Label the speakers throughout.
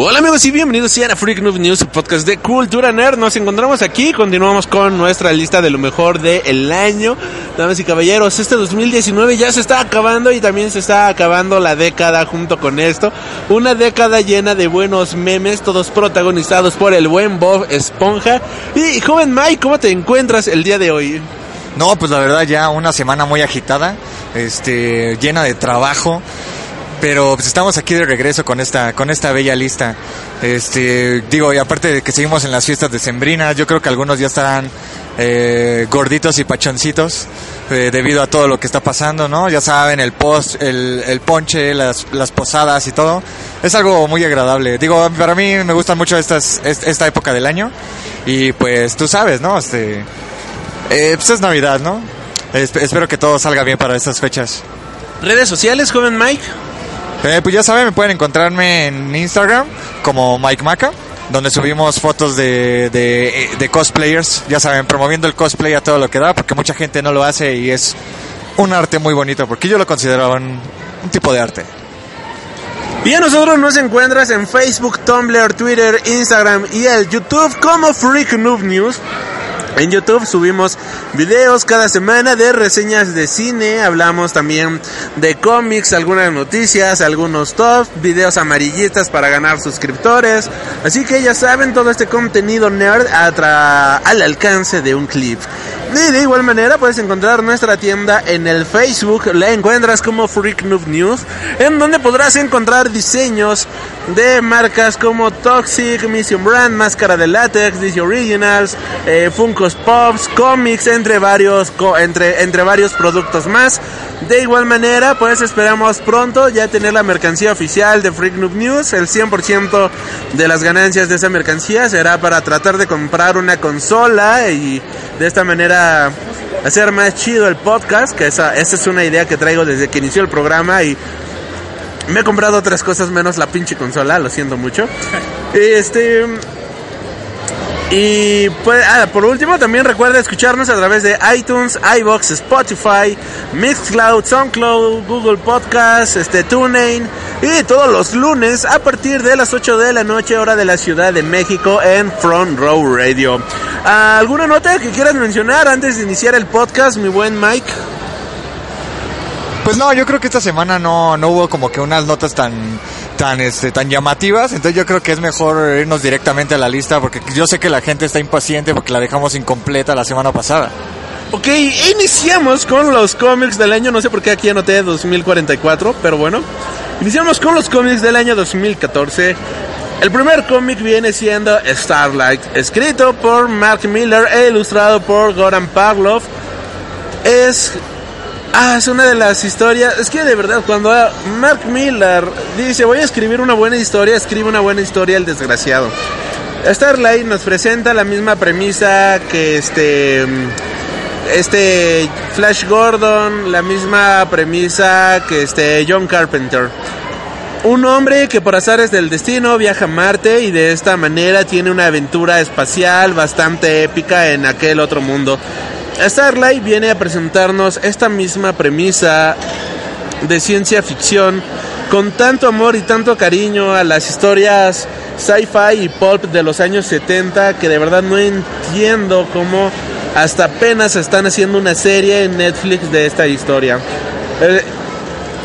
Speaker 1: Hola amigos y bienvenidos a Freak Noob News, podcast de Cultura Nerd. Nos encontramos aquí, continuamos con nuestra lista de lo mejor del año. Damas y caballeros, este 2019 ya se está acabando y también se está acabando la década junto con esto. Una década llena de buenos memes, todos protagonizados por el buen Bob Esponja. Y joven Mike, ¿cómo te encuentras el día de hoy?
Speaker 2: No, pues la verdad ya una semana muy agitada, este, llena de trabajo pero pues estamos aquí de regreso con esta con esta bella lista. Este, digo, y aparte de que seguimos en las fiestas de Sembrina, yo creo que algunos ya estarán eh, gorditos y pachoncitos eh, debido a todo lo que está pasando, ¿no? Ya saben, el post, el, ponche, las, las posadas y todo. Es algo muy agradable. Digo, para mí me gustan mucho estas, esta época del año y pues tú sabes, ¿no? Este, eh, pues es Navidad, ¿no? espero que todo salga bien para estas fechas.
Speaker 1: ¿Redes sociales, joven Mike?
Speaker 2: Eh, pues ya saben, me pueden encontrarme en Instagram como Mike Maca, donde subimos fotos de, de, cosplayers, ya saben, promoviendo el cosplay a todo lo que da, porque mucha gente no lo hace y es un arte muy bonito, porque yo lo considero un, un tipo de arte.
Speaker 1: Y a nosotros nos encuentras en Facebook, Tumblr, Twitter, Instagram y el YouTube como Freak Noob News. En YouTube subimos videos cada semana de reseñas de cine, hablamos también de cómics, algunas noticias, algunos top, videos amarillistas para ganar suscriptores. Así que ya saben, todo este contenido nerd al alcance de un clip. Y de igual manera puedes encontrar nuestra tienda en el Facebook, la encuentras como Freak News, en donde podrás encontrar diseños de marcas como Toxic, Mission Brand, Máscara de Látex, DC Originals, eh, Pops, cómics, entre varios, entre, entre varios productos más. De igual manera, pues esperamos pronto ya tener la mercancía oficial de Freak Noob News. El 100% de las ganancias de esa mercancía será para tratar de comprar una consola y de esta manera hacer más chido el podcast, que esa, esa es una idea que traigo desde que inició el programa y me he comprado otras cosas menos la pinche consola, lo siento mucho. Este y pues, ah, por último, también recuerda escucharnos a través de iTunes, iBox, Spotify, Mixcloud, SoundCloud, Google Podcast, este, TuneIn y todos los lunes a partir de las 8 de la noche, hora de la Ciudad de México en Front Row Radio. ¿Alguna nota que quieras mencionar antes de iniciar el podcast, mi buen Mike?
Speaker 2: Pues no, yo creo que esta semana no, no hubo como que unas notas tan tan este tan llamativas, entonces yo creo que es mejor irnos directamente a la lista porque yo sé que la gente está impaciente porque la dejamos incompleta la semana pasada.
Speaker 1: Ok, iniciamos con los cómics del año, no sé por qué aquí anoté 2044, pero bueno. Iniciamos con los cómics del año 2014. El primer cómic viene siendo Starlight, escrito por Mark Miller e ilustrado por Goran Parlov. Es Ah, es una de las historias. Es que de verdad, cuando Mark Miller dice voy a escribir una buena historia, escribe una buena historia el desgraciado. Starlight nos presenta la misma premisa que este. Este Flash Gordon, la misma premisa que este John Carpenter. Un hombre que por azares del destino viaja a Marte y de esta manera tiene una aventura espacial bastante épica en aquel otro mundo. Starlight viene a presentarnos esta misma premisa de ciencia ficción con tanto amor y tanto cariño a las historias sci-fi y pulp de los años 70 que de verdad no entiendo cómo hasta apenas están haciendo una serie en Netflix de esta historia. Eh,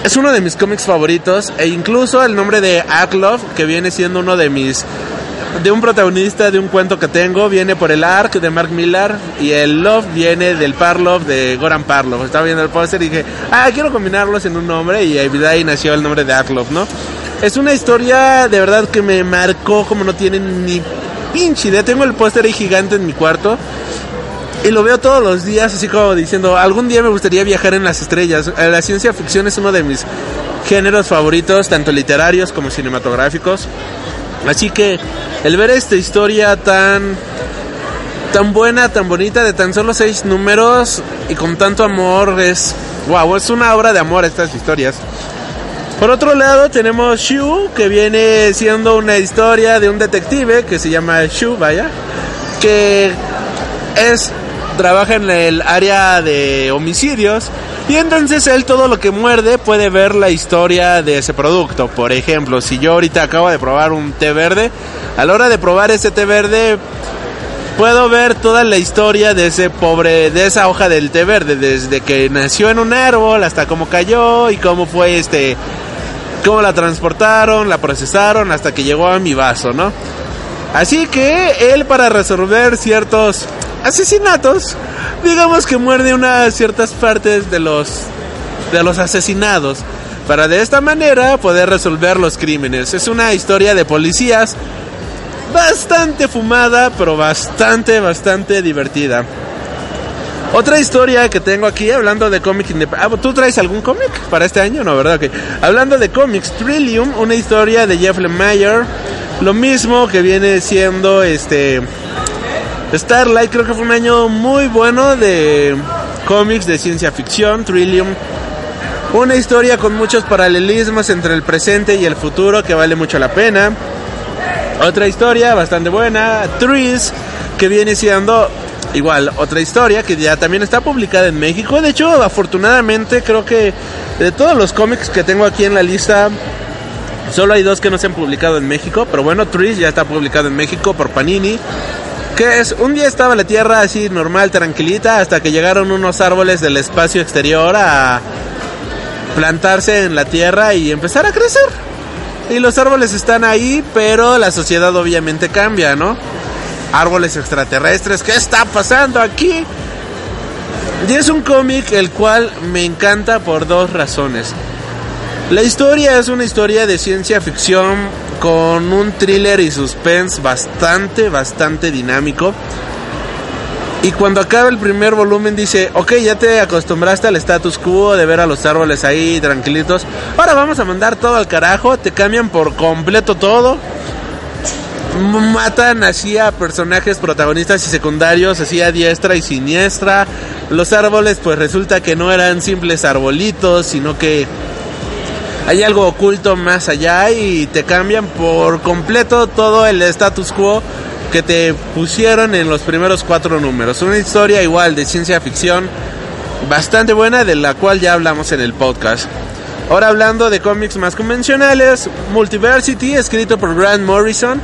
Speaker 1: es uno de mis cómics favoritos e incluso el nombre de Aklov, que viene siendo uno de mis de un protagonista de un cuento que tengo, viene por el Ark de Mark Millar y el Love viene del Parlov de Goran Parlov. Estaba viendo el póster y dije, ah, quiero combinarlos en un nombre y ahí nació el nombre de Arklov, ¿no? Es una historia de verdad que me marcó como no tienen ni pinche idea. Tengo el póster ahí gigante en mi cuarto y lo veo todos los días así como diciendo, algún día me gustaría viajar en las estrellas. Eh, la ciencia ficción es uno de mis géneros favoritos, tanto literarios como cinematográficos. Así que el ver esta historia tan tan buena, tan bonita, de tan solo seis números y con tanto amor es wow, es una obra de amor estas historias. Por otro lado tenemos Shu, que viene siendo una historia de un detective que se llama Shu, vaya, que es trabaja en el área de homicidios y entonces él todo lo que muerde puede ver la historia de ese producto. Por ejemplo, si yo ahorita acabo de probar un té verde, a la hora de probar ese té verde puedo ver toda la historia de ese pobre, de esa hoja del té verde, desde que nació en un árbol hasta cómo cayó y cómo fue este, cómo la transportaron, la procesaron hasta que llegó a mi vaso, ¿no? Así que él para resolver ciertos asesinatos, digamos que muerde unas ciertas partes de los de los asesinados para de esta manera poder resolver los crímenes. Es una historia de policías bastante fumada, pero bastante, bastante divertida. Otra historia que tengo aquí, hablando de cómics independientes. Ah, ¿Tú traes algún cómic para este año? No, ¿verdad? Hablando de cómics, Trillium, una historia de Jeff Lemire. Lo mismo que viene siendo este. Starlight, creo que fue un año muy bueno de cómics de ciencia ficción. Trillium, una historia con muchos paralelismos entre el presente y el futuro que vale mucho la pena. Otra historia bastante buena, Trees, que viene siendo igual otra historia que ya también está publicada en México. De hecho, afortunadamente creo que de todos los cómics que tengo aquí en la lista, solo hay dos que no se han publicado en México. Pero bueno, Trees ya está publicado en México por Panini. Que es, un día estaba la tierra así normal, tranquilita, hasta que llegaron unos árboles del espacio exterior a plantarse en la tierra y empezar a crecer. Y los árboles están ahí, pero la sociedad obviamente cambia, ¿no? Árboles extraterrestres, ¿qué está pasando aquí? Y es un cómic el cual me encanta por dos razones. La historia es una historia de ciencia ficción con un thriller y suspense bastante, bastante dinámico. Y cuando acaba el primer volumen dice, ok, ya te acostumbraste al status quo de ver a los árboles ahí tranquilitos. Ahora vamos a mandar todo al carajo, te cambian por completo todo. Matan así a personajes protagonistas y secundarios, así a diestra y siniestra. Los árboles pues resulta que no eran simples arbolitos, sino que hay algo oculto más allá y te cambian por completo todo el status quo que te pusieron en los primeros cuatro números. Una historia igual de ciencia ficción bastante buena de la cual ya hablamos en el podcast. Ahora hablando de cómics más convencionales, Multiversity, escrito por Grant Morrison,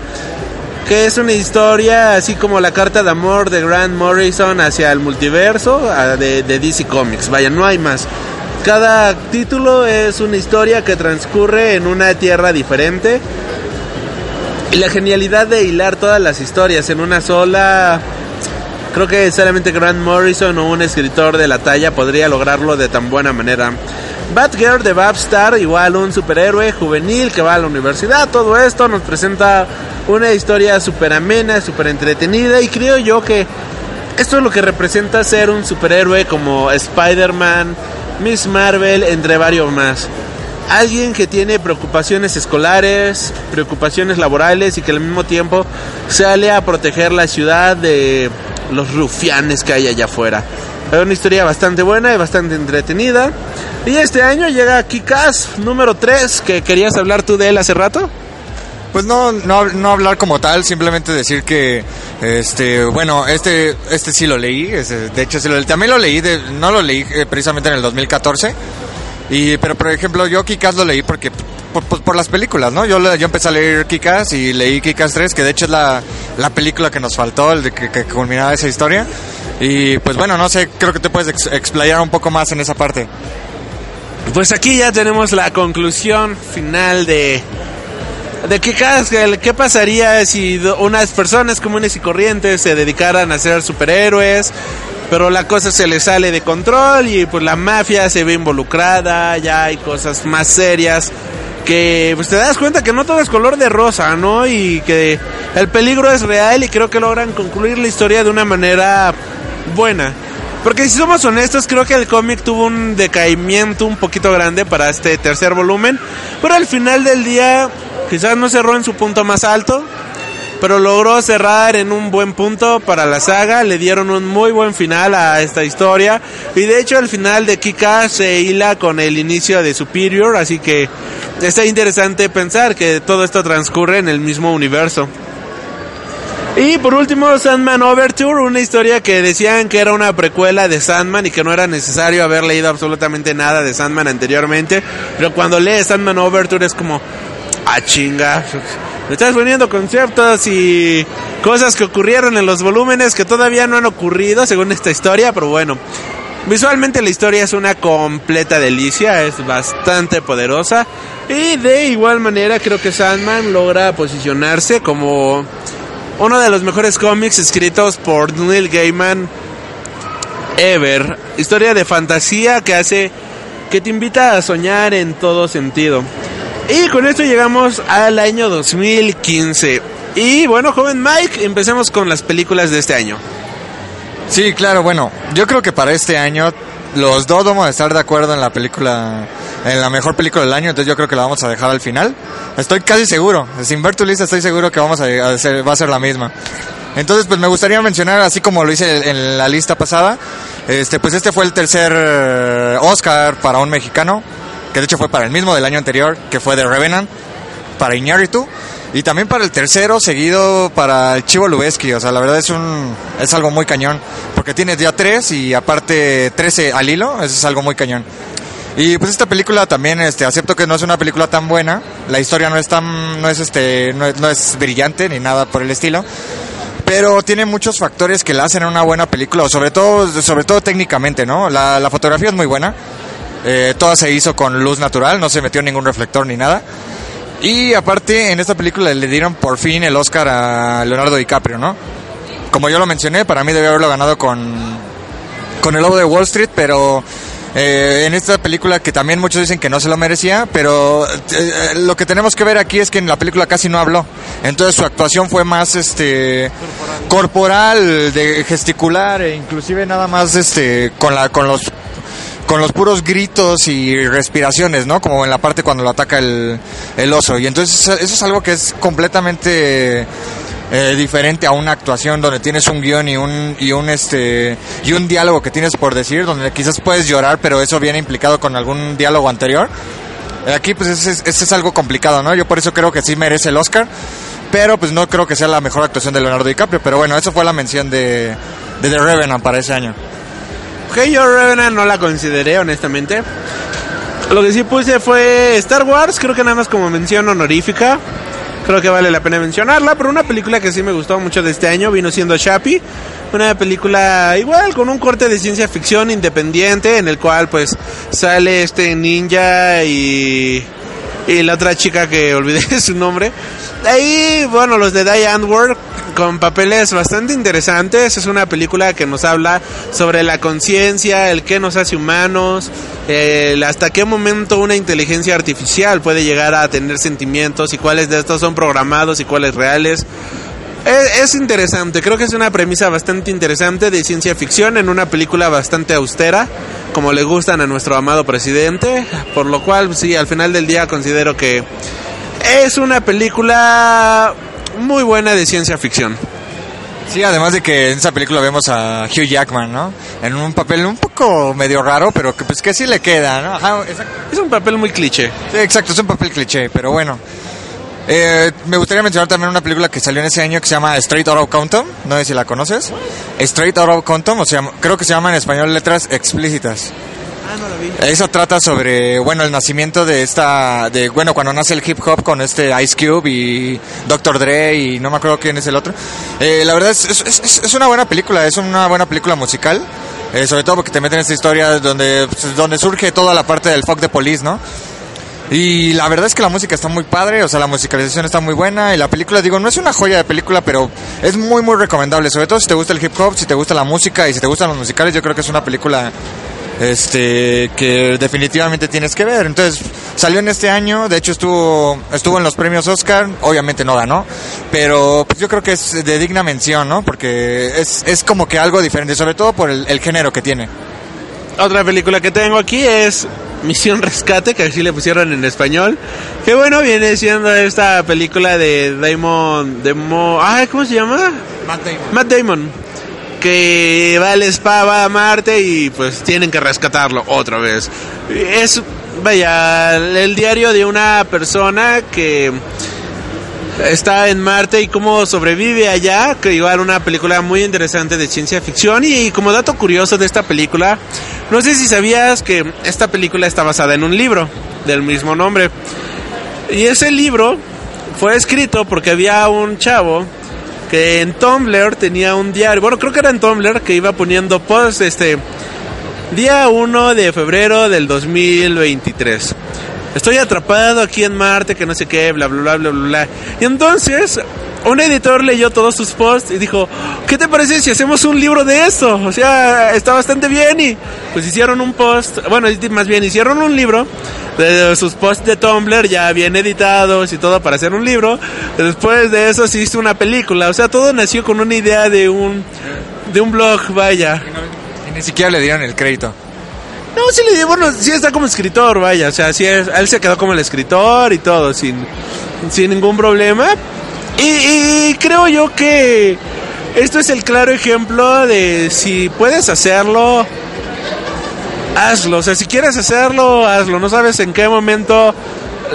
Speaker 1: que es una historia así como la carta de amor de Grant Morrison hacia el multiverso de, de DC Comics. Vaya, no hay más. Cada título es una historia que transcurre en una tierra diferente y la genialidad de hilar todas las historias en una sola. Creo que solamente Grant Morrison o un escritor de la talla podría lograrlo de tan buena manera. Batgirl de Babstar, igual un superhéroe juvenil que va a la universidad. Todo esto nos presenta una historia súper amena, súper entretenida. Y creo yo que esto es lo que representa ser un superhéroe como Spider-Man, Miss Marvel, entre varios más alguien que tiene preocupaciones escolares, preocupaciones laborales y que al mismo tiempo sale a proteger la ciudad de los rufianes que hay allá afuera. Es una historia bastante buena y bastante entretenida. Y este año llega Kikas número 3, que querías hablar tú de él hace rato.
Speaker 2: Pues no, no, no hablar como tal, simplemente decir que, este, bueno, este, este sí lo leí, de hecho sí también lo leí, de, no lo leí eh, precisamente en el 2014, y, pero por ejemplo, yo Kikas lo leí porque por, las películas, ¿no? Yo, yo empecé a leer Kikas y leí Kikas 3, que de hecho es la, la película que nos faltó, el de que, que, culminaba esa historia. Y pues bueno, no sé, creo que te puedes ex, explayar un poco más en esa parte.
Speaker 1: Pues aquí ya tenemos la conclusión final de de qué, qué pasaría si unas personas comunes y corrientes se dedicaran a ser superhéroes pero la cosa se le sale de control y pues la mafia se ve involucrada, ya hay cosas más serias que pues te das cuenta que no todo es color de rosa, ¿no? Y que el peligro es real y creo que logran concluir la historia de una manera buena. Porque si somos honestos, creo que el cómic tuvo un decaimiento un poquito grande para este tercer volumen, pero al final del día Quizás no cerró en su punto más alto, pero logró cerrar en un buen punto para la saga. Le dieron un muy buen final a esta historia. Y de hecho, el final de Kika se hila con el inicio de Superior. Así que está interesante pensar que todo esto transcurre en el mismo universo. Y por último, Sandman Overture, una historia que decían que era una precuela de Sandman y que no era necesario haber leído absolutamente nada de Sandman anteriormente. Pero cuando lees Sandman Overture es como, ah chinga, me estás poniendo conceptos y cosas que ocurrieron en los volúmenes que todavía no han ocurrido según esta historia, pero bueno. Visualmente la historia es una completa delicia, es bastante poderosa y de igual manera creo que Sandman logra posicionarse como uno de los mejores cómics escritos por Neil Gaiman ever. Historia de fantasía que hace que te invita a soñar en todo sentido. Y con esto llegamos al año 2015. Y bueno, joven Mike, empecemos con las películas de este año.
Speaker 2: Sí, claro, bueno, yo creo que para este año los dos vamos a estar de acuerdo en la película, en la mejor película del año, entonces yo creo que la vamos a dejar al final. Estoy casi seguro, sin ver tu lista estoy seguro que vamos a hacer, va a ser la misma. Entonces, pues me gustaría mencionar, así como lo hice en la lista pasada, este, pues este fue el tercer Oscar para un mexicano, que de hecho fue para el mismo del año anterior, que fue The Revenant, para Iñárritu, y también para el tercero seguido para el Chivo Lubeski, o sea, la verdad es un es algo muy cañón, porque tiene ya tres y aparte 13 al hilo, eso es algo muy cañón. Y pues esta película también este acepto que no es una película tan buena, la historia no es tan no es este no no es brillante ni nada por el estilo, pero tiene muchos factores que la hacen una buena película, sobre todo sobre todo técnicamente, ¿no? La, la fotografía es muy buena. Eh, toda se hizo con luz natural, no se metió ningún reflector ni nada. Y aparte, en esta película le dieron por fin el Oscar a Leonardo DiCaprio, ¿no? Como yo lo mencioné, para mí debió haberlo ganado con, con el Lobo de Wall Street, pero eh, en esta película que también muchos dicen que no se lo merecía, pero eh, lo que tenemos que ver aquí es que en la película casi no habló. Entonces su actuación fue más este corporal, de gesticular e inclusive nada más este con la con los con los puros gritos y respiraciones, ¿no? Como en la parte cuando lo ataca el, oso. Y entonces eso es algo que es completamente eh, diferente a una actuación donde tienes un guion y un, y un este y un diálogo que tienes por decir, donde quizás puedes llorar, pero eso viene implicado con algún diálogo anterior. Aquí pues ese es, es algo complicado, ¿no? Yo por eso creo que sí merece el Oscar, pero pues no creo que sea la mejor actuación de Leonardo DiCaprio, pero bueno, eso fue la mención de, de The Revenant para ese año.
Speaker 1: Ok, yo Revenant no la consideré, honestamente. Lo que sí puse fue Star Wars, creo que nada más como mención honorífica. Creo que vale la pena mencionarla, pero una película que sí me gustó mucho de este año vino siendo Chappie. Una película igual, con un corte de ciencia ficción independiente, en el cual pues sale este ninja y, y la otra chica que olvidé su nombre. Ahí, bueno, los de Diane Ward con papeles bastante interesantes. Es una película que nos habla sobre la conciencia, el qué nos hace humanos, el hasta qué momento una inteligencia artificial puede llegar a tener sentimientos y cuáles de estos son programados y cuáles reales. Es, es, interesante, creo que es una premisa bastante interesante de ciencia ficción en una película bastante austera, como le gustan a nuestro amado presidente, por lo cual sí, al final del día considero que es una película muy buena de ciencia ficción.
Speaker 2: Sí, además de que en esa película vemos a Hugh Jackman, ¿no? En un papel un poco medio raro, pero que pues que sí le queda, ¿no? Ajá,
Speaker 1: es un papel muy cliché.
Speaker 2: Sí, exacto, es un papel cliché, pero bueno. Eh, me gustaría mencionar también una película que salió en ese año que se llama Straight Outta Compton, no sé si la conoces. Straight Outta Compton, o sea, creo que se llama en español letras explícitas.
Speaker 1: Ah, no la vi.
Speaker 2: Eso trata sobre, bueno, el nacimiento de esta, de, bueno, cuando nace el hip hop con este Ice Cube y Dr. Dre y no me acuerdo quién es el otro. Eh, la verdad es, es, es, es, una buena película, es una buena película musical, eh, sobre todo porque te meten en esta historia donde, pues, donde surge toda la parte del fuck de police, ¿no? Y la verdad es que la música está muy padre, o sea, la musicalización está muy buena y la película, digo, no es una joya de película, pero es muy, muy recomendable, sobre todo si te gusta el hip hop, si te gusta la música y si te gustan los musicales, yo creo que es una película este que definitivamente tienes que ver. Entonces, salió en este año, de hecho estuvo estuvo en los premios Oscar, obviamente no ganó, pero pues yo creo que es de digna mención, ¿no? Porque es, es como que algo diferente, sobre todo por el, el género que tiene.
Speaker 1: Otra película que tengo aquí es Misión Rescate, que así le pusieron en español. Que bueno, viene siendo esta película de Damon... Demo, ay, ¿cómo se llama?
Speaker 2: Matt Damon.
Speaker 1: Matt Damon. Que va al spa, va a Marte y pues tienen que rescatarlo otra vez. Es, vaya, el diario de una persona que está en Marte y cómo sobrevive allá, que igual una película muy interesante de ciencia ficción y como dato curioso de esta película, no sé si sabías que esta película está basada en un libro del mismo nombre. Y ese libro fue escrito porque había un chavo que en Tumblr tenía un diario, bueno, creo que era en Tumblr que iba poniendo posts este día 1 de febrero del 2023 estoy atrapado aquí en Marte, que no sé qué, bla, bla, bla, bla, bla. Y entonces, un editor leyó todos sus posts y dijo, ¿qué te parece si hacemos un libro de esto? O sea, está bastante bien y pues hicieron un post, bueno, más bien hicieron un libro de sus posts de Tumblr ya bien editados y todo para hacer un libro. Después de eso se hizo una película, o sea, todo nació con una idea de un de un blog, vaya.
Speaker 2: Y ni siquiera le dieron el crédito.
Speaker 1: No, sí le bueno, sí está como escritor, vaya, o sea, sí él se quedó como el escritor y todo, sin, sin ningún problema. Y, creo yo que esto es el claro ejemplo de si puedes hacerlo, hazlo. O sea, si quieres hacerlo, hazlo. No sabes en qué momento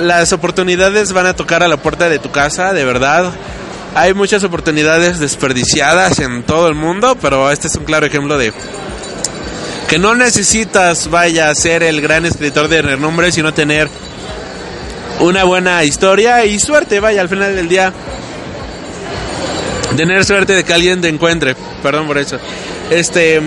Speaker 1: las oportunidades van a tocar a la puerta de tu casa, de verdad. Hay muchas oportunidades desperdiciadas en todo el mundo, pero este es un claro ejemplo de que no necesitas, vaya, ser el gran escritor de renombre, sino tener una buena historia y suerte, vaya, al final del día. Tener suerte de que alguien te encuentre. Perdón por eso. Este.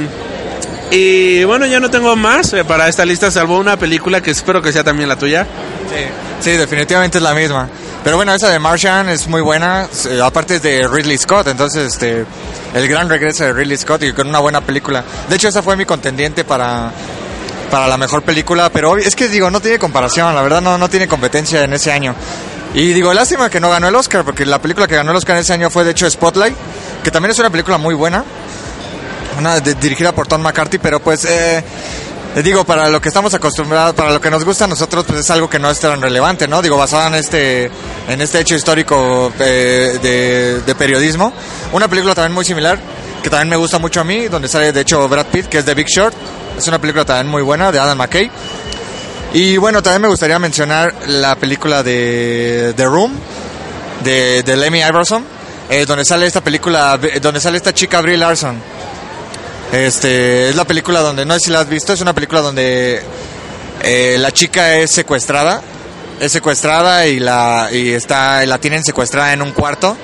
Speaker 1: Y bueno, ya no tengo más eh, para esta lista, salvo una película que espero que sea también la tuya.
Speaker 2: Sí, sí definitivamente es la misma. Pero bueno, esa de Martian es muy buena. Aparte es de Ridley Scott, entonces este el gran regreso de Ridley Scott y con una buena película. De hecho, esa fue mi contendiente para para la mejor película, pero es que digo, no tiene comparación, la verdad no, no tiene competencia en ese año. Y digo, lástima que no ganó el Oscar, porque la película que ganó el Oscar en ese año fue de hecho Spotlight, que también es una película muy buena, una dirigida por Tom McCarthy, pero pues eh, digo, para lo que estamos acostumbrados, para lo que nos gusta a nosotros, pues es algo que no es tan relevante, ¿no? Digo, basada en este, en este hecho histórico eh, de, periodismo. Una película también muy similar, que también me gusta mucho a mí, donde sale de hecho Brad Pitt, que es The Big Short. Es una película también muy buena, de Adam McKay. Y bueno, también me gustaría mencionar la película de The Room, de, de Lemmy Iverson, eh, donde sale esta película, donde sale esta chica Brie Larson este, es la película donde, no sé si la has visto, es una película donde eh, la chica es secuestrada, es secuestrada y la, y está, la tienen secuestrada en un cuarto.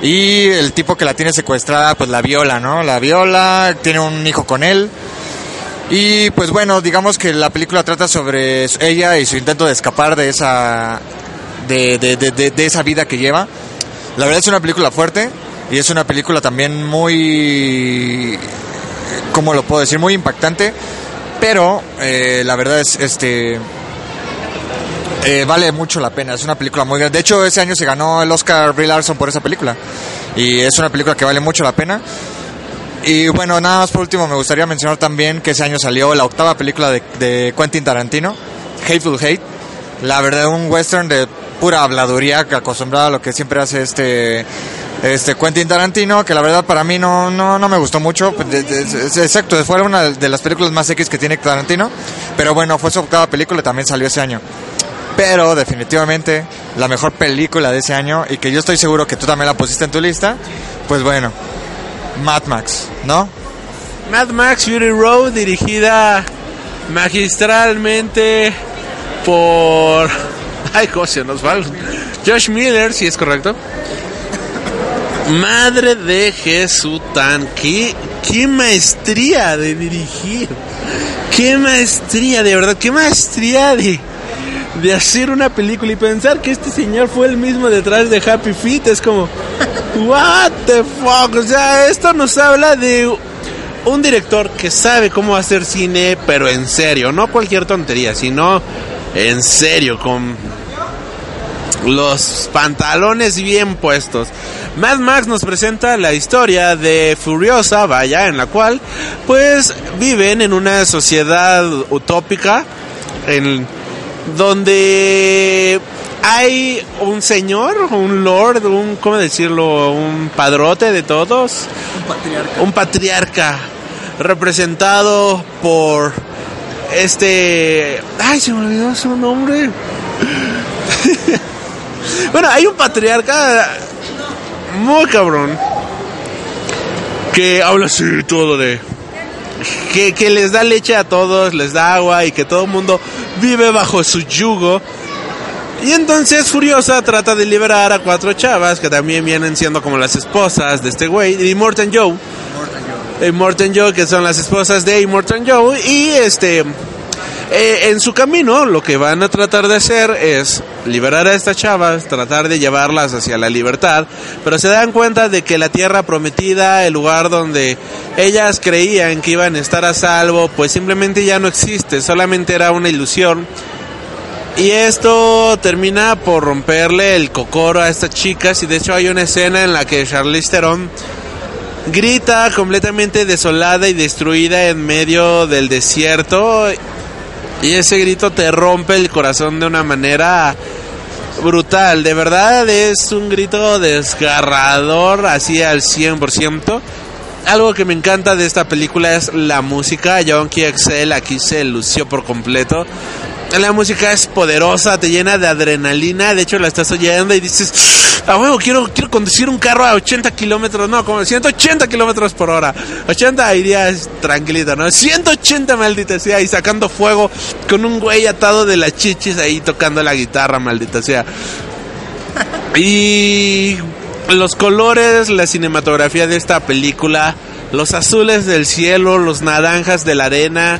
Speaker 2: Y el tipo que la tiene secuestrada, pues la viola, ¿no? La viola, tiene un hijo con él. Y pues bueno, digamos que la película trata sobre ella y su intento de escapar de esa, de, de, de, de esa vida que lleva. La verdad es una película fuerte y es una película también muy ¿cómo lo puedo decir? Muy impactante, pero eh, la verdad es, este, eh, vale mucho la pena, es una película muy grande. De hecho, ese año se ganó el Oscar Brie Larson por esa película, y es una película que vale mucho la pena. Y bueno, nada más por último, me gustaría mencionar también que ese año salió la octava película de, de Quentin Tarantino, Hateful Hate. La verdad, un western de pura habladuría, que acostumbrado a lo que siempre hace este este Quentin Tarantino, que la verdad para mí no, no, no me gustó mucho. Exacto, fue una de las películas más X que tiene Tarantino. Pero bueno, fue su octava película también salió ese año. Pero definitivamente la mejor película de ese año, y que yo estoy seguro que tú también la pusiste en tu lista, pues bueno, Mad Max, ¿no?
Speaker 1: Mad Max Fury Road, dirigida magistralmente por... Ay, José, nos va. Josh Miller, si es correcto. Madre de Jesús, qué, qué maestría de dirigir, qué maestría, de verdad, qué maestría de, de hacer una película y pensar que este señor fue el mismo detrás de Happy Feet, es como, what the fuck, o sea, esto nos habla de un director que sabe cómo hacer cine, pero en serio, no cualquier tontería, sino en serio, con los pantalones bien puestos. Mad Max nos presenta la historia de Furiosa, vaya, en la cual pues viven en una sociedad utópica en donde hay un señor, un lord, un, ¿cómo decirlo? Un padrote de todos. Un patriarca. Un patriarca representado por este... Ay, se me olvidó su nombre. bueno, hay un patriarca muy cabrón que habla así todo de que, que, les da leche a todos, les da agua y que todo el mundo vive bajo su yugo. Y entonces Furiosa trata de liberar a cuatro chavas que también vienen siendo como las esposas de este güey, y Morton Joe. Y Morton Joe, que son las esposas de Morton Joe. Y este, eh, en su camino lo que van a tratar de hacer es liberar a estas chavas, tratar de llevarlas hacia la libertad, pero se dan cuenta de que la tierra prometida, el lugar donde ellas creían que iban a estar a salvo, pues simplemente ya no existe, solamente era una ilusión. Y esto termina por romperle el cocoro a estas chicas y de hecho hay una escena en la que Charlize Theron grita completamente desolada y destruida en medio del desierto y ese grito te rompe el corazón de una manera brutal. De verdad es un grito desgarrador, así al 100%. Algo que me encanta de esta película es la música. Yonki Excel aquí se lució por completo. La música es poderosa, te llena de adrenalina. De hecho, la estás oyendo y dices, ah, bueno, quiero, quiero conducir un carro a 80 kilómetros, no, como 180 kilómetros por hora. 80 irías tranquilito, ¿no? 180, maldita sea, y sacando fuego con un güey atado de las chichis ahí tocando la guitarra, maldita sea. Y los colores, la cinematografía de esta película, los azules del cielo, los naranjas de la arena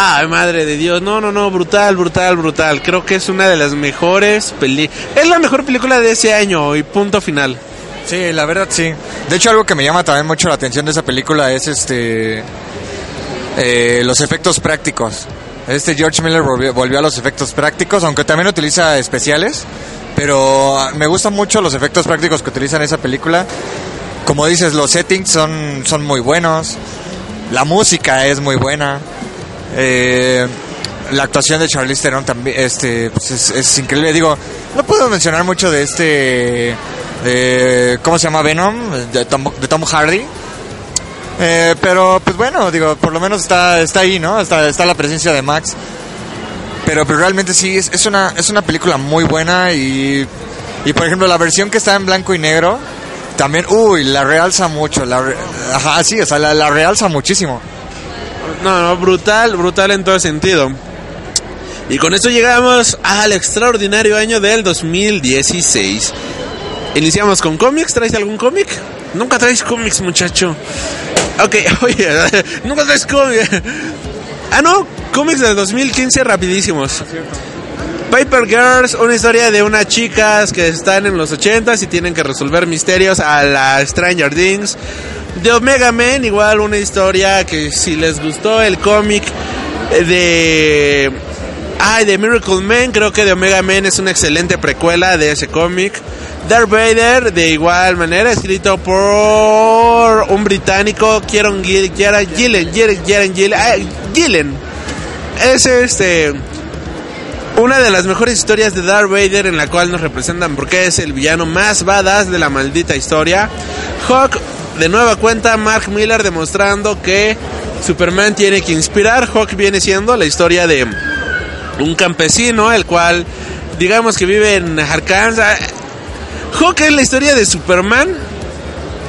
Speaker 1: Ay, madre de Dios. No, no, no, brutal, brutal, brutal. Creo que es una de las mejores películas. Es la mejor película de ese año y punto final.
Speaker 2: Sí, la verdad sí. De hecho, algo que me llama también mucho la atención de esa película es este eh, los efectos prácticos. Este George Miller volvió, a los efectos prácticos, aunque también utiliza especiales. Pero me gustan mucho los efectos prácticos que utiliza en esa película. Como dices, los settings son, son muy buenos. La música es muy buena. Eh, la actuación de Charlize Theron también este, pues es, increíble. Digo, no puedo mencionar mucho de este. De, ¿Cómo se llama Venom? De Tom, Hardy. Eh, pero, pues bueno, digo, por lo menos está, está ahí, ¿no? Está, está la presencia de Max. Pero, pero realmente sí, es, es, una, es una película muy buena y, y, por ejemplo, la versión que está en blanco y negro, también, uy, la realza mucho. La, ajá, sí, o sea, la, la realza muchísimo.
Speaker 1: No, no, brutal, brutal en todo sentido. Y con esto llegamos al extraordinario año del 2016. Iniciamos con cómics. ¿Traes algún cómic? Nunca traes cómics, muchacho. Ok, oye, nunca traes cómics. Ah, no, cómics del 2015 rapidísimos. Paper Girls, una historia de unas chicas que están en los 80s y tienen que resolver misterios a la Stranger Things. De Omega Men, igual una historia que si les gustó el cómic de... Ay, de Miracle Man, creo que de Omega Men es una excelente precuela de ese cómic. Darth Vader, de igual manera, escrito por un británico, Kieran Gillen, Gillen, Gillen, Es este una de las mejores historias de Darth Vader en la cual nos representan porque es el villano más badass de la maldita historia. Hawk de nueva cuenta Mark Miller demostrando que Superman tiene que inspirar. Hawk viene siendo la historia de un campesino, el cual digamos que vive en Arkansas. Hawk es la historia de Superman,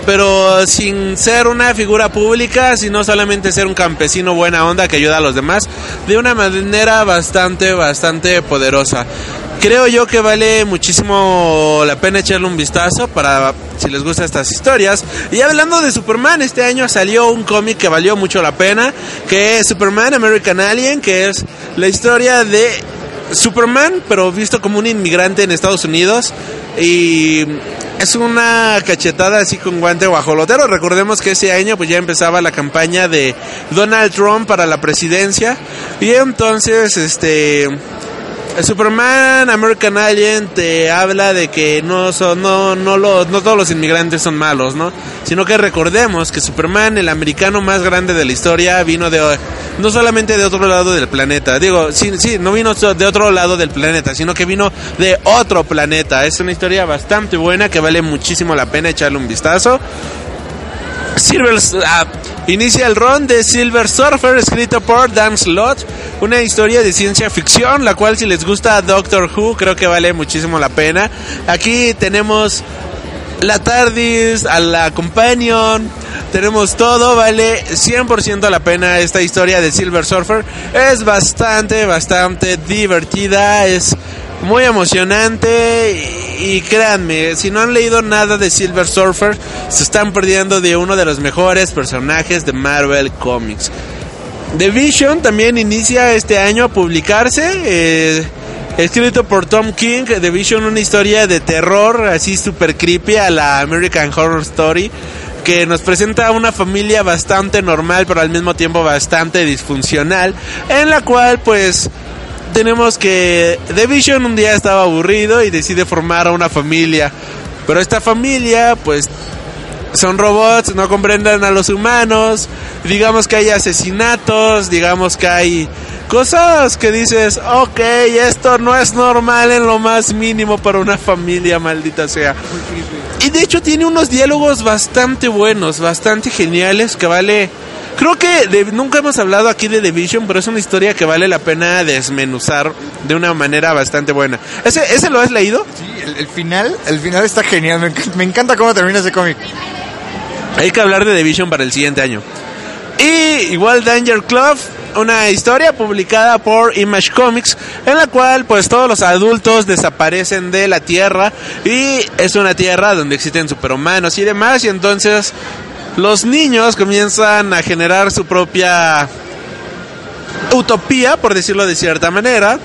Speaker 1: pero sin ser una figura pública, sino solamente ser un campesino buena onda que ayuda a los demás de una manera bastante, bastante poderosa. Creo yo que vale muchísimo la pena echarle un vistazo para si les gustan estas historias. Y hablando de Superman, este año salió un cómic que valió mucho la pena, que es Superman American Alien, que es la historia de Superman, pero visto como un inmigrante en Estados Unidos. Y es una cachetada así con guante guajolotero. Recordemos que ese año pues ya empezaba la campaña de Donald Trump para la presidencia. Y entonces, este Superman American Alien te habla de que no son no no no todos los inmigrantes son malos, ¿no? Sino que recordemos que Superman, el americano más grande de la historia, vino de no solamente de otro lado del planeta. Digo, sí, sí, no vino de otro lado del planeta, sino que vino de otro planeta. Es una historia bastante buena que vale muchísimo la pena echarle un vistazo. Silver, ah, inicia el run de Silver Surfer escrito por Dan Slott, una historia de ciencia ficción, la cual si les gusta Doctor Who creo que vale muchísimo la pena. Aquí tenemos la TARDIS, a la Companion, tenemos todo, vale 100% la pena esta historia de Silver Surfer. Es bastante, bastante divertida, es muy emocionante y, créanme, si no han leído nada de Silver Surfer, se están perdiendo de uno de los mejores personajes de Marvel Comics. The Vision también inicia este año a publicarse. Eh, escrito por Tom King, The Vision, una historia de terror así super creepy a la American Horror Story que nos presenta una familia bastante normal pero al mismo tiempo bastante disfuncional en la cual pues tenemos que The Vision un día estaba aburrido y decide formar a una familia. Pero esta familia, pues, son robots, no comprenden a los humanos. Digamos que hay asesinatos, digamos que hay cosas que dices, ok, esto no es normal en lo más mínimo para una familia, maldita sea. Y de hecho tiene unos diálogos bastante buenos, bastante geniales, que vale Creo que nunca hemos hablado aquí de The Vision, pero es una historia que vale la pena desmenuzar de una manera bastante buena. ¿Ese, ese lo has leído?
Speaker 2: Sí, el, final, el final está genial. Me, encanta cómo termina ese cómic.
Speaker 1: Hay que hablar de The Vision para el siguiente año. Y igual Danger Club, una historia publicada por Image Comics en la cual pues todos los adultos desaparecen de la Tierra y es una Tierra donde existen superhumanos y demás y entonces los niños comienzan a generar su propia utopía, por decirlo de cierta manera.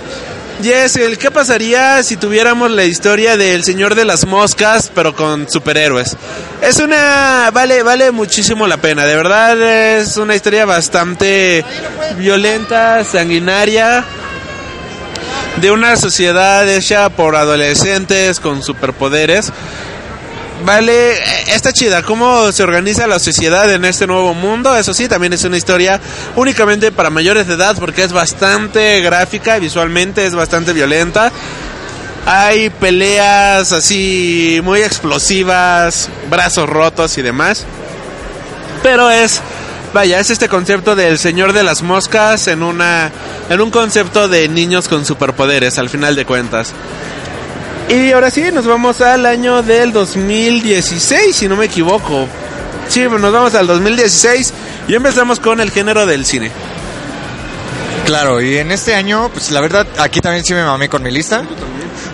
Speaker 1: Y es el qué pasaría si tuviéramos la historia del Señor de las Moscas, pero con superhéroes. Es una vale vale muchísimo la pena, de verdad es una historia bastante violenta, sanguinaria de una sociedad hecha por adolescentes con superpoderes Vale, está chida. ¿Cómo se organiza la sociedad en este nuevo mundo? Eso sí, también es una historia únicamente para mayores de edad porque es bastante gráfica, visualmente es bastante violenta. Hay peleas así muy explosivas, brazos rotos y demás. Pero es, vaya, es este concepto del Señor de las Moscas en una en un concepto de niños con superpoderes al final de cuentas. Y ahora sí, nos vamos al año del 2016, si no me equivoco. Sí, nos vamos al 2016 y empezamos con el género del cine.
Speaker 2: Claro, y en este año, pues la verdad, aquí también sí me mamé con mi lista.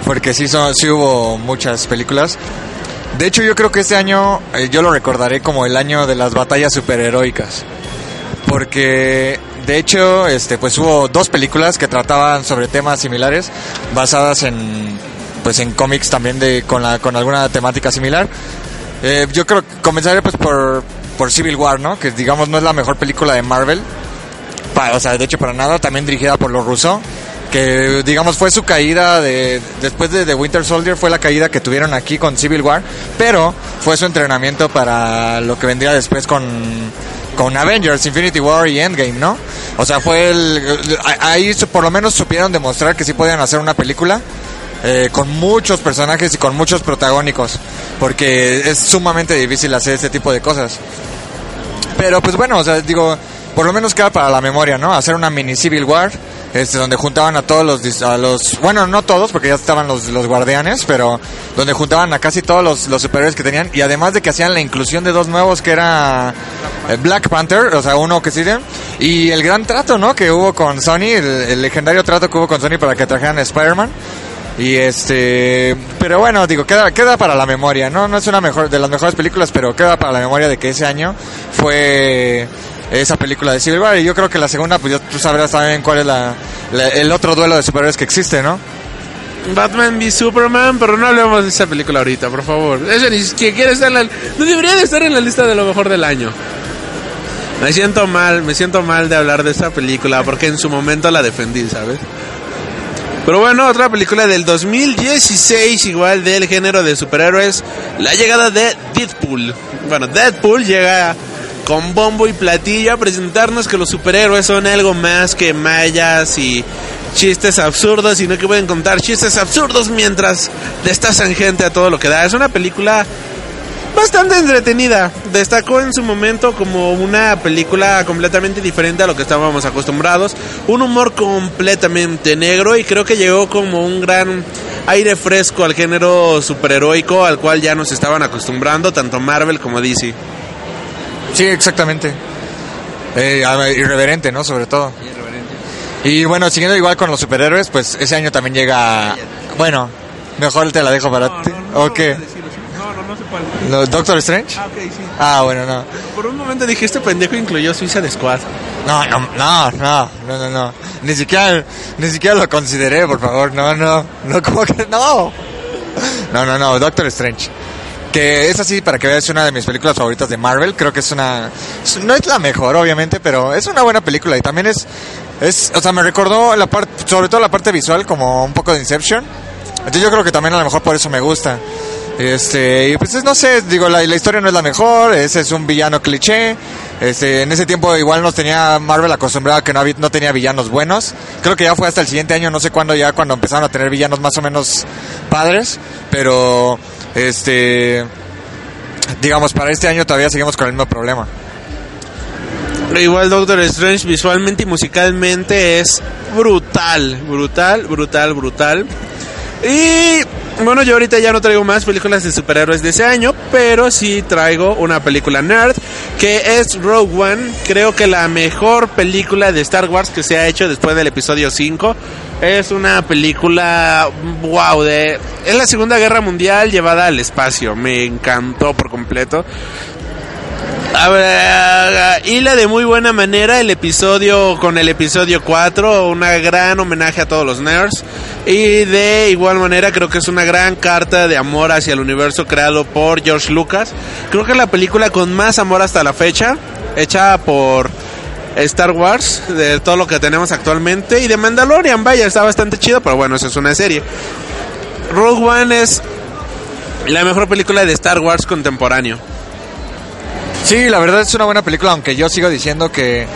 Speaker 2: Porque sí, son, sí hubo muchas películas. De hecho, yo creo que este año eh, yo lo recordaré como el año de las batallas superheroicas. Porque de hecho, este, pues hubo dos películas que trataban sobre temas similares, basadas en pues en cómics también de con, la, con alguna temática similar. Eh, yo creo que comenzaré pues por, por Civil War, ¿no? Que digamos no es la mejor película de Marvel. o sea, de hecho para nada, también dirigida por los rusos. Que digamos fue su caída de después de The Winter Soldier fue la caída que tuvieron aquí con Civil War, pero fue su entrenamiento para lo que vendría después con con Avengers, Infinity War y Endgame, ¿no? O sea, fue el ahí por lo menos supieron demostrar que sí podían hacer una película eh, con muchos personajes y con muchos protagónicos, porque es sumamente difícil hacer este tipo de cosas. Pero pues bueno, o sea, digo, por lo menos queda para la memoria, ¿no? Hacer una mini Civil War, este, donde juntaban a todos los, a los, bueno, no todos, porque ya estaban los, los guardianes, pero donde juntaban a casi todos los, los superiores que tenían, y además de que hacían la inclusión de dos nuevos, que era eh, Black Panther, o sea, uno que siguen, y el gran trato, ¿no? Que hubo con Sony, el, el legendario trato que hubo con Sony para que trajeran a Spider-Man. Y este, pero bueno, digo, queda, queda para la memoria, ¿no? No es una mejor, de las mejores películas, pero queda para la memoria de que ese año fue esa película de Civil War. Y yo creo que la segunda, pues tú sabrás también cuál es la, el otro duelo de superhéroes que existe, ¿no?
Speaker 1: Batman v Superman, pero no hablemos de esa película ahorita, por favor. Eso ni que quiere estar en la, no debería de estar en la lista de lo mejor del año. Me siento mal, me siento mal de hablar de esa película porque en su momento la defendí, ¿sabes? Pero bueno, otra película del 2016, igual del género de superhéroes, la llegada de Deadpool. Bueno, Deadpool llega con bombo y platillo a presentarnos que los superhéroes son algo más que mayas y chistes absurdos, sino que pueden contar chistes absurdos mientras destazan gente a todo lo que da. Es una película bastante entretenida. Destacó en su momento como una película completamente diferente a lo que estábamos acostumbrados. Un humor completamente negro y creo que llegó como un gran aire fresco al género superheroico al cual ya nos estaban acostumbrando tanto Marvel como DC.
Speaker 2: Sí, exactamente. Eh, irreverente, ¿no? Sobre todo. Y bueno, siguiendo igual con los superhéroes, pues ese año también llega... Bueno, mejor te la dejo para ti. ¿O qué?
Speaker 1: No, no, no sé cuál.
Speaker 2: ¿Lo- ¿Doctor Strange?
Speaker 1: Ah, ok, sí.
Speaker 2: Ah, bueno, no.
Speaker 1: Por un momento dije, este pendejo incluyó Suiza de Squad.
Speaker 2: No, no, no, no, no, no, no. Ni siquiera, ni siquiera lo consideré, por favor. No, no, no, como que no. No, no, no, Doctor Strange. Que es así, para que veas, una de mis películas favoritas de Marvel. Creo que es una... No es la mejor, obviamente, pero es una buena película. Y también es... es o sea, me recordó la parte... Sobre todo la parte visual, como un poco de Inception. Entonces yo creo que también a lo mejor por eso me gusta. Este, y pues es- no sé, digo, la, la historia no es la mejor, ese es un villano cliché. Este, en ese tiempo igual nos tenía Marvel acostumbrado a que no, había- no tenía villanos buenos. Creo que ya fue hasta el siguiente año, no sé cuándo ya, cuando empezaron a tener villanos más o menos padres. Pero, este, digamos, para este año todavía seguimos con el mismo problema.
Speaker 1: Igual Doctor Strange visualmente y musicalmente es brutal, brutal, brutal, brutal. Y bueno, yo ahorita ya no traigo más películas de superhéroes de ese año, pero sí traigo una película nerd que es Rogue One, creo que la mejor película de Star Wars que se ha hecho después del episodio 5. Es una película wow de es la Segunda Guerra Mundial llevada al espacio, me encantó por completo. Hila de muy buena manera el episodio con el episodio 4, una gran homenaje a todos los nerds y de igual manera creo que es una gran carta de amor hacia el universo creado por George Lucas. Creo que es la película con más amor hasta la fecha, hecha por Star Wars, de todo lo que tenemos actualmente y de Mandalorian, vaya, está bastante chido, pero bueno, eso es una serie. Rogue One es la mejor película de Star Wars contemporáneo.
Speaker 2: Sí, la verdad es una buena película, aunque yo sigo diciendo que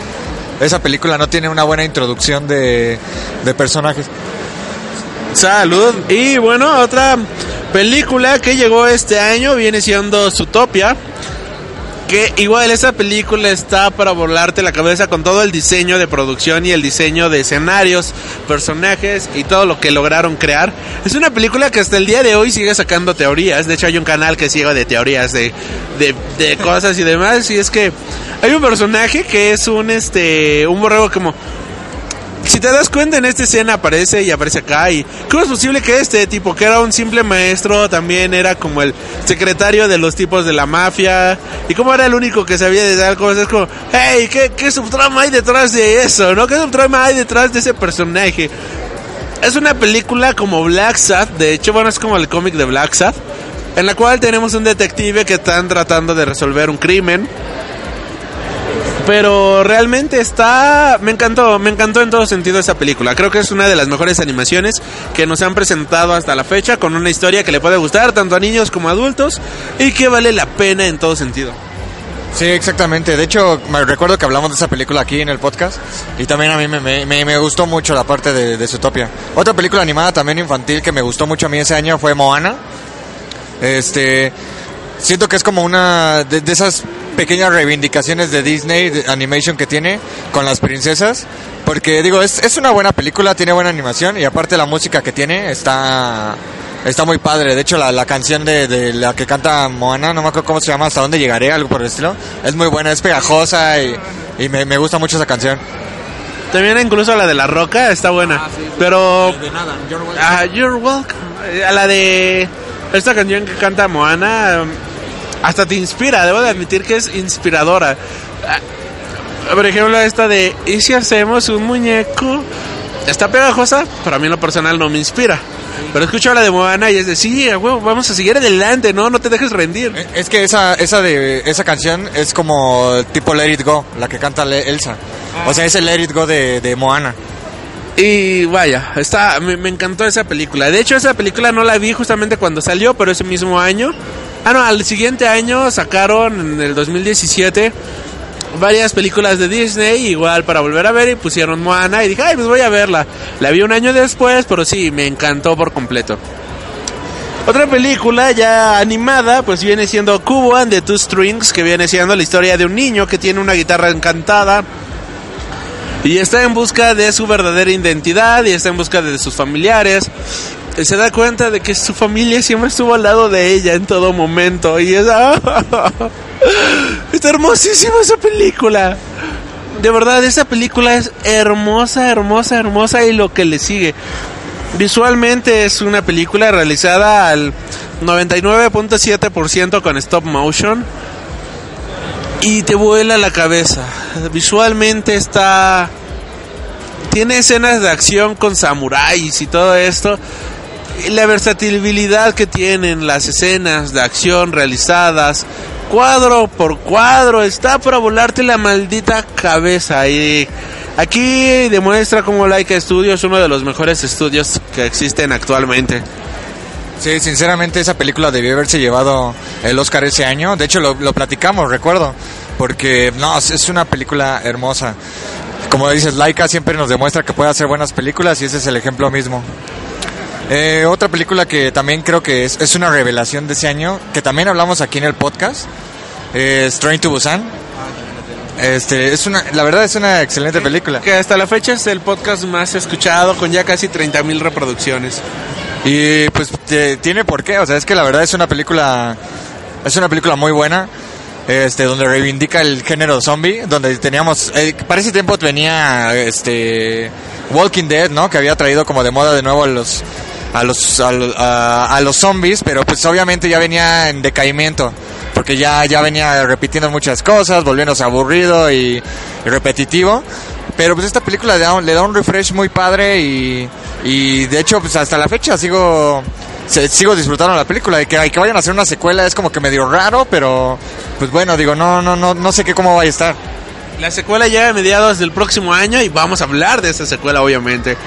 Speaker 2: esa película no tiene una buena introducción de, de personajes.
Speaker 1: Salud. Y bueno, otra película que llegó este año viene siendo Zootopia. Que igual esa película está para volarte la cabeza con todo el diseño de producción y el diseño de escenarios, personajes y todo lo que lograron crear. Es una película que hasta el día de hoy sigue sacando teorías. De hecho hay un canal que sigue de teorías de, de, de cosas y demás. Y es que hay un personaje que es un este un borrego como si te das cuenta en esta escena aparece y aparece acá y ¿cómo es posible que este tipo que era un simple maestro también era como el secretario de los tipos de la mafia y como era el único que sabía de dar cosas es como hey ¿qué, qué subtrama hay detrás de eso? ¿no? ¿qué subtrama hay detrás de ese personaje? Es una película como Black Sad, de hecho bueno es como el cómic de Black Sad en la cual tenemos un detective que están tratando de resolver un crimen pero realmente está me encantó me encantó en todo sentido esa película creo que es una de las mejores animaciones que nos han presentado hasta la fecha con una historia que le puede gustar tanto a niños como a adultos y que vale la pena en todo sentido
Speaker 2: Sí, exactamente. De hecho, me recuerdo que hablamos de esa película aquí en el podcast y también a mí me, me, me- gustó mucho la parte de, de Zootopia. Otra película animada también infantil que me gustó mucho a mí ese año fue Moana. Este, siento que es como una de esas pequeñas reivindicaciones de Disney de Animation que tiene con las princesas. Porque digo, es, es una buena película, tiene buena animación y aparte la música que tiene está, está muy padre. De hecho, la, la canción de, de la que canta Moana, no me acuerdo cómo se llama, hasta dónde llegaré, algo por el estilo. Es muy buena, es pegajosa y, y me, me gusta mucho esa canción.
Speaker 1: también incluso la de la roca está buena pero Ah, You're welcome. Eh, A la de esta canción que canta Moana, um, hasta te inspira, debo de admitir que es inspiradora. Ah, Por ejemplo, esta de ¿y si hacemos un muñeco? Está pegajosa, pero a mí en lo personal no me inspira. Pero escucho la de Moana y es de sí, huevo, vamos a seguir adelante, no, no te dejes rendir.
Speaker 2: Eh, Es que esa, esa de esa canción es como tipo Let It Go, la que canta Elsa. O sea, es el Let It Go de, de Moana.
Speaker 1: Y vaya, está, me, me encantó esa película. De hecho, esa película no la vi justamente cuando salió, pero ese mismo año. Ah, no, al siguiente año sacaron, en el 2017, varias películas de Disney, igual para volver a ver, y pusieron Moana, y dije, ay, pues voy a verla. La vi un año después, pero sí, me encantó por completo. Otra película ya animada, pues viene siendo Cubo and the Two Strings, que viene siendo la historia de un niño que tiene una guitarra encantada y está en busca de su verdadera identidad y está en busca de sus familiares. Se da cuenta de que su familia siempre estuvo al lado de ella en todo momento y es... Está hermosísima esa película. De verdad, esa película es hermosa, hermosa, hermosa y lo que le sigue. Visualmente es una película realizada al 99.7% con stop motion y te vuela la cabeza. Visualmente está tiene escenas de acción con samuráis y todo esto. La versatilidad que tienen las escenas de acción realizadas cuadro por cuadro está para volarte la maldita cabeza y Aquí demuestra cómo Laika Studios es uno de los mejores estudios que existen actualmente.
Speaker 2: Sí, sinceramente esa película debió haberse llevado el Oscar ese año. De hecho, lo, platicamos, recuerdo. Porque, no, es una película hermosa. Como dices, Laika siempre nos demuestra que puede hacer buenas películas y ese es el ejemplo mismo. Eh, otra película que también creo que es, es, una revelación de ese año, que también hablamos aquí en el podcast, es Train to Busan este, es una, la verdad es una excelente película.
Speaker 1: Que hasta la fecha es el podcast más escuchado con ya casi 30 mil reproducciones.
Speaker 2: Y pues tiene por qué, o sea, es que la verdad es una película, es una película muy buena. Este, donde reivindica el género zombie, donde teníamos, eh, para ese tiempo venía, este, Walking Dead, ¿no? Que había traído como de moda de nuevo los, a los, a, a los zombies, pero pues obviamente ya venía en decaimiento porque ya, ya venía repitiendo muchas cosas, volviéndose aburrido y, repetitivo. Pero pues esta película le da, un, le da un refresh muy padre y, y de hecho pues hasta la fecha sigo sigo disfrutando la película y que, que vayan a hacer una secuela es como que medio raro, pero pues bueno, digo, no no no no sé qué cómo va a estar.
Speaker 1: La secuela llega a mediados del próximo año y vamos a hablar de esa secuela obviamente.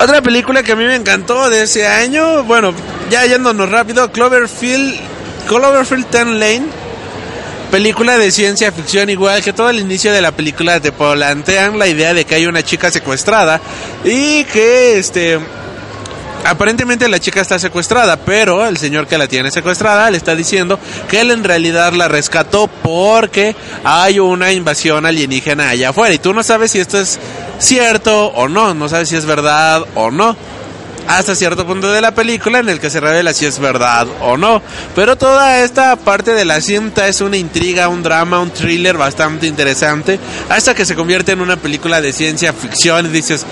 Speaker 1: Otra película que a mí me encantó de ese año, bueno, ya yéndonos rápido, Cloverfield Cloverfield 10 Lane, película de ciencia ficción igual que todo el inicio de la película te plantean la idea de que hay una chica secuestrada y que este aparentemente la chica está secuestrada, pero el señor que la tiene secuestrada le está diciendo que él en realidad la rescató porque hay una invasión alienígena allá afuera y tú no sabes si esto es cierto o no, no sabes si es verdad o no hasta cierto punto de la película en el que se revela si es verdad o no. Pero toda esta parte de la cinta es una intriga, un drama, un thriller bastante interesante, hasta que se convierte en una película de ciencia ficción y dices,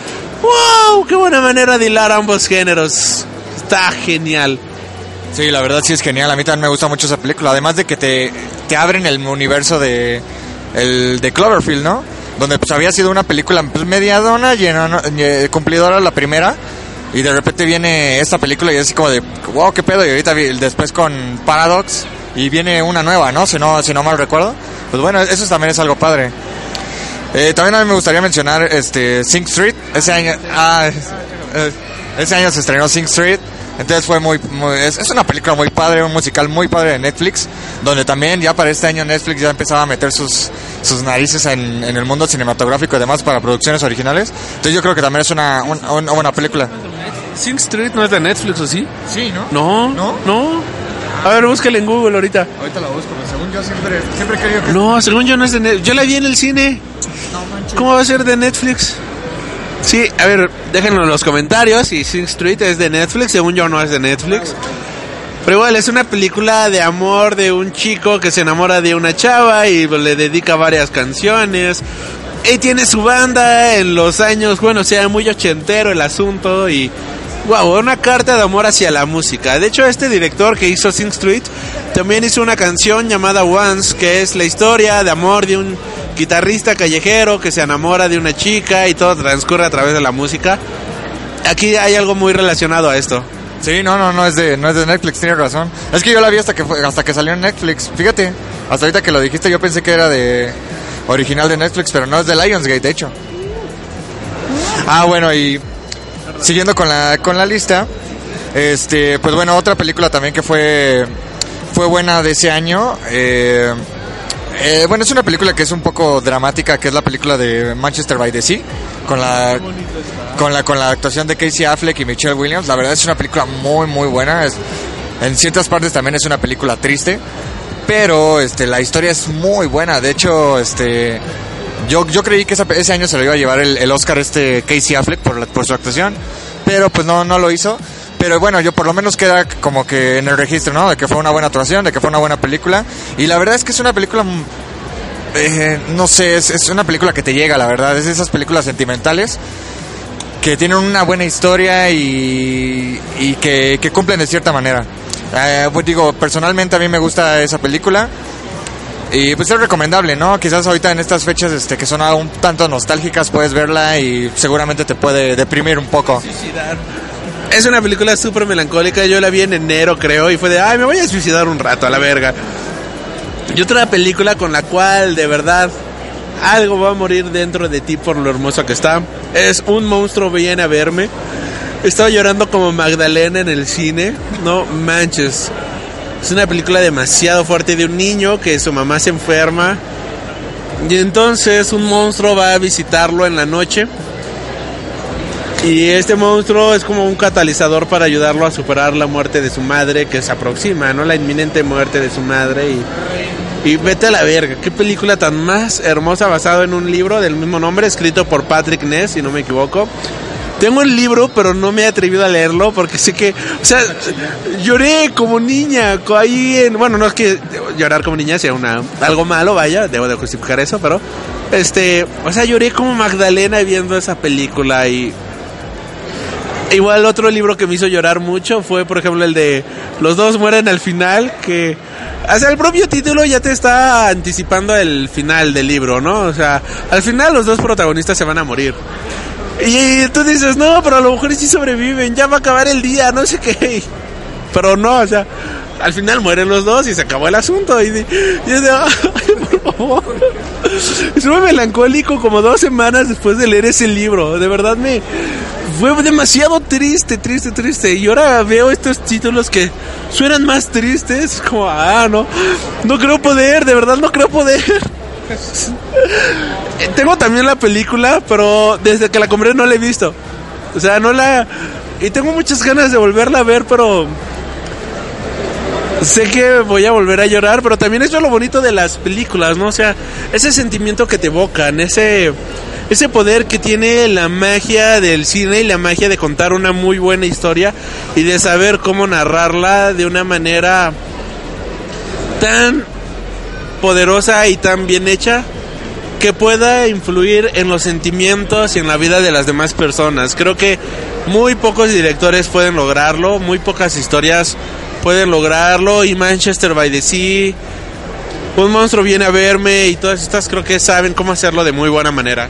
Speaker 1: wow, qué buena manera de hilar ambos géneros. Está genial.
Speaker 2: Sí, la verdad sí es genial. A mí también me gusta mucho esa película. Además de que te, te abren el universo de, el, de Cloverfield, ¿no? Donde pues había sido una película pues, mediadona, llena, eh, cumplidora la primera y de repente viene esta película y es así como de, wow, qué pedo. Y ahorita después con Paradox y viene una nueva, ¿no? Si no, si no mal recuerdo. Pues bueno, eso también es algo padre. Eh, también a mí me gustaría mencionar este Sing Street. Ese año, ah, ese año se estrenó Sing Street. Entonces fue muy, es, una película muy padre, un musical muy padre de Netflix, donde también ya para este año Netflix ya empezaba a meter sus, sus narices en, el mundo cinematográfico y demás para producciones originales. Entonces yo creo que también es una, una buena película.
Speaker 1: Sing Street no es de Netflix, ¿o sí?
Speaker 2: Sí, ¿no?
Speaker 1: No, no, no. A ver, búscale en Google ahorita.
Speaker 2: Ahorita la busco, pero según yo siempre, siempre he querido que...
Speaker 1: No, según yo no es de Netflix. Yo la vi en el cine. No manches. ¿Cómo va a ser de Netflix? Sí, a ver, déjenlo en los comentarios si Sing Street es de Netflix, según yo no es de Netflix. Pero igual es una película de amor de un chico que se enamora de una chava y le dedica varias canciones. Y tiene su banda en los años, bueno, sea muy ochentero el asunto y wow, una carta de amor hacia la música. De hecho, este director que hizo Sing Street también hizo una canción llamada Once, que es la historia de amor de un guitarrista callejero que se enamora de una chica y todo transcurre a través de la música. Aquí hay algo muy relacionado a esto.
Speaker 2: Sí, no, no, no es de, no es de Netflix, tienes razón. Es que yo la vi hasta que hasta que salió en Netflix. Fíjate, hasta ahorita que lo dijiste yo pensé que era de original de Netflix, pero no es de Lionsgate, de hecho. Ah, bueno, y siguiendo con la con la lista, este, pues bueno, otra película también que fue fue buena de ese año, eh, Eh, bueno, es una película que es un poco dramática, que es la película de Manchester by the Sea, con la, con la, con la actuación de Casey Affleck y Michelle Williams. La verdad es una película muy, muy buena. Es, en ciertas partes también es una película triste, pero este, la historia es muy buena. De hecho, este, yo, yo creí que esa- ese año se lo iba a llevar el, el Oscar este Casey Affleck por, la- por su actuación, pero pues no, no lo hizo. Pero bueno, yo por lo menos queda como que en el registro, ¿no? De que fue una buena actuación, de que fue una buena película. Y la verdad es que es una película, mm, eh, no sé, es, es una película que te llega, la verdad. Es de esas películas sentimentales que tienen una buena historia y, y que, que cumplen de cierta manera. Eh, pues digo, personalmente a mí me gusta esa película. Y pues es recomendable, ¿no? Quizás ahorita en estas fechas este, que son un tanto nostálgicas puedes verla y seguramente te puede deprimir un poco.
Speaker 1: Es una película súper melancólica. Yo la vi en enero, creo, y fue de, ay, me voy a suicidar un rato a la verga. Y otra película con la cual, de verdad, algo va a morir dentro de ti por lo hermoso que está. Es Un monstruo viene a verme. Estaba llorando como Magdalena en el cine. No manches. Es una película demasiado fuerte de un niño que su mamá se enferma. Y entonces un monstruo va a visitarlo en la noche. Y este monstruo es como un catalizador para ayudarlo a superar la muerte de su madre que se aproxima, ¿no? La inminente muerte de su madre y, y vete a la verga. Qué película tan más hermosa basado en un libro del mismo nombre escrito por Patrick Ness, si no me equivoco. Tengo el libro, pero no me he atrevido a leerlo porque sé que, o sea, lloré como niña, ahí en, bueno, no es que llorar como niña sea una algo malo, vaya, debo de justificar eso, pero este, o sea, lloré como Magdalena viendo esa película y Igual otro libro que me hizo llorar mucho fue, por ejemplo, el de Los dos mueren al final, que... O sea, el propio título ya te está anticipando el final del libro, ¿no? O sea, al final los dos protagonistas se van a morir. Y tú dices, no, pero a lo mejor sí sobreviven, ya va a acabar el día, no sé qué. Pero no, o sea, al final mueren los dos y se acabó el asunto. Y, y de, ay, por favor. Estuve melancólico como dos semanas después de leer ese libro. De verdad me fue demasiado triste, triste, triste. Y ahora veo estos títulos que suenan más tristes. Como, ah, no, no creo poder, de verdad no creo poder. Tengo también la película, pero desde que la compré no la he visto. O sea, no la... Y tengo muchas ganas de volverla a ver, pero... Sé que voy a volver a llorar, pero también eso es lo bonito de las películas, ¿no? O sea, ese sentimiento que te evocan, ese, ese poder que tiene la magia del cine y la magia de contar una muy buena historia y de saber cómo narrarla de una manera tan poderosa y tan bien hecha que pueda influir en los sentimientos y en la vida de las demás personas. Creo que muy pocos directores pueden lograrlo, muy pocas historias pueden lograrlo y Manchester by the Sea, un monstruo viene a verme y todas estas creo que saben cómo hacerlo de muy buena manera.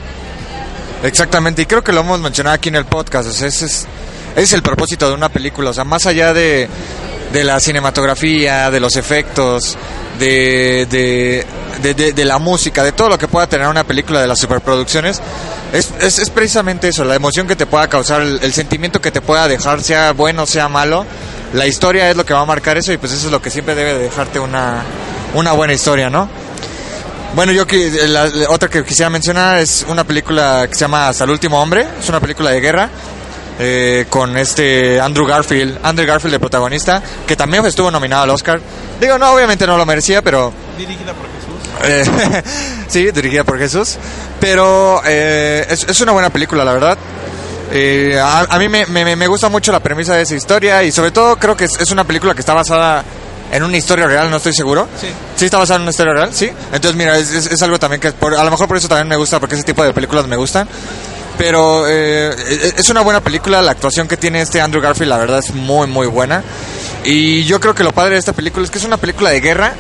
Speaker 2: Exactamente, y creo que lo hemos mencionado aquí en el podcast, ese es, el propósito de una película, o sea, más allá de la cinematografía, de los efectos, de, de, de, la música, de todo lo que pueda tener una película de las superproducciones, es, es, es precisamente eso, la emoción que te pueda causar, el, el sentimiento que te pueda dejar, sea bueno, sea malo, la historia es lo que va a marcar eso y pues eso es lo que siempre debe de dejarte una, una buena historia, ¿no? Bueno, yo la, la otra que quisiera mencionar es una película que se llama Hasta el último hombre, es una película de guerra eh, con este Andrew Garfield, Andrew Garfield de protagonista, que también estuvo nominado al Oscar. Digo, no, obviamente no lo merecía, pero
Speaker 1: Dirigida por Jesús.
Speaker 2: eh, sí, dirigida por Jesús. Pero eh, es, es una buena película, la verdad. Eh, a, a mí me, me, me gusta mucho la premisa de esa historia y sobre todo creo que es, es una película que está basada en una historia real, no estoy seguro.
Speaker 1: Sí.
Speaker 2: ¿Sí está basada en una historia real? Sí. Entonces, mira, es, es- es algo también que por- a lo mejor por eso también me gusta, porque ese tipo de películas me gustan. Pero eh, es es una buena película, la actuación que tiene este Andrew Garfield, la verdad es muy, muy buena. Y yo creo que lo padre de esta película es que es una película de guerra,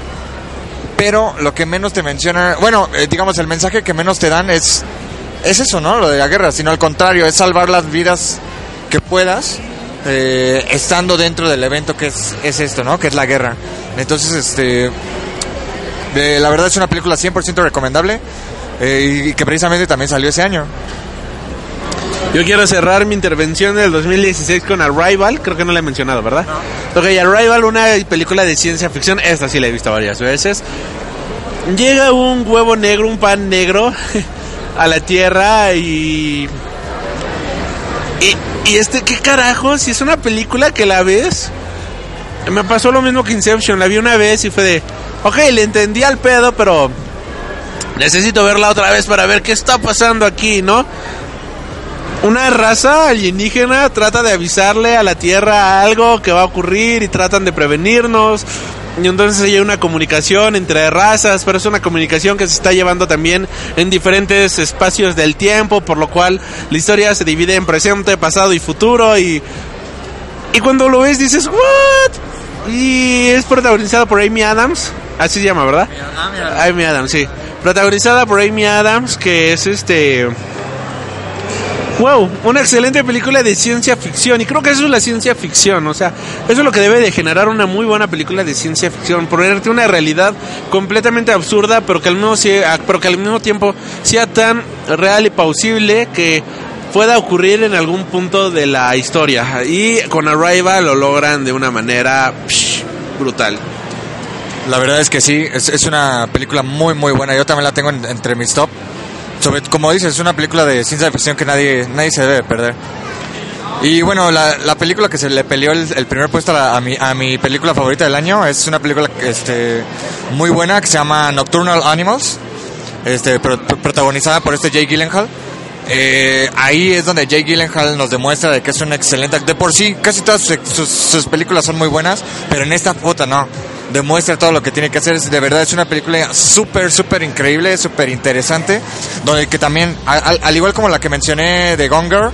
Speaker 2: pero lo que menos te menciona, bueno, eh, digamos, el mensaje que menos te dan es, es eso, ¿no? Lo de la guerra, sino al contrario, es salvar las vidas que puedas eh, estando dentro del evento que es, es esto, ¿no? Que es la guerra. Entonces, este, la verdad es una película 100% recomendable eh, y que precisamente también salió ese año.
Speaker 1: Yo quiero cerrar mi intervención del 2016 con Arrival, creo que no la he mencionado, ¿verdad? Ok, Arrival, una película de ciencia ficción, esta sí la he visto varias veces. llega un huevo negro, un pan negro a la tierra y... Y, y este, ¿qué carajo? Si es una película que la ves... Me pasó lo mismo que Inception, la vi una vez y fue de... Ok, le entendí al pedo, pero... Necesito verla otra vez para ver qué está pasando aquí, ¿no? Una raza alienígena trata de avisarle a la Tierra algo que va a ocurrir y tratan de prevenirnos. Y entonces hay una comunicación entre razas, pero es una comunicación que se está llevando también en diferentes espacios del tiempo, por lo cual la historia se divide en presente, pasado y futuro. Y, y cuando lo ves dices, ¿what? Y es protagonizada por Amy Adams, así se llama, ¿verdad? Amy Adams, sí. Protagonizada por Amy Adams, que es este... Wow, una excelente película de ciencia ficción. Y creo que eso es la ciencia ficción. O sea, eso es lo que debe de generar una muy buena película de ciencia ficción. Ponerte una realidad completamente absurda, pero que al mismo, pero que al mismo tiempo sea tan real y plausible que pueda ocurrir en algún punto de la historia. Y con Arrival lo logran de una manera psh, brutal.
Speaker 2: La verdad es que sí, es, es, una película muy muy buena. Yo también la tengo en, entre mis top. Sobre, como dices, es una película de ciencia ficción que nadie, nadie se debe perder. Y bueno, la, la película que se le peleó el, el primer puesto a, a, mi, a mi película favorita del año es una película este, muy buena que se llama Nocturnal Animals, este, pro, protagonizada por este Jay Gyllenhaal. Eh, ahí es donde Jay Gyllenhaal nos demuestra de que es un excelente de por sí casi todas sus, sus, sus, películas son muy buenas pero en esta puta no demuestra todo lo que tiene que hacer de verdad es una película súper súper increíble súper interesante donde que también al, al, igual como la que mencioné de Gonger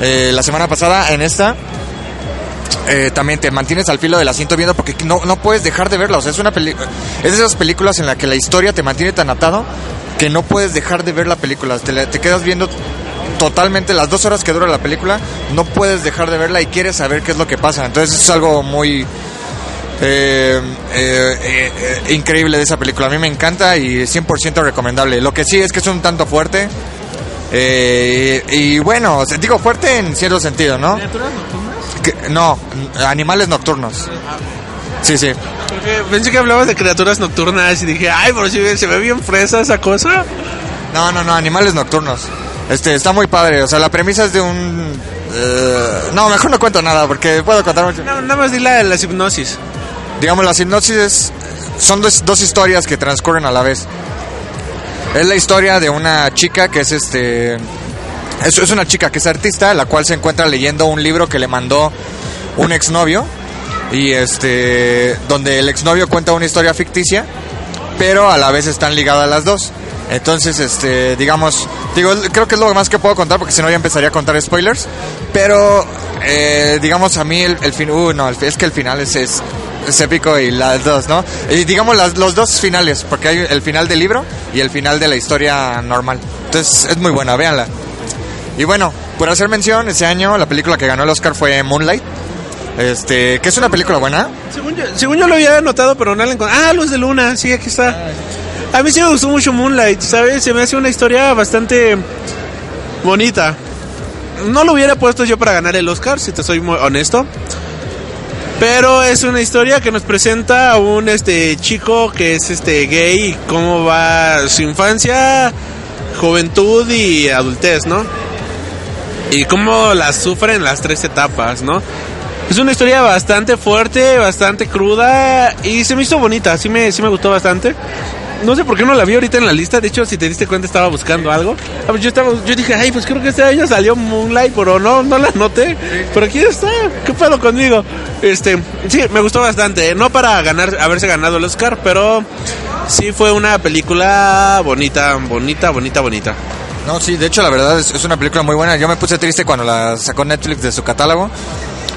Speaker 2: eh, la semana pasada en esta eh, también te mantienes al filo del asiento viendo porque no, no puedes dejar de verla. O sea, es una peli es de esas películas en la que la historia te mantiene tan atado que no puedes dejar de ver la película. Te, te quedas viendo totalmente las dos horas que dura la película, no puedes dejar de verla y quieres saber qué es lo que pasa. Entonces es algo muy eh, eh, eh, increíble de esa película. A mí me encanta y 100% recomendable. Lo que sí es que es un tanto fuerte. y bueno, digo fuerte en cierto sentido, ¿no? Que, no, animales nocturnos. Sí, sí.
Speaker 1: Porque pensé que hablabas de criaturas nocturnas y dije, ay, pero si se ve bien fresa esa cosa.
Speaker 2: No, no, no, animales nocturnos. Este, está muy padre. O sea, la premisa es de un. Uh, no, mejor no cuento nada porque puedo contar mucho.
Speaker 1: No, nada más di la de la hipnosis.
Speaker 2: Digamos, las hipnosis son dos, dos, historias que transcurren a la vez. Es la historia de una chica que es este. Es, es una chica que es artista, la cual se encuentra leyendo un libro que le mandó un exnovio. Y este. Donde el exnovio cuenta una historia ficticia, pero a la vez están ligadas las dos. Entonces, este, digamos, digo, creo que es lo más que puedo contar porque si no ya empezaría a contar spoilers. Pero, eh, digamos, a mí el, el fin, uh, no, es que el final es, es épico y las dos, ¿no? Y digamos las, los dos finales, porque hay el final del libro y el final de la historia normal. Entonces, es muy buena, véanla. Y bueno, por hacer mención, ese año la película que ganó el Oscar fue Moonlight. Este, que es una película buena.
Speaker 1: Según yo, según yo lo había notado, pero no la encontré. Ah, Luz de Luna, sí, aquí está. A mí sí me gustó mucho Moonlight, ¿sabes? Se me hace una historia bastante bonita. No lo hubiera puesto yo para ganar el Oscar, si te soy muy honesto. Pero es una historia que nos presenta a un este chico que es este gay, cómo va su infancia, juventud y adultez, ¿no? Y cómo las sufre en las tres etapas, ¿no? Es una historia bastante fuerte, bastante cruda y se me hizo bonita, sí me, sí me gustó bastante no sé por qué no la vi ahorita en la lista. De hecho, si te diste cuenta, estaba buscando algo. Yo, estaba, yo dije, ay, pues creo que este año salió Moonlight, pero no, no la noté. Pero aquí está. ¿Qué pedo conmigo? Este, sí, me gustó bastante. No para ganar, haberse ganado el Oscar, pero sí fue una película bonita, bonita, bonita, bonita.
Speaker 2: No, sí, de hecho, la verdad es, es una película muy buena. Yo me puse triste cuando la sacó Netflix de su catálogo,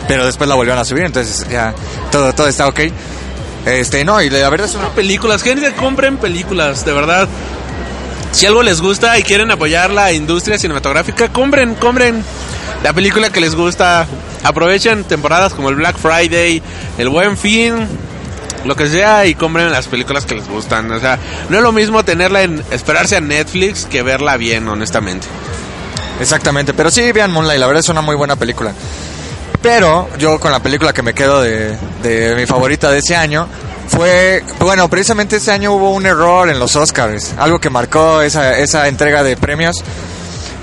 Speaker 2: pero después la volvieron a subir, entonces ya todo, todo está ok. Este, no, y la verdad una...
Speaker 1: Películas, gente, compren películas, de verdad. Si algo les gusta y quieren apoyar la industria cinematográfica, compren, compren la película que les gusta. Aprovechen temporadas como el Black Friday, el Buen Fin, lo que sea, y compren las películas que les gustan. O sea, no es lo mismo tenerla en esperarse a Netflix que verla bien, honestamente.
Speaker 2: Exactamente, pero sí, vean Moonlight, la verdad es una muy buena película. Pero yo con la película que me quedo de, de mi favorita de ese año fue, bueno, precisamente ese año hubo un error en los Oscars, algo que marcó esa, esa entrega de premios,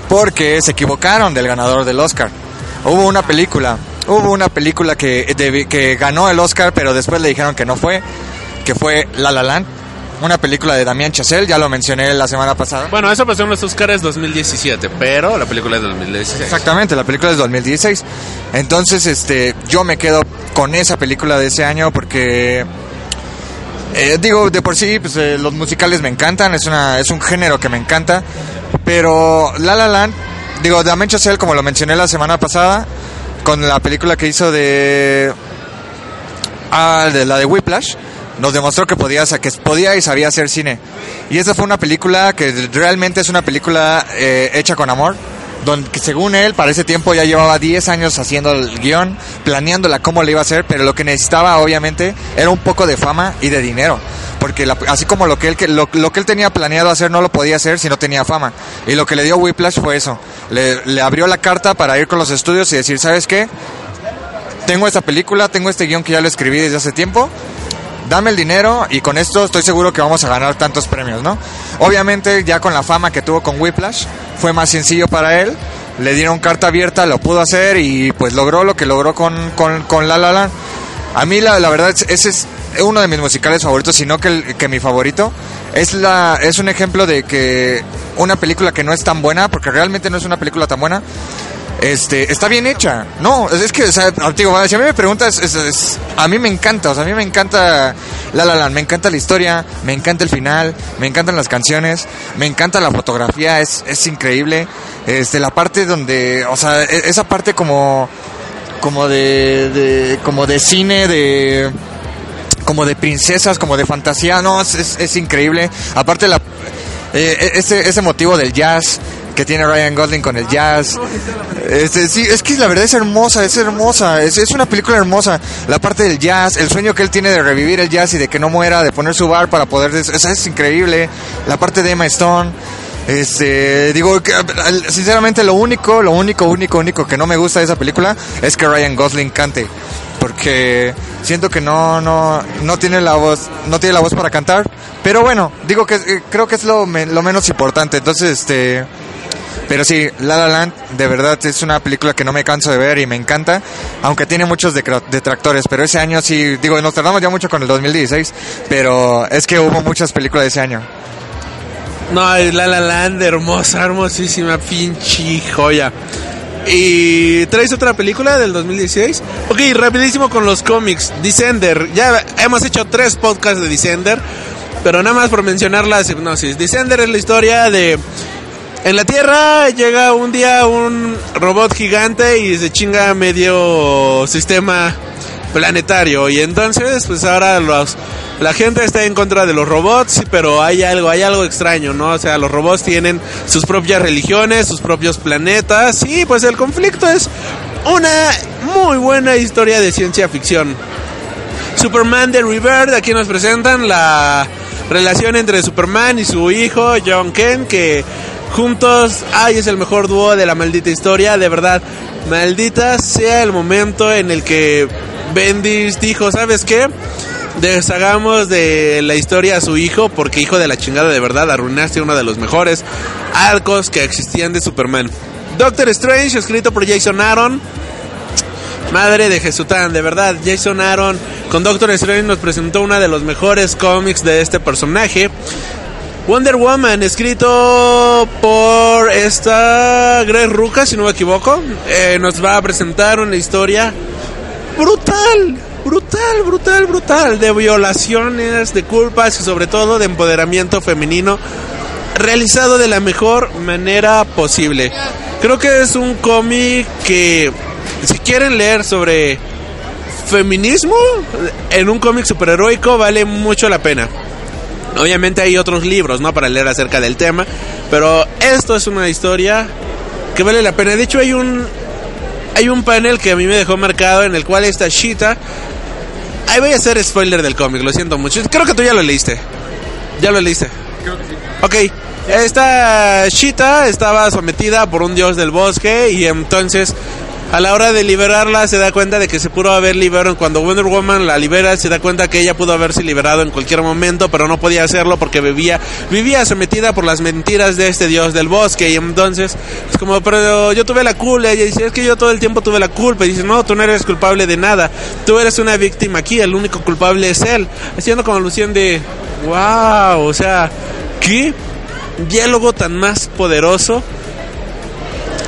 Speaker 2: porque se equivocaron del ganador del Oscar. Hubo una película, hubo una película que, que ganó el Oscar, pero después le dijeron que no fue, que fue La La Land, una película de Damien Chazelle, ya lo mencioné la semana pasada.
Speaker 1: Bueno, eso pasó en los Oscars 2017, pero la película es de 2016.
Speaker 2: Exactamente, la película es 2016. Entonces, este, yo me quedo con esa película de ese año porque eh, digo, de por sí, pues eh, los musicales me encantan, es una, es un género que me encanta, pero La La Land, digo, Damien Chazelle, como lo mencioné la semana pasada, con la película que hizo de, ah, de la de Whiplash, nos demostró que podía, que podía y sabía hacer cine. Y esa fue una película que realmente es una película eh, hecha con amor, donde según él, para ese tiempo ya llevaba 10 años haciendo el guion, planeándola cómo le iba a hacer, pero lo que necesitaba obviamente era un poco de fama y de dinero. Porque así como lo que, él, que- lo, lo que él tenía planeado hacer no lo podía hacer si no tenía fama. Y lo que le dio Whiplash fue eso. Le, le abrió la carta para ir con los estudios y decir, ¿sabes qué? Tengo esta película, tengo este guion que ya lo escribí desde hace tiempo. Dame el dinero y con esto estoy seguro que vamos a ganar tantos premios, ¿no? Obviamente ya con la fama que tuvo con Whiplash fue más sencillo para él. Le dieron carta abierta, lo pudo hacer y pues logró lo que logró con, con, con La La Land. A mí la, la verdad es- ese es uno de mis musicales favoritos, sino que, que mi favorito. Es, la, es un ejemplo de que una película que no es tan buena, porque realmente no es una película tan buena, este, está bien hecha. No, es, que, o sea, digo, si a mí me preguntas, es- a mí me encanta, o sea, a mí me encanta La La me encanta la historia, me encanta el final, me encantan las canciones, me encanta la fotografía, es, es increíble. Este, la parte donde, o sea, e- esa parte como, como de, de- como de cine, de, como de princesas, como de fantasía, no, es, es, es increíble. Aparte la, eh, ese, ese motivo del jazz que tiene Ryan Gosling con el jazz. Este, sí, es que la verdad es hermosa, es hermosa, es, es una película hermosa. La parte del jazz, el sueño que él tiene de revivir el jazz y de que no muera, de poner su bar para poder... Esa es increíble. La parte de Emma Stone. Este, digo, sinceramente lo único, lo único, único, único que no me gusta de esa película es que Ryan Gosling cante. Porque siento que no, no, no tiene la voz, no tiene la voz para cantar. Pero bueno, digo que eh, creo que es lo, lo menos importante. Entonces, este, pero sí, La La Land de verdad es una película que no me canso de ver y me encanta, aunque tiene muchos detractores, pero ese año sí, digo, nos tardamos ya mucho con el 2016, pero es que hubo muchas películas de ese año.
Speaker 1: No, La La Land, hermosa, hermosísima, pinche joya. ¿Y traes otra película del 2016? Ok, rapidísimo con los cómics. Descender. Ya hemos hecho tres podcasts de Descender, pero nada más por mencionar la hipnosis. Descender es la historia de... En la Tierra llega un día un robot gigante y se chinga medio sistema planetario. Y entonces pues ahora los la gente está en contra de los robots pero hay algo hay algo extraño no o sea los robots tienen sus propias religiones sus propios planetas y pues el conflicto es una muy buena historia de ciencia ficción. Superman de Rebirth aquí nos presentan la relación entre Superman y su hijo John Kent que juntos. Ay es el mejor dúo de la maldita historia. De verdad maldita sea el momento en el que Bendis dijo sabes qué deshagamos de la historia a su hijo porque hijo de la chingada de verdad arruinaste uno de los mejores arcos que existían de Superman. Doctor Strange escrito por Jason Aaron. Madre de Jesután, de verdad, Jason Aaron. Con Doctor Strange nos presentó uno de los mejores cómics de este personaje. Wonder Woman, escrito por esta Greg Ruca, si no me equivoco, eh, nos va a presentar una historia brutal, brutal, brutal, brutal, de violaciones, de culpas y sobre todo de empoderamiento femenino, realizado de la mejor manera posible. Creo que es un cómic que, si quieren leer sobre feminismo en un cómic superheroico, vale mucho la pena. Obviamente hay otros libros, ¿no? Para leer acerca del tema, pero esto es una historia que vale la pena. De hecho, hay un hay un panel que a mí me dejó marcado en el cual está Shita. Ahí voy a hacer spoiler del cómic, lo siento mucho. Creo que tú ya lo leíste. Ya lo leíste. Ok. Esta Shita estaba sometida por un dios del bosque y entonces a la hora de liberarla se da cuenta de que se pudo haber liberado. Cuando Wonder Woman la libera se da cuenta que ella pudo haberse liberado en cualquier momento, pero no podía hacerlo porque vivía, vivía sometida por las mentiras de este dios del bosque. Y entonces es como, pero yo tuve la culpa. Ella dice, es que yo todo el tiempo tuve la culpa. Y dice, no, tú no eres culpable de nada. Tú eres una víctima aquí, el único culpable es él. Haciendo como alusión de, wow, o sea, ¿qué diálogo tan más poderoso?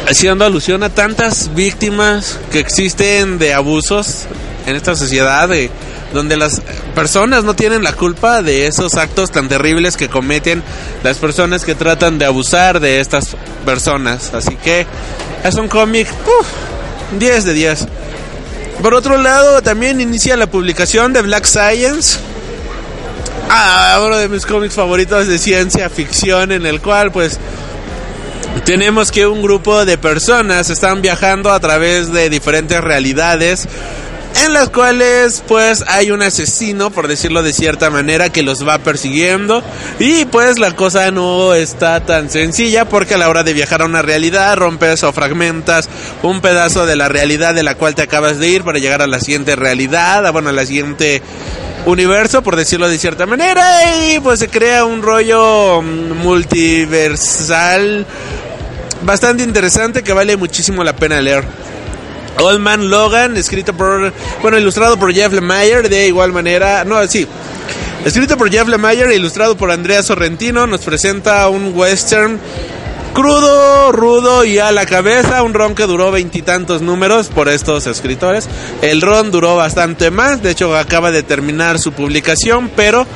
Speaker 1: Haciendo alusión a tantas víctimas que existen de abusos en esta sociedad, de, donde las personas no tienen la culpa de esos actos tan terribles que cometen las personas que tratan de abusar de estas personas. Así que es un cómic 10 de 10. Por otro lado, también inicia la publicación de Black Science. Ah, uno de mis cómics favoritos de ciencia ficción en el cual pues tenemos que un grupo de personas están viajando a través de diferentes realidades en las cuales pues hay un asesino, por decirlo de cierta manera, que los va persiguiendo. Y pues la cosa no está tan sencilla porque a la hora de viajar a una realidad rompes o fragmentas un pedazo de la realidad de la cual te acabas de ir para llegar a la siguiente realidad, a, bueno, a la siguiente universo, por decirlo de cierta manera, y pues se crea un rollo multiversal bastante interesante que vale muchísimo la pena leer. Old Man Logan, escrito por, bueno, ilustrado por Jeff Lemire, de igual manera, no, sí, escrito por Jeff Lemire e ilustrado por Andrea Sorrentino, nos presenta un western crudo, rudo y a la cabeza, un ron que duró veintitantos números por estos escritores. El ron duró bastante más, de hecho acaba de terminar su publicación, pero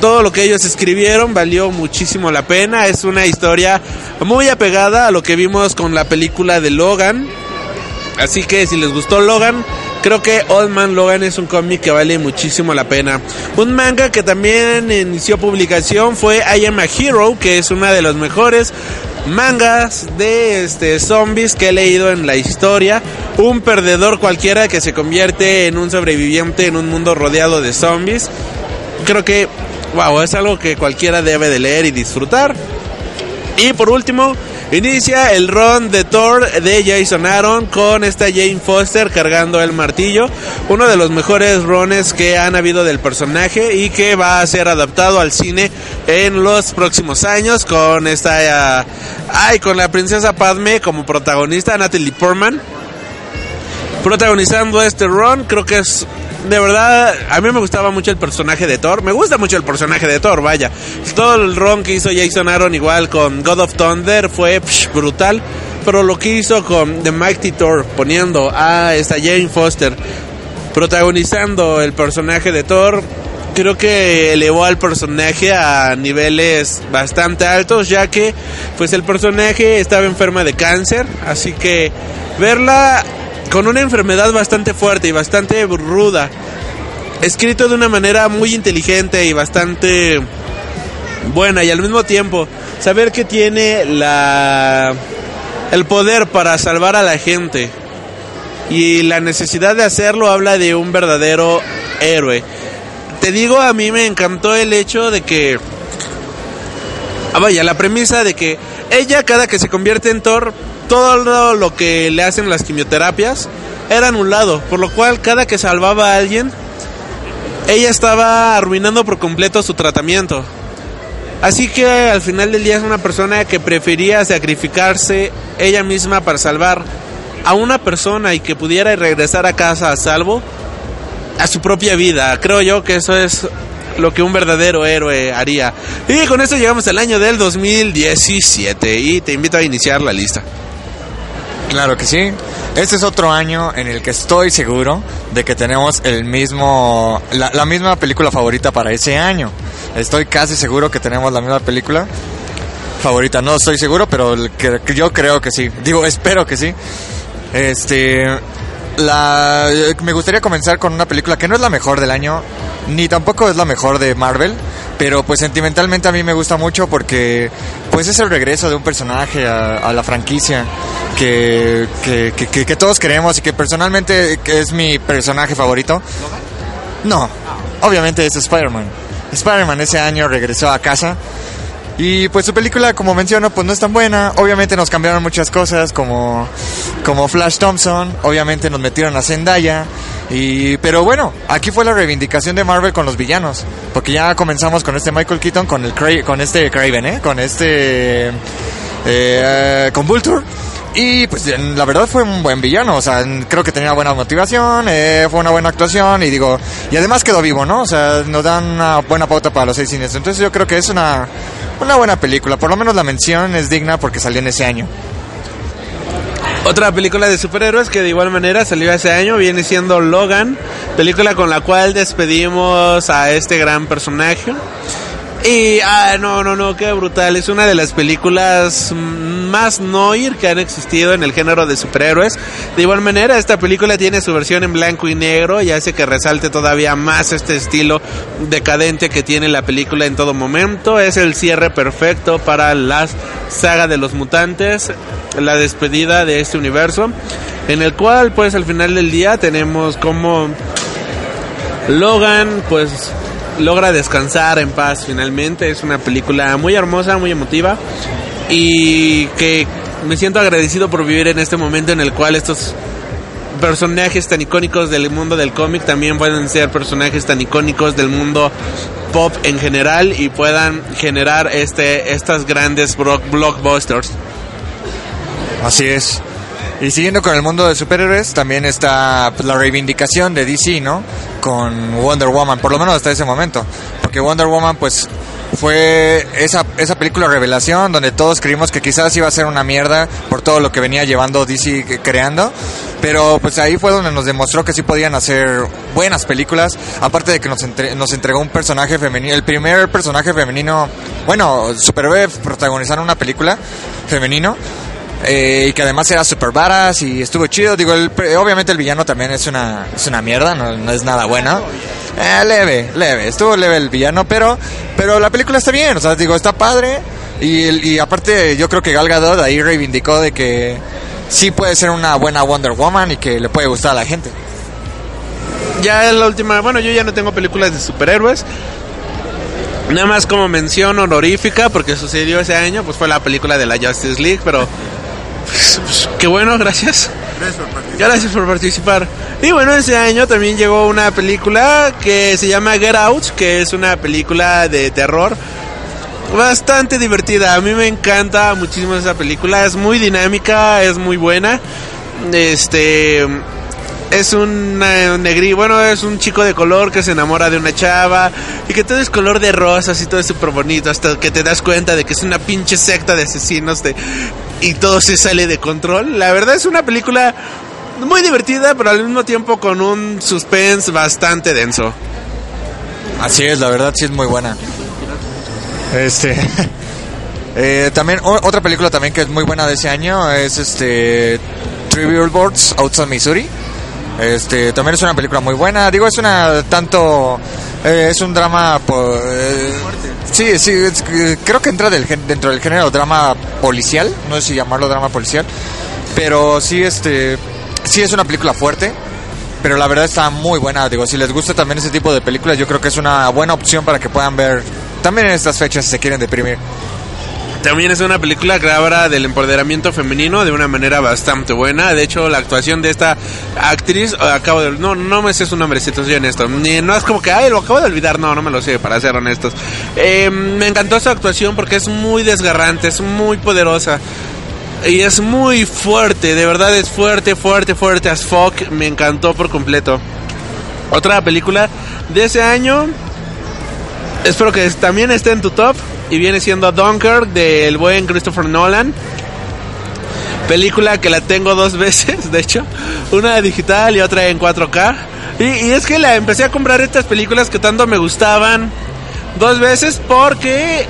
Speaker 1: todo lo que ellos escribieron valió muchísimo la pena. Es una historia muy apegada a lo que vimos con la película de Logan. Así que si les gustó Logan, creo que Old Man Logan es un cómic que vale muchísimo la pena. Un manga que también inició publicación fue I Am a Hero, que es una de los mejores mangas de este zombies que he leído en la historia. Un perdedor cualquiera que se convierte en un sobreviviente en un mundo rodeado de zombies. Creo que wow, es algo que cualquiera debe de leer y disfrutar. Y por último, inicia el ron de Thor de Jason Aaron con esta Jane Foster cargando el martillo. Uno de los mejores rones que han habido del personaje y que va a ser adaptado al cine en los próximos años con esta... ay, con la princesa Padme como protagonista, Natalie Portman. Protagonizando este ron, creo que es de verdad, a mí me gustaba mucho el personaje de Thor. Me gusta mucho el personaje de Thor, vaya. Todo el ron que hizo Jason Aaron igual con God of Thunder fue brutal. Pero lo que hizo con The Mighty Thor, poniendo a esta Jane Foster protagonizando el personaje de Thor, creo que elevó al personaje a niveles bastante altos, ya que pues el personaje estaba enferma de cáncer, así que verla con una enfermedad bastante fuerte y bastante ruda, escrito de una manera muy inteligente y bastante buena y al mismo tiempo saber que tiene la el poder para salvar a la gente y la necesidad de hacerlo habla de un verdadero héroe. Te digo, a mí me encantó el hecho de que ah, vaya, la premisa de que ella cada que se convierte en Thor todo lo que le hacen las quimioterapias era anulado, por lo cual cada que salvaba a alguien, ella estaba arruinando por completo su tratamiento. Así que al final del día es una persona que prefería sacrificarse ella misma para salvar a una persona y que pudiera regresar a casa a salvo a su propia vida. Creo yo que eso es lo que un verdadero héroe haría. Y con esto llegamos al año del 2017 y te invito a iniciar la lista.
Speaker 2: Claro que sí. Este es otro año en el que estoy seguro de que tenemos el mismo, la, misma película favorita para ese año. Estoy casi seguro que tenemos la misma película favorita. No estoy seguro, pero yo creo que sí. Digo, espero que sí. Este, me gustaría comenzar con una película que no es la mejor del año, ni tampoco es la mejor de Marvel, pero pues sentimentalmente a mí me gusta mucho porque pues es el regreso de un personaje a, la franquicia que, que, todos queremos y que personalmente es mi personaje favorito. No, obviamente es Spider-Man. Spider-Man ese año regresó a casa Y pues su película, como menciono, pues no es tan buena. Obviamente nos cambiaron muchas cosas, como, como Flash Thompson. Obviamente nos metieron a Zendaya. Y, pero bueno, aquí fue la reivindicación de Marvel con los villanos. Porque ya comenzamos con este Michael Keaton, con, el Cra- con este Craven, ¿eh? Con este... Eh, con Vulture. Y pues la verdad fue un buen villano, o sea, creo que tenía buena motivación, eh, fue una buena actuación y digo, y además quedó vivo, ¿no? O sea, nos dan una buena pauta para los seis cines. Entonces yo creo que es una, una buena película, por lo menos la mención es digna porque salió en ese año.
Speaker 1: Otra película de superhéroes que de igual manera salió ese año viene siendo Logan, película con la cual despedimos a este gran personaje. Y, ah, no, no, no, qué brutal. Es una de las películas más noir que han existido en el género de superhéroes. De igual manera, esta película tiene su versión en blanco y negro y hace que resalte todavía más este estilo decadente que tiene la película en todo momento. Es el cierre perfecto para la saga de los mutantes, la despedida de este universo, en el cual, pues, al final del día tenemos como Logan, pues logra descansar en paz finalmente. Es una película muy hermosa, muy emotiva y que me siento agradecido por vivir en este momento en el cual estos personajes tan icónicos del mundo del cómic también pueden ser personajes tan icónicos del mundo pop en general y puedan generar este estas grandes blockbusters.
Speaker 2: Así es. Y siguiendo con el mundo de superhéroes, también está pues, la reivindicación de DC, ¿no? Con Wonder Woman, por lo menos hasta ese momento. Porque Wonder Woman, pues, fue esa, esa película revelación donde todos creímos que quizás iba a ser una mierda por todo lo que venía llevando DC creando. Pero pues ahí fue donde nos demostró que sí podían hacer buenas películas. Aparte de que nos, entre- nos entregó un personaje femenino, el primer personaje femenino, bueno, superhéroe protagonizar una película femenino. Eh, y que además era super badass y estuvo chido. Digo, el- obviamente el villano también es una, es una mierda, no, no es nada bueno. Eh, leve, leve, estuvo leve el villano, pero, pero la película está bien, o sea, digo, está padre. Y, y aparte, yo creo que Gal Gadot ahí reivindicó de que sí puede ser una buena Wonder Woman y que le puede gustar a la gente.
Speaker 1: Ya es la última, bueno, yo ya no tengo películas de superhéroes. Nada más como mención honorífica, porque sucedió ese año, pues fue la película de la Justice League, pero pues, qué bueno, gracias. Gracias por participar. Y bueno, ese año también llegó una película que se llama Get Out, que es una película de terror bastante divertida. A mí me encanta muchísimo esa película. Es muy dinámica, es muy buena. Este es un eh, negrí, bueno, es un chico de color que se enamora de una chava y que todo es color de rosas y todo es súper bonito hasta que te das cuenta de que es una pinche secta de asesinos de, y todo se sale de control. La verdad es una película muy divertida, pero al mismo tiempo con un suspense bastante denso.
Speaker 2: Así es, la verdad sí es muy buena. Este. eh, también, otra película también que es muy buena de ese año es este. Three Billboards Outside Missouri. Este, también es una película muy buena. Digo, es una tanto. eh, es un drama. eh, sí, sí, es creo que entra del, dentro del género drama policial. No sé si llamarlo drama policial. Pero sí, este. Sí, es una película fuerte. Pero la verdad está muy buena. Digo, si les gusta también ese tipo de películas, yo creo que es una buena opción para que puedan ver también en estas fechas si se quieren deprimir.
Speaker 1: También es una película que habla del empoderamiento femenino de una manera bastante buena. De hecho, la actuación de esta actriz, eh, acabo de... No, no me sé su nombre, si te soy honesto. No es como que, ay, lo acabo de olvidar. No, no me lo sé, para ser honestos. Eh, me encantó su actuación porque es muy desgarrante, es muy poderosa. Y es muy fuerte, de verdad es fuerte, fuerte, fuerte as fuck. Me encantó por completo. Otra película de ese año Espero que también esté en tu top. Y viene siendo Dunkirk del buen Christopher Nolan. Película que la tengo dos veces, de hecho. Una digital y otra en 4K. Y, es que la empecé a comprar estas películas que tanto me gustaban dos veces porque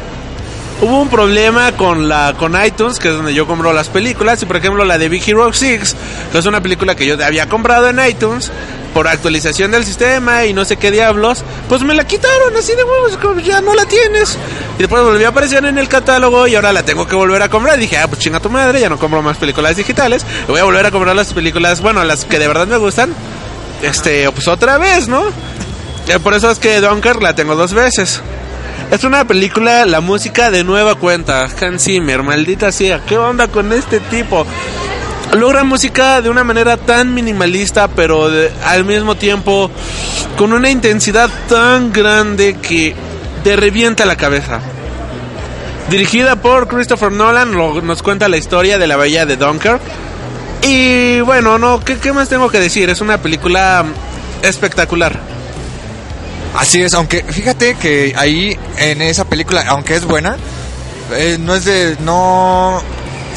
Speaker 1: hubo un problema con la con iTunes, que es donde yo compro las películas, y por ejemplo la de Big Hero 6, que es una película que yo había comprado en iTunes por actualización del sistema y no sé qué diablos, pues me la quitaron así de huevos, ya no la tienes. Y después volvió a aparecer en el catálogo y ahora la tengo que volver a comprar. Y dije, ah, pues chinga tu madre, ya no compro más películas digitales. Voy a volver a comprar las películas, bueno, las que de verdad me gustan. Este, pues otra vez, ¿no? Eh, Por eso es que Dunkirk la tengo dos veces. Es una película, la música de nueva cuenta. Hans Zimmer, maldita sea, ¿qué onda con este tipo? Logra música de una manera tan minimalista, pero al mismo tiempo con una intensidad tan grande que te revienta la cabeza. Dirigida por Christopher Nolan, nos cuenta la historia de la bahía de Dunkirk. Y bueno, no, ¿qué, qué más tengo que decir? Es una película espectacular.
Speaker 2: Así es, aunque fíjate que ahí en esa película, aunque es buena, eh, no es de. No.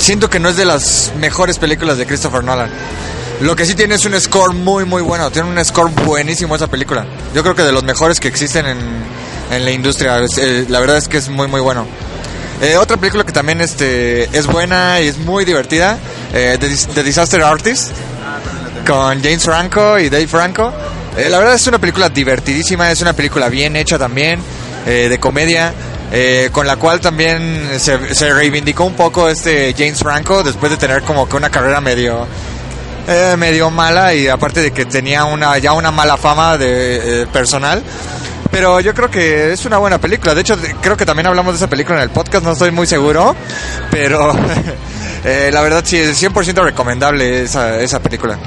Speaker 2: Siento que no es de las mejores películas de Christopher Nolan. Lo que sí tiene es un score muy, muy bueno. Tiene un score buenísimo esa película. Yo creo que de los mejores que existen en, en la industria. Eh, la verdad es que es muy, muy bueno. Eh, otra película que también este, es buena y es muy divertida, eh, The, The Disaster Artist, con James Franco y Dave Franco. Eh, la verdad es una película divertidísima, es una película bien hecha también, eh, de comedia, eh, con la cual también se, reivindicó un poco este James Franco después de tener como que una carrera medio eh, medio mala y aparte de que tenía una ya una mala fama de eh, personal. Pero yo creo que es una buena película. De hecho, creo que también hablamos de esa película en el podcast, no estoy muy seguro. Pero la verdad sí, es 100% recomendable esa, esa película.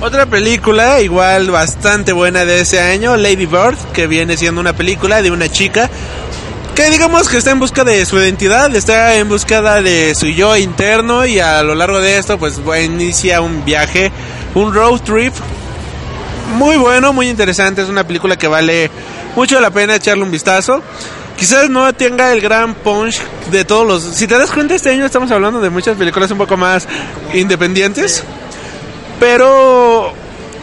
Speaker 1: Otra película igual bastante buena de ese año, Lady Bird, que viene siendo una película de una chica que digamos que está en busca de su identidad, está en búsqueda de su yo interno y a lo largo de esto pues inicia un viaje, un road trip muy bueno, muy interesante, es una película que vale mucho la pena echarle un vistazo. Quizás no tenga el gran punch de todos los... Si te das cuenta, este año estamos hablando de muchas películas un poco más independientes. Pero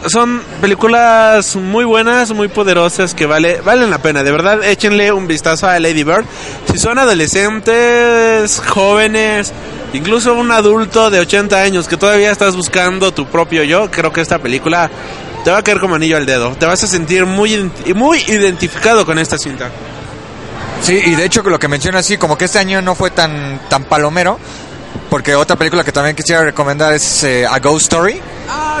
Speaker 1: son películas muy buenas, muy poderosas que vale, valen la pena. De verdad, échenle un vistazo a Lady Bird. Si son adolescentes, jóvenes, incluso un adulto de 80 años que todavía estás buscando tu propio yo, creo que esta película te va a caer como anillo al dedo. Te vas a sentir muy, muy identificado con esta cinta.
Speaker 2: Sí, y de hecho lo que menciona así, como que este año no fue tan, tan palomero, porque otra película que también quisiera recomendar es eh, A Ghost Story. Ah,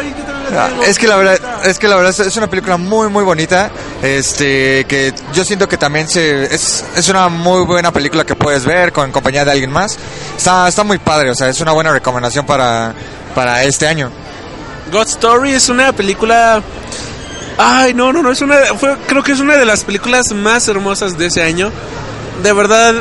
Speaker 2: Es que la verdad, es que la verdad es una película muy muy bonita, este que yo siento que también se es, es una muy buena película que puedes ver con compañía de alguien más. Está está muy padre, o sea, es una buena recomendación para para este año.
Speaker 1: God Story es una película. Ay, no, no, no, es una. Fue, creo que es una de las películas más hermosas de ese año. De verdad,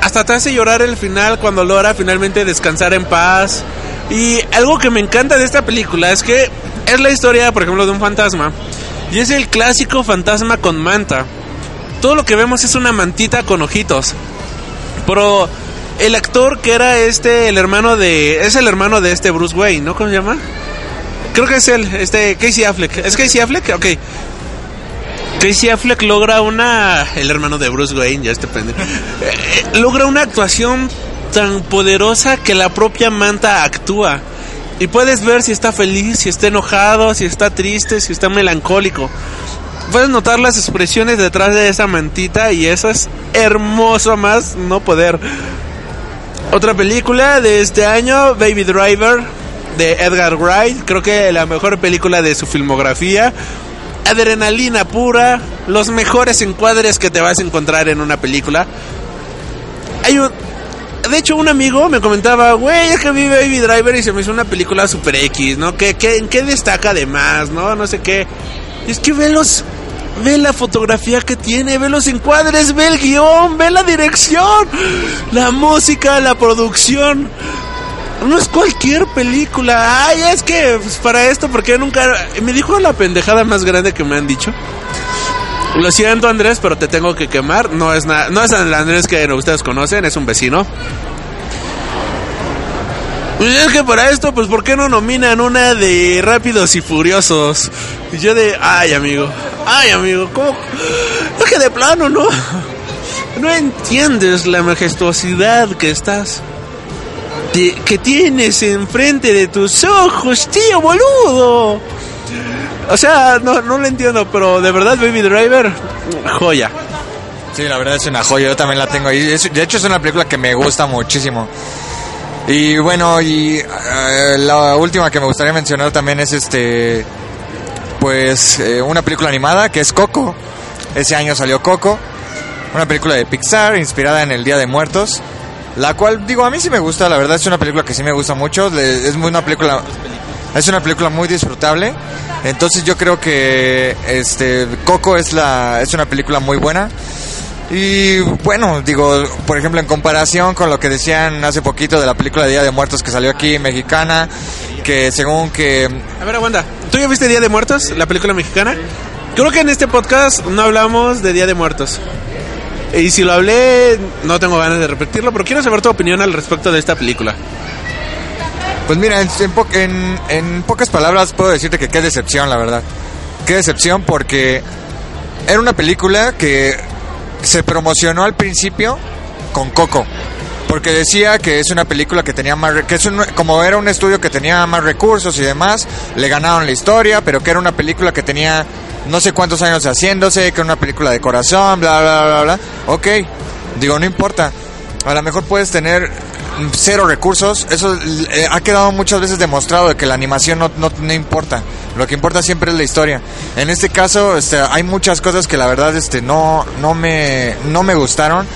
Speaker 1: hasta te hace llorar el final cuando logra finalmente descansar en paz. Y algo que me encanta de esta película es que es la historia, por ejemplo, de un fantasma. Y es el clásico fantasma con manta. Todo lo que vemos es una mantita con ojitos. Pero el actor que era este, el hermano de. Es el hermano de este Bruce Wayne, ¿no? ¿Cómo se llama? Creo que es él, este Casey Affleck. ¿Es Casey Affleck? Ok. Casey Affleck logra una. El hermano de Bruce Wayne, ya este pendejo. Eh, logra una actuación tan poderosa que la propia manta actúa. Y puedes ver si está feliz, si está enojado, si está triste, si está melancólico. Puedes notar las expresiones detrás de esa mantita y eso es hermoso más no poder. Otra película de este año, Baby Driver, de Edgar Wright. Creo que la mejor película de su filmografía. Adrenalina pura, los mejores encuadres que te vas a encontrar en una película. Hay un, de hecho, un amigo me comentaba, güey, es que vi Baby Driver y se me hizo una película super X, ¿no? ¿Qué, qué, ¿En qué destaca además, no? No sé qué. Es que ve los, ve la fotografía que tiene, ve los encuadres, ve el guion, ve la dirección, la música, la producción. No es cualquier película. Ay, es que pues, para esto, porque nunca... Me dijo la pendejada más grande que me han dicho. Lo siento Andrés, pero te tengo que quemar. No es nada, no es Andrés que ustedes conocen, es un vecino. Y es que para esto, pues, ¿por qué no nominan una de Rápidos y Furiosos? Y yo de, ay, amigo, ay, amigo, ¿cómo? Es que de plano, ¿no? No entiendes la majestuosidad que estás... de- que tienes enfrente de tus ojos, tío, boludo. O sea, no, no lo entiendo, pero de verdad Baby Driver, joya.
Speaker 2: Sí, la verdad es una joya, yo también la tengo ahí. Es- de hecho es una película que me gusta muchísimo. Y bueno, y eh, la última que me gustaría mencionar también es este, pues eh, una película animada que es Coco. Ese año salió Coco. una película de Pixar inspirada en el Día de Muertos. La cual, digo, a mí sí me gusta, la verdad es una película que sí me gusta mucho. Es muy una película. Es una película muy disfrutable. Entonces yo creo que este Coco es la es una película muy buena. Y bueno, digo, por ejemplo, en comparación con lo que decían hace poquito de la película de Día de Muertos que salió aquí, mexicana, que según que...
Speaker 1: A ver. ¿Tú ya viste Día de Muertos, la película mexicana? Creo que en este podcast no hablamos de Día de Muertos. Y si lo hablé, no tengo ganas de repetirlo, pero quiero saber tu opinión al respecto de esta película.
Speaker 2: Pues mira, en, en en- pocas palabras puedo decirte que qué decepción, la verdad. Qué decepción porque era una película que se promocionó al principio con Coco. Porque decía que es una película que tenía más... que es como era un estudio que tenía más recursos y demás, le ganaron la historia, pero que era una película que tenía no sé cuántos años haciéndose, que una película de corazón, bla, bla, bla, bla. Ok, digo, no importa. A lo mejor puedes tener cero recursos. Eso eh, ha quedado muchas veces demostrado de que la animación no, no, no importa. Lo que importa siempre es la historia. En este caso, este, hay muchas cosas que la verdad este, no, no, me, no me gustaron.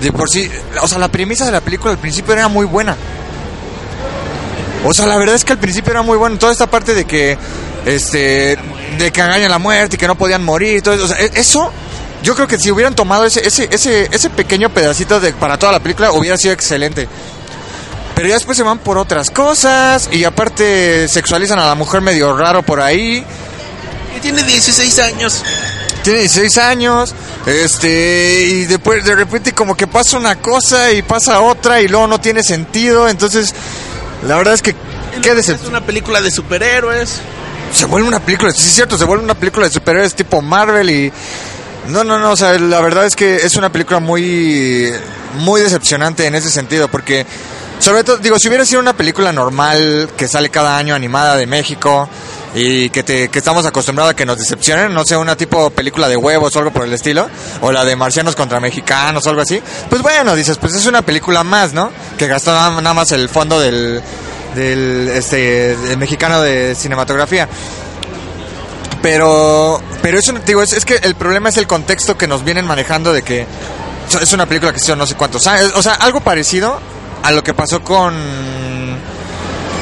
Speaker 2: De por sí, o sea, la premisa de la película al principio era muy buena. O sea, la verdad es que al principio era muy bueno. Toda esta parte de que, este, de que engañan la muerte y que no podían morir. y Todo eso, o sea, e- eso, yo creo que si hubieran tomado ese, ese, ese, ese pequeño pedacito de, para toda la película, hubiera sido excelente. Pero ya después se van por otras cosas y aparte sexualizan a la mujer medio raro por ahí.
Speaker 1: Y tiene 16 años.
Speaker 2: Tiene 16 años, este, y después de repente como que pasa una cosa y pasa otra y luego no tiene sentido. Entonces, la verdad es que, qué
Speaker 1: Es una película de superhéroes.
Speaker 2: Se vuelve una película, sí es cierto, se vuelve una película de superhéroes tipo Marvel y no, no, no, o sea, la verdad es que es una película muy muy decepcionante en ese sentido porque sobre todo digo, si hubiera sido una película normal que sale cada año animada de México y que te que estamos acostumbrados a que nos decepcionen, no sé, una tipo película de huevos o algo por el estilo, o la de marcianos contra mexicanos algo así, pues bueno, dices, pues es una película más, ¿no? Que gastó nada más el fondo del del este mexicano de cinematografía. Pero pero eso digo, es, es que el problema es el contexto que nos vienen manejando de que es una película que se no sé cuántos años, o sea, algo parecido a lo que pasó con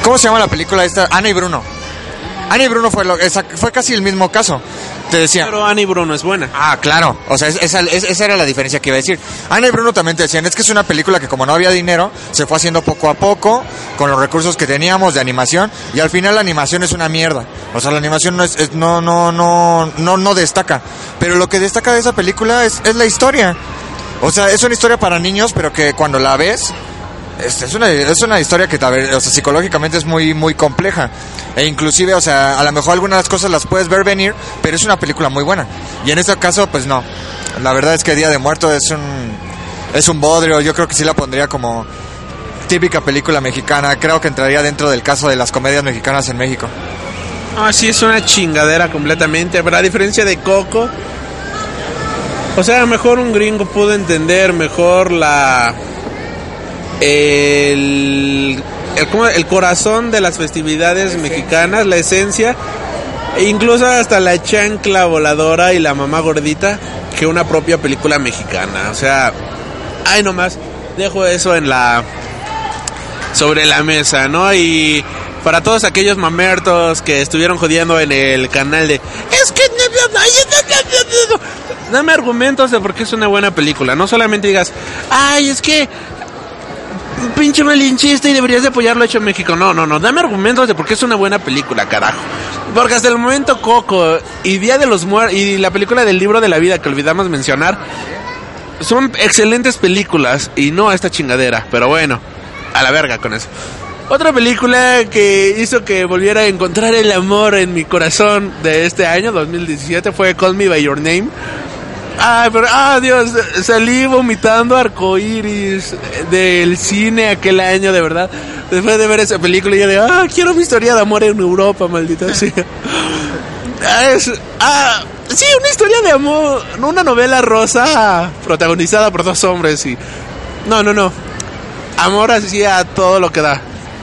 Speaker 2: ¿Cómo se llama la película esta? Ana y Bruno. Ana y Bruno fue lo, fue casi el mismo caso. Te decía.
Speaker 1: Pero Annie Bruno es buena.
Speaker 2: Ah, claro. O sea, es- esa, es- esa era la diferencia que iba a decir. Ana y Bruno también te decían, es que es una película que como no había dinero, se fue haciendo poco a poco, con los recursos que teníamos de animación, y al final la animación es una mierda. O sea, la animación no es, es- no, no, no, no, no destaca. Pero lo que destaca de esa película es, es la historia. O sea, es una historia para niños, pero que cuando la ves, es, es una, es una historia que vez, o sea, psicológicamente es muy, muy compleja. E inclusive, o sea, a lo mejor algunas cosas las puedes ver venir, pero es una película muy buena. Y en este caso, pues no. La verdad es que Día de Muerto es un, es un bodrio. Yo creo que sí la pondría como típica película mexicana. Creo que entraría dentro del caso de las comedias mexicanas en México.
Speaker 1: Ah, sí, es una chingadera completamente. Pero a diferencia de Coco, o sea, a lo mejor un gringo pudo entender mejor la. El. El, corazón de las festividades mexicanas, la esencia, e incluso hasta la chancla voladora y la mamá gordita, que una propia película mexicana. O sea, ay, nomás, dejo eso en la. sobre la mesa, ¿no? Y para todos aquellos mamertos que estuvieron jodiendo en el canal de es que dame argumentos de por qué es una buena película, no solamente digas, "Ay, es que pinche malinchista y deberías de apoyarlo hecho en México." No, no, no, dame argumentos de por qué es una buena película, carajo. Porque hasta el momento Coco y Día de los Muertos y la película del libro de la vida que olvidamos mencionar son excelentes películas y no esta chingadera, pero bueno, a la verga con eso. Otra película que hizo que volviera a encontrar el amor en mi corazón de este año, 2017, fue Call Me By Your Name. Ay, pero, ah, Dios, salí vomitando arcoíris del cine aquel año, de verdad. Después de ver esa película, yo de, ah, quiero mi historia de amor en Europa, maldita sea. Ah, es- ah, sí, una historia de amor, una novela rosa protagonizada por dos hombres y... No, no, no. Amor así a todo lo que da.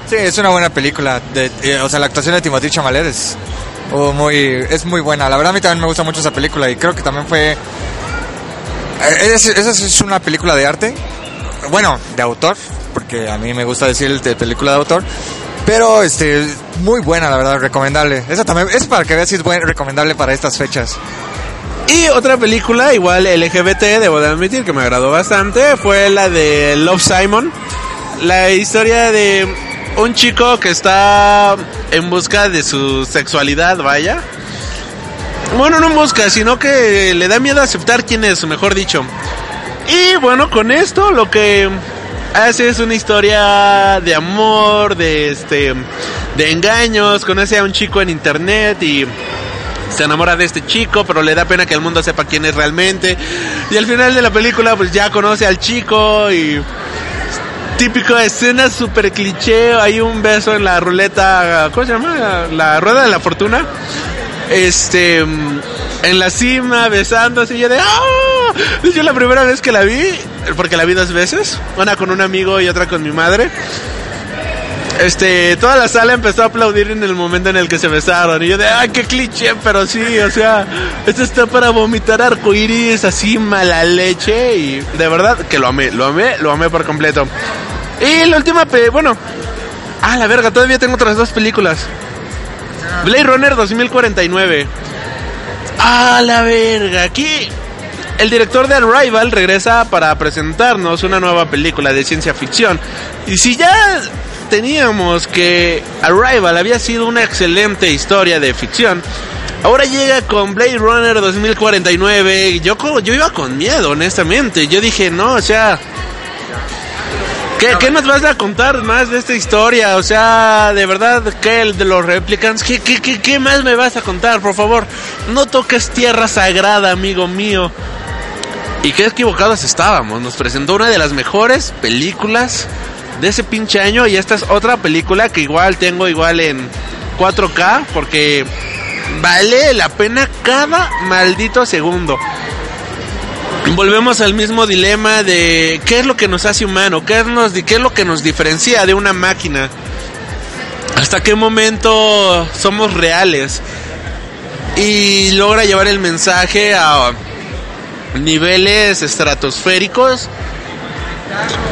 Speaker 2: Sí, es una buena película. De, eh, o sea, la actuación de Timothée Chalamet es oh, muy, es muy buena. La verdad a mí también me gusta mucho esa película y creo que también fue Esa es una película de arte. Bueno, de autor, porque a mí me gusta decir de película de autor. Pero este muy buena, la verdad, recomendable. Esa también es para que veas si es buen, recomendable para estas fechas.
Speaker 1: Y otra película, igual LGBT, debo de admitir que me agradó bastante, fue la de Love Simon. La historia de un chico que está en busca de su sexualidad, vaya. Bueno, no busca, sino que le da miedo aceptar quién es, mejor dicho. Y bueno, con esto lo que hace es una historia de amor, de este de engaños, conoce a un chico en internet y se enamora de este chico, pero le da pena que el mundo sepa quién es realmente. Y al final de la película, pues ya conoce al chico y. Típico escena super cliché. Hay un beso en la ruleta. ¿Cómo se llama? La rueda de la fortuna. Este. En la cima, besándose. Y yo de. ¡Ah! Yo la primera vez que la vi, porque la vi dos veces. Una con un amigo y otra con mi madre este, toda la sala empezó a aplaudir en el momento en el que se besaron. Y yo de, ay, qué cliché, pero sí, o sea, esto está para vomitar arcoíris así mala leche. Y de verdad que lo amé, lo amé, lo amé por completo. Y la última, bueno, ah, la verga, todavía tengo otras dos películas. Blade Runner 2049. Ah, la verga, aquí el director de Arrival regresa para presentarnos una nueva película de ciencia ficción. Y si ya teníamos que Arrival había sido una excelente historia de ficción, ahora llega con Blade Runner 2049. Yo, yo iba con miedo, honestamente. Yo dije, no, o sea. ¿Qué, qué nos vas a contar más de esta historia? O sea, de verdad, ¿qué el de los replicants? ¿Qué, qué, qué, qué más me vas a contar? Por favor, no toques tierra sagrada, amigo mío. Y qué equivocados estábamos. Nos presentó una de las mejores películas de ese pinche año. Y esta es otra película que igual tengo igual en 4K. Porque vale la pena cada maldito segundo. Volvemos al mismo dilema de qué es lo que nos hace humano, qué es, lo que nos diferencia de una máquina. ¿Hasta qué momento somos reales? Y logra llevar el mensaje a niveles estratosféricos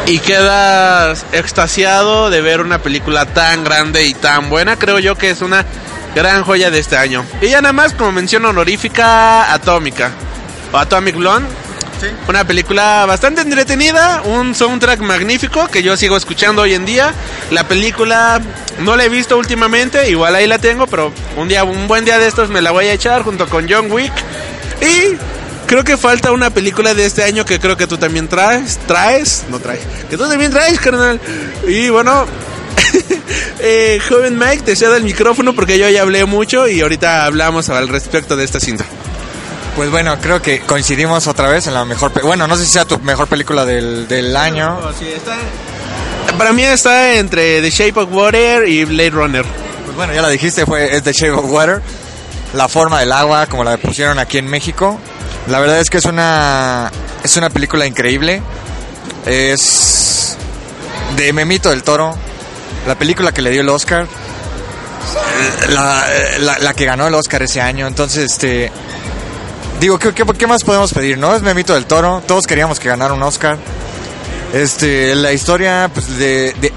Speaker 1: y quedas extasiado de ver una película tan grande y tan buena. Creo yo que es una gran joya de este año. Y ya nada más como mención honorífica Atómica o Atomic Blonde. Una película bastante entretenida, un soundtrack magnífico que yo sigo escuchando hoy en día. La película no la he visto últimamente, igual ahí la tengo, pero un día, un buen día de estos me la voy a echar junto con John Wick. Y creo que falta una película de este año que creo que tú también traes, traes, no traes, que tú también traes, carnal. Y bueno, eh, joven Mike, te cedo el micrófono porque yo ya hablé mucho y ahorita hablamos al respecto de esta cinta.
Speaker 2: Pues bueno, creo que coincidimos otra vez en la mejor... Bueno, no sé si sea tu mejor película del, del año.
Speaker 1: Para mí está entre The Shape of Water y Blade Runner.
Speaker 2: Pues bueno, ya la dijiste, fue es The Shape of Water. La forma del agua, como la pusieron aquí en México. La verdad es que es una es una película increíble. Es de Memito del Toro. La película que le dio el Oscar. La, la- la que ganó el Oscar ese año. Entonces, este... Digo, ¿qué, qué, más podemos pedir, no? Es Memito del Toro. Todos queríamos que ganara un Oscar. Este, la historia, pues,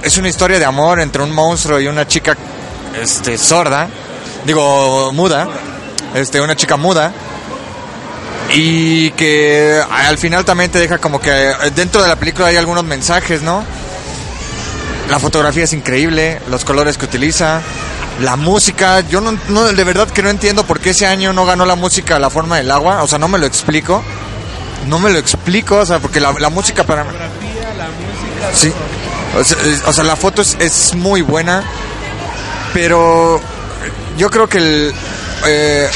Speaker 2: es una historia de amor entre un monstruo y una chica, este, sorda, digo, muda, este, una chica muda, y que al final también te deja como que dentro de la película hay algunos mensajes, ¿no? La fotografía es increíble, los colores que utiliza, la música, yo no, de verdad que no entiendo por qué ese año no ganó la música La forma del agua, o sea, no me lo explico. No me lo explico, o sea, porque la, la música para mí... Sí. O sea, es- o sea, la foto es, muy buena, pero yo creo que el, eh,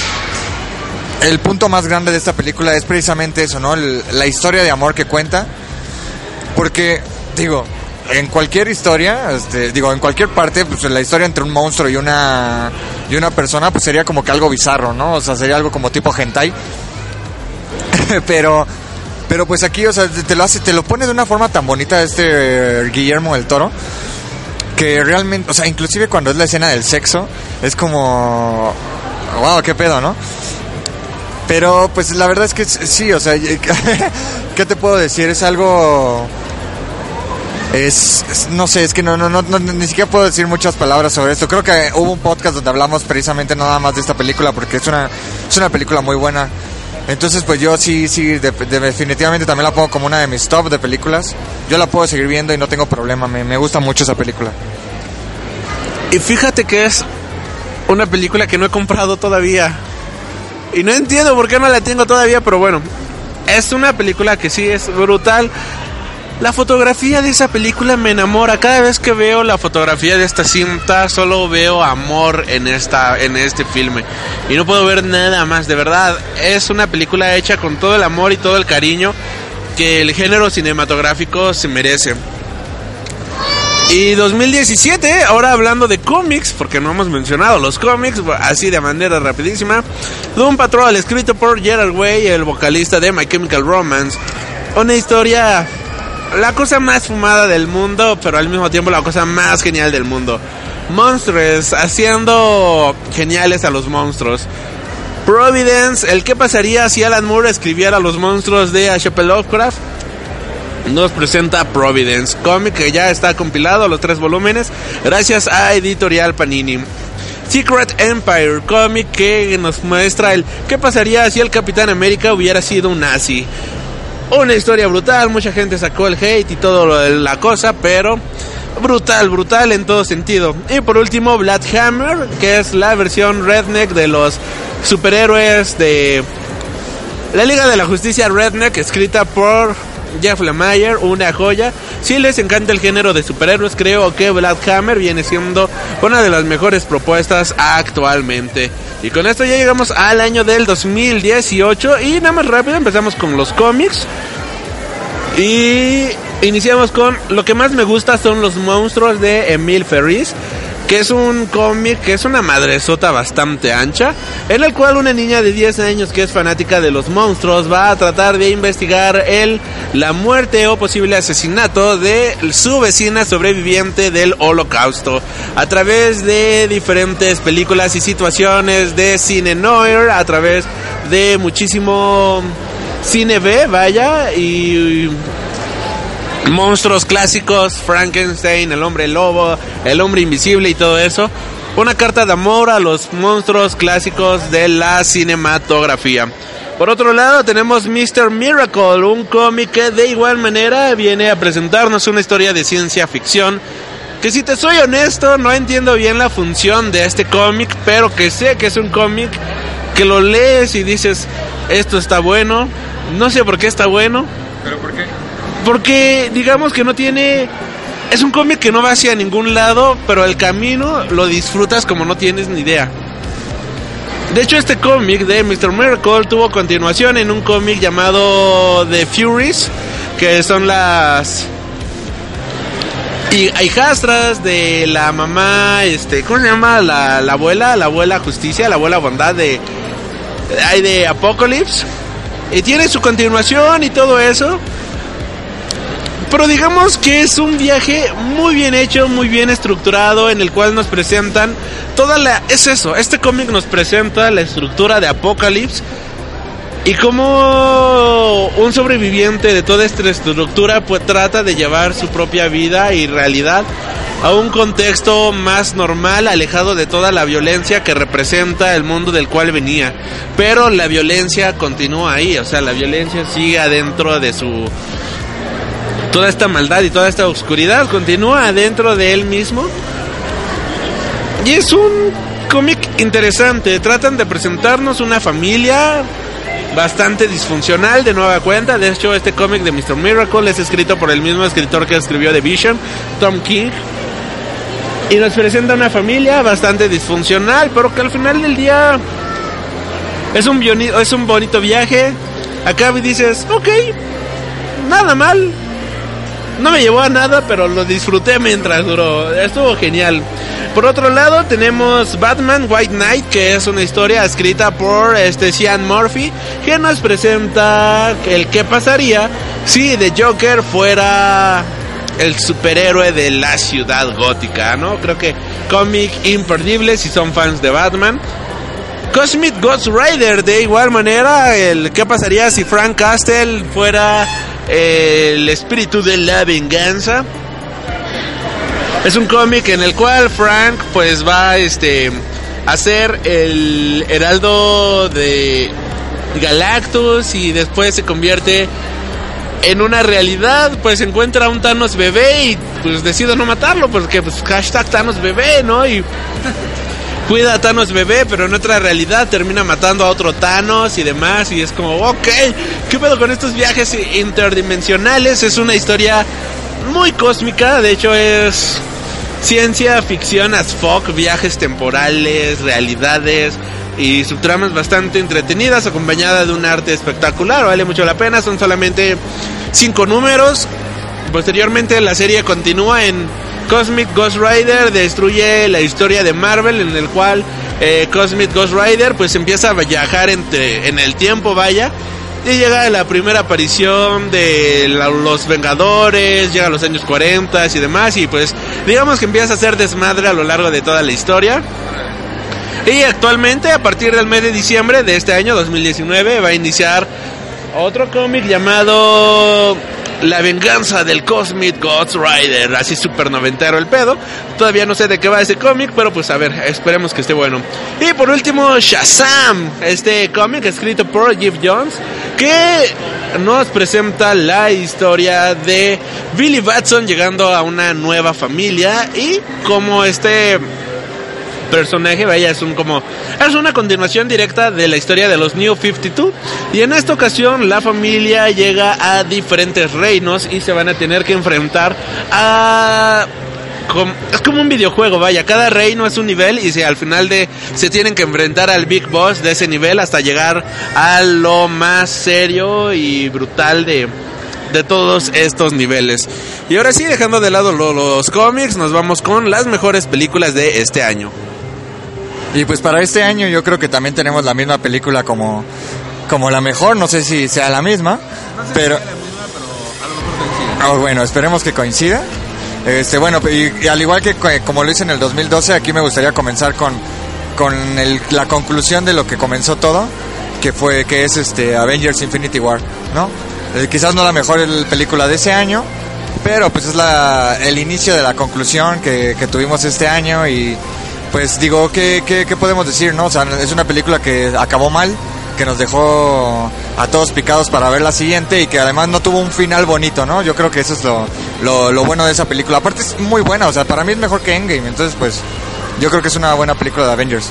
Speaker 2: el punto más grande de esta película es precisamente eso, ¿no? La historia de amor que cuenta. Porque, digo, en cualquier historia, este, digo, en cualquier parte, pues la historia entre un monstruo y una, y una persona, pues sería como que algo bizarro, ¿no? O sea, sería algo como tipo hentai. pero pero pues aquí o sea te lo hace te lo pone de una forma tan bonita este Guillermo del Toro que realmente o sea inclusive cuando es la escena del sexo es como wow qué pedo no Pero pues la verdad es que sí, o sea, ¿qué te puedo decir? Es algo es, no sé, es que no, no, no, ni siquiera puedo decir muchas palabras sobre esto. Creo que hubo un podcast donde hablamos precisamente nada más de esta película porque es una, es una película muy buena. Entonces, pues yo sí, sí, definitivamente también la pongo como una de mis top de películas. Yo la puedo seguir viendo y no tengo problema, me, me gusta mucho esa película.
Speaker 1: Y fíjate que es una película que no he comprado todavía. Y no entiendo por qué no la tengo todavía, pero bueno, es una película que sí es brutal. La fotografía de esa película me enamora. Cada vez que veo la fotografía de esta cinta, solo veo amor en esta en este filme y no puedo ver nada más. De verdad, es una película hecha con todo el amor y todo el cariño que el género cinematográfico se merece. Y 2017, ahora hablando de cómics, porque no hemos mencionado los cómics, así de manera rapidísima. Doom Patrol, escrito por Gerard Way, el vocalista de My Chemical Romance. Una historia la cosa más fumada del mundo, pero al mismo tiempo la cosa más genial del mundo. Monsters haciendo geniales a los monstruos. Providence, el qué pasaría si Alan Moore escribiera los monstruos de H.P. Lovecraft. Nos presenta Providence, cómic que ya está compilado, los tres volúmenes, gracias a Editorial Panini. Secret Empire, cómic que nos muestra el qué pasaría si el Capitán América hubiera sido un nazi. Una historia brutal, mucha gente sacó el hate y de la cosa, pero brutal, brutal en todo sentido. Y por último, Black Hammer, que es la versión redneck de los superhéroes de la Liga de la Justicia Redneck, escrita por Jeff Lemire, una joya. Si les encanta el género de superhéroes, creo que Black Hammer viene siendo una de las mejores propuestas actualmente. Y con esto ya llegamos al año del 2018 y nada más rápido empezamos con los cómics. Y iniciamos con lo que más me gusta son los monstruos de Emil Ferris que es un cómic que es una madresota bastante ancha, en el cual una niña de 10 años que es fanática de los monstruos va a tratar de investigar el la muerte o posible asesinato de su vecina sobreviviente del holocausto. A través de diferentes películas y situaciones de cine noir, a través de muchísimo cine B, vaya, y monstruos clásicos, Frankenstein, el hombre lobo, el hombre invisible y todo eso. Una carta de amor a los monstruos clásicos de la cinematografía. Por otro lado tenemos Mr. Miracle, un cómic que de igual manera viene a presentarnos una historia de ciencia ficción. Que si te soy honesto, no entiendo bien la función de este cómic, pero que sé que es un cómic que lo lees y dices, esto está bueno, no sé por qué está bueno.
Speaker 2: ¿Pero por qué?
Speaker 1: Porque digamos que no tiene... Es un cómic que no va hacia ningún lado, pero el camino lo disfrutas como no tienes ni idea. De hecho, este cómic de Mr. Miracle tuvo continuación en un cómic llamado The Furies, que son las y hijastras de la mamá, este, ¿cómo se llama? La, la abuela, la abuela justicia, la abuela bondad de, hay de Apocalypse. Y tiene su continuación y todo eso. Pero digamos que es un viaje muy bien hecho, muy bien estructurado, en el cual nos presentan toda la... Es eso, este cómic nos presenta la estructura de Apocalypse y cómo un sobreviviente de toda esta estructura pues trata de llevar su propia vida y realidad a un contexto más normal, alejado de toda la violencia que representa el mundo del cual venía. Pero la violencia continúa ahí, o sea, la violencia sigue adentro de su toda esta maldad y toda esta oscuridad continúa dentro de él mismo. Y es un cómic interesante. Tratan de presentarnos una familia bastante disfuncional de nueva cuenta. De hecho, este cómic de Mr. Miracle es escrito por el mismo escritor que escribió The Vision, Tom King. Y nos presenta una familia bastante disfuncional, pero que al final del día es un, es un bonito viaje. Acá dices, ok, nada mal, no me llevó a nada, pero lo disfruté mientras duró. Estuvo genial. Por otro lado, tenemos Batman White Knight, que es una historia escrita por este Sean Murphy, que nos presenta el qué pasaría si The Joker fuera el superhéroe de la ciudad gótica, ¿no? Creo que cómic imperdible si son fans de Batman. Cosmic Ghost Rider, de igual manera, el qué pasaría si Frank Castle fuera eh, el espíritu de la venganza. Es un cómic en el cual Frank pues va este a ser el heraldo de Galactus y después se convierte en una realidad, pues encuentra a un Thanos bebé y pues decide no matarlo porque pues hashtag Thanos bebé, ¿no? Y cuida a Thanos bebé, pero en otra realidad termina matando a otro Thanos y demás y es como, ok, ¿qué pedo con estos viajes interdimensionales? Es una historia muy cósmica, de hecho es ciencia ficción as fuck, viajes temporales, realidades y subtramas bastante entretenidas, acompañada de un arte espectacular, vale mucho la pena, son solamente cinco números. Posteriormente la serie continúa en Cosmic Ghost Rider, destruye la historia de Marvel en el cual eh, Cosmic Ghost Rider pues empieza a viajar entre, en el tiempo, vaya, y llega la primera aparición de los Vengadores, llega a los años 40 y demás, y pues digamos que empieza a hacer desmadre a lo largo de toda la historia. Y actualmente, a partir del mes de diciembre de este año 2019, va a iniciar otro cómic llamado la venganza del Cosmic Ghost Rider, así super noventero el pedo. Todavía no sé de qué va ese cómic, pero pues a ver, esperemos que esté bueno. Y por último, Shazam, este cómic escrito por Jeff Jones, que nos presenta la historia de Billy Batson llegando a una nueva familia y como este personaje, vaya, es un como es una continuación directa de la historia de los New 52 y en esta ocasión la familia llega a diferentes reinos y se van a tener que enfrentar a es como un videojuego, vaya, cada reino es un nivel y se, al final de se tienen que enfrentar al Big Boss de ese nivel hasta llegar a lo más serio y brutal de, de todos estos niveles. Y ahora sí, dejando de lado los cómics, nos vamos con las mejores películas de este año.
Speaker 2: Y pues para este año yo creo que también tenemos la misma película como, como la mejor, no sé si sea la misma, pero... Oh, bueno, esperemos que coincida. Este, bueno, y, al igual que como lo hice en el 2012, aquí me gustaría comenzar con, con el, la conclusión de lo que comenzó todo, que fue que es este Avengers Infinity War, ¿no? Eh, quizás no la mejor película de ese año, pero pues es la, el inicio de la conclusión que, que tuvimos este año y pues digo, ¿qué, ¿qué, podemos decir, no? O sea, es una película que acabó mal, que nos dejó a todos picados para ver la siguiente y que además no tuvo un final bonito, ¿no? Yo creo que eso es lo, lo, lo bueno de esa película. Aparte es muy buena, o sea, para mí es mejor que Endgame, entonces pues yo creo que es una buena película de Avengers.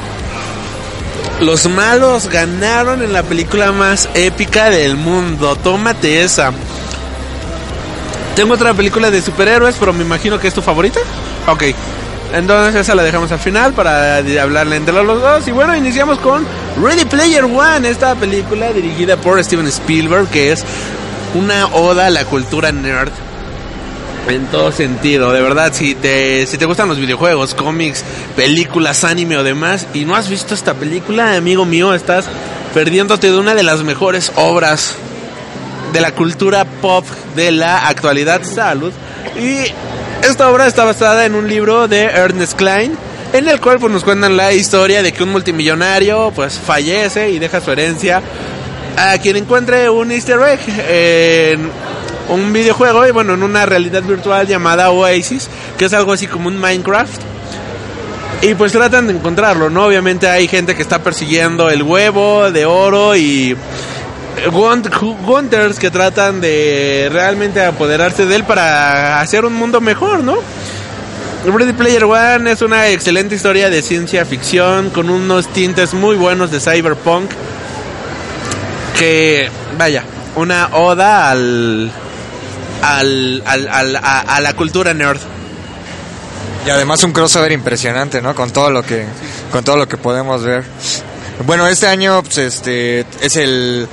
Speaker 1: Los malos ganaron en la película más épica del mundo. Tómate esa. Tengo otra película de superhéroes, pero me imagino que es tu favorita. Ok. Entonces esa la dejamos al final para hablarle entre los dos. Y bueno, iniciamos con Ready Player One, esta película dirigida por Steven Spielberg, que es una oda a la cultura nerd. En todo sentido, de verdad, si te, si te gustan los videojuegos, cómics, películas, anime o demás, y no has visto esta película, amigo mío, estás perdiéndote de una de las mejores obras de la cultura pop de la actualidad. Salud. Y esta obra está basada en un libro de Ernest Klein, en el cual pues, nos cuentan la historia de que un multimillonario pues fallece y deja su herencia a quien encuentre un easter egg en un videojuego y bueno, en una realidad virtual llamada Oasis, que es algo así como un Minecraft. Y pues tratan de encontrarlo, ¿no? Obviamente hay gente que está persiguiendo el huevo de oro y Gunters que tratan de realmente apoderarse de él para hacer un mundo mejor, ¿no? Ready Player One es una excelente historia de ciencia ficción con unos tintes muy buenos de cyberpunk. Que, vaya, una oda al, al, al, a, la cultura nerd.
Speaker 2: Y además un crossover impresionante, ¿no? Con todo lo que, con todo lo que podemos ver. Bueno, este año, pues, este, es el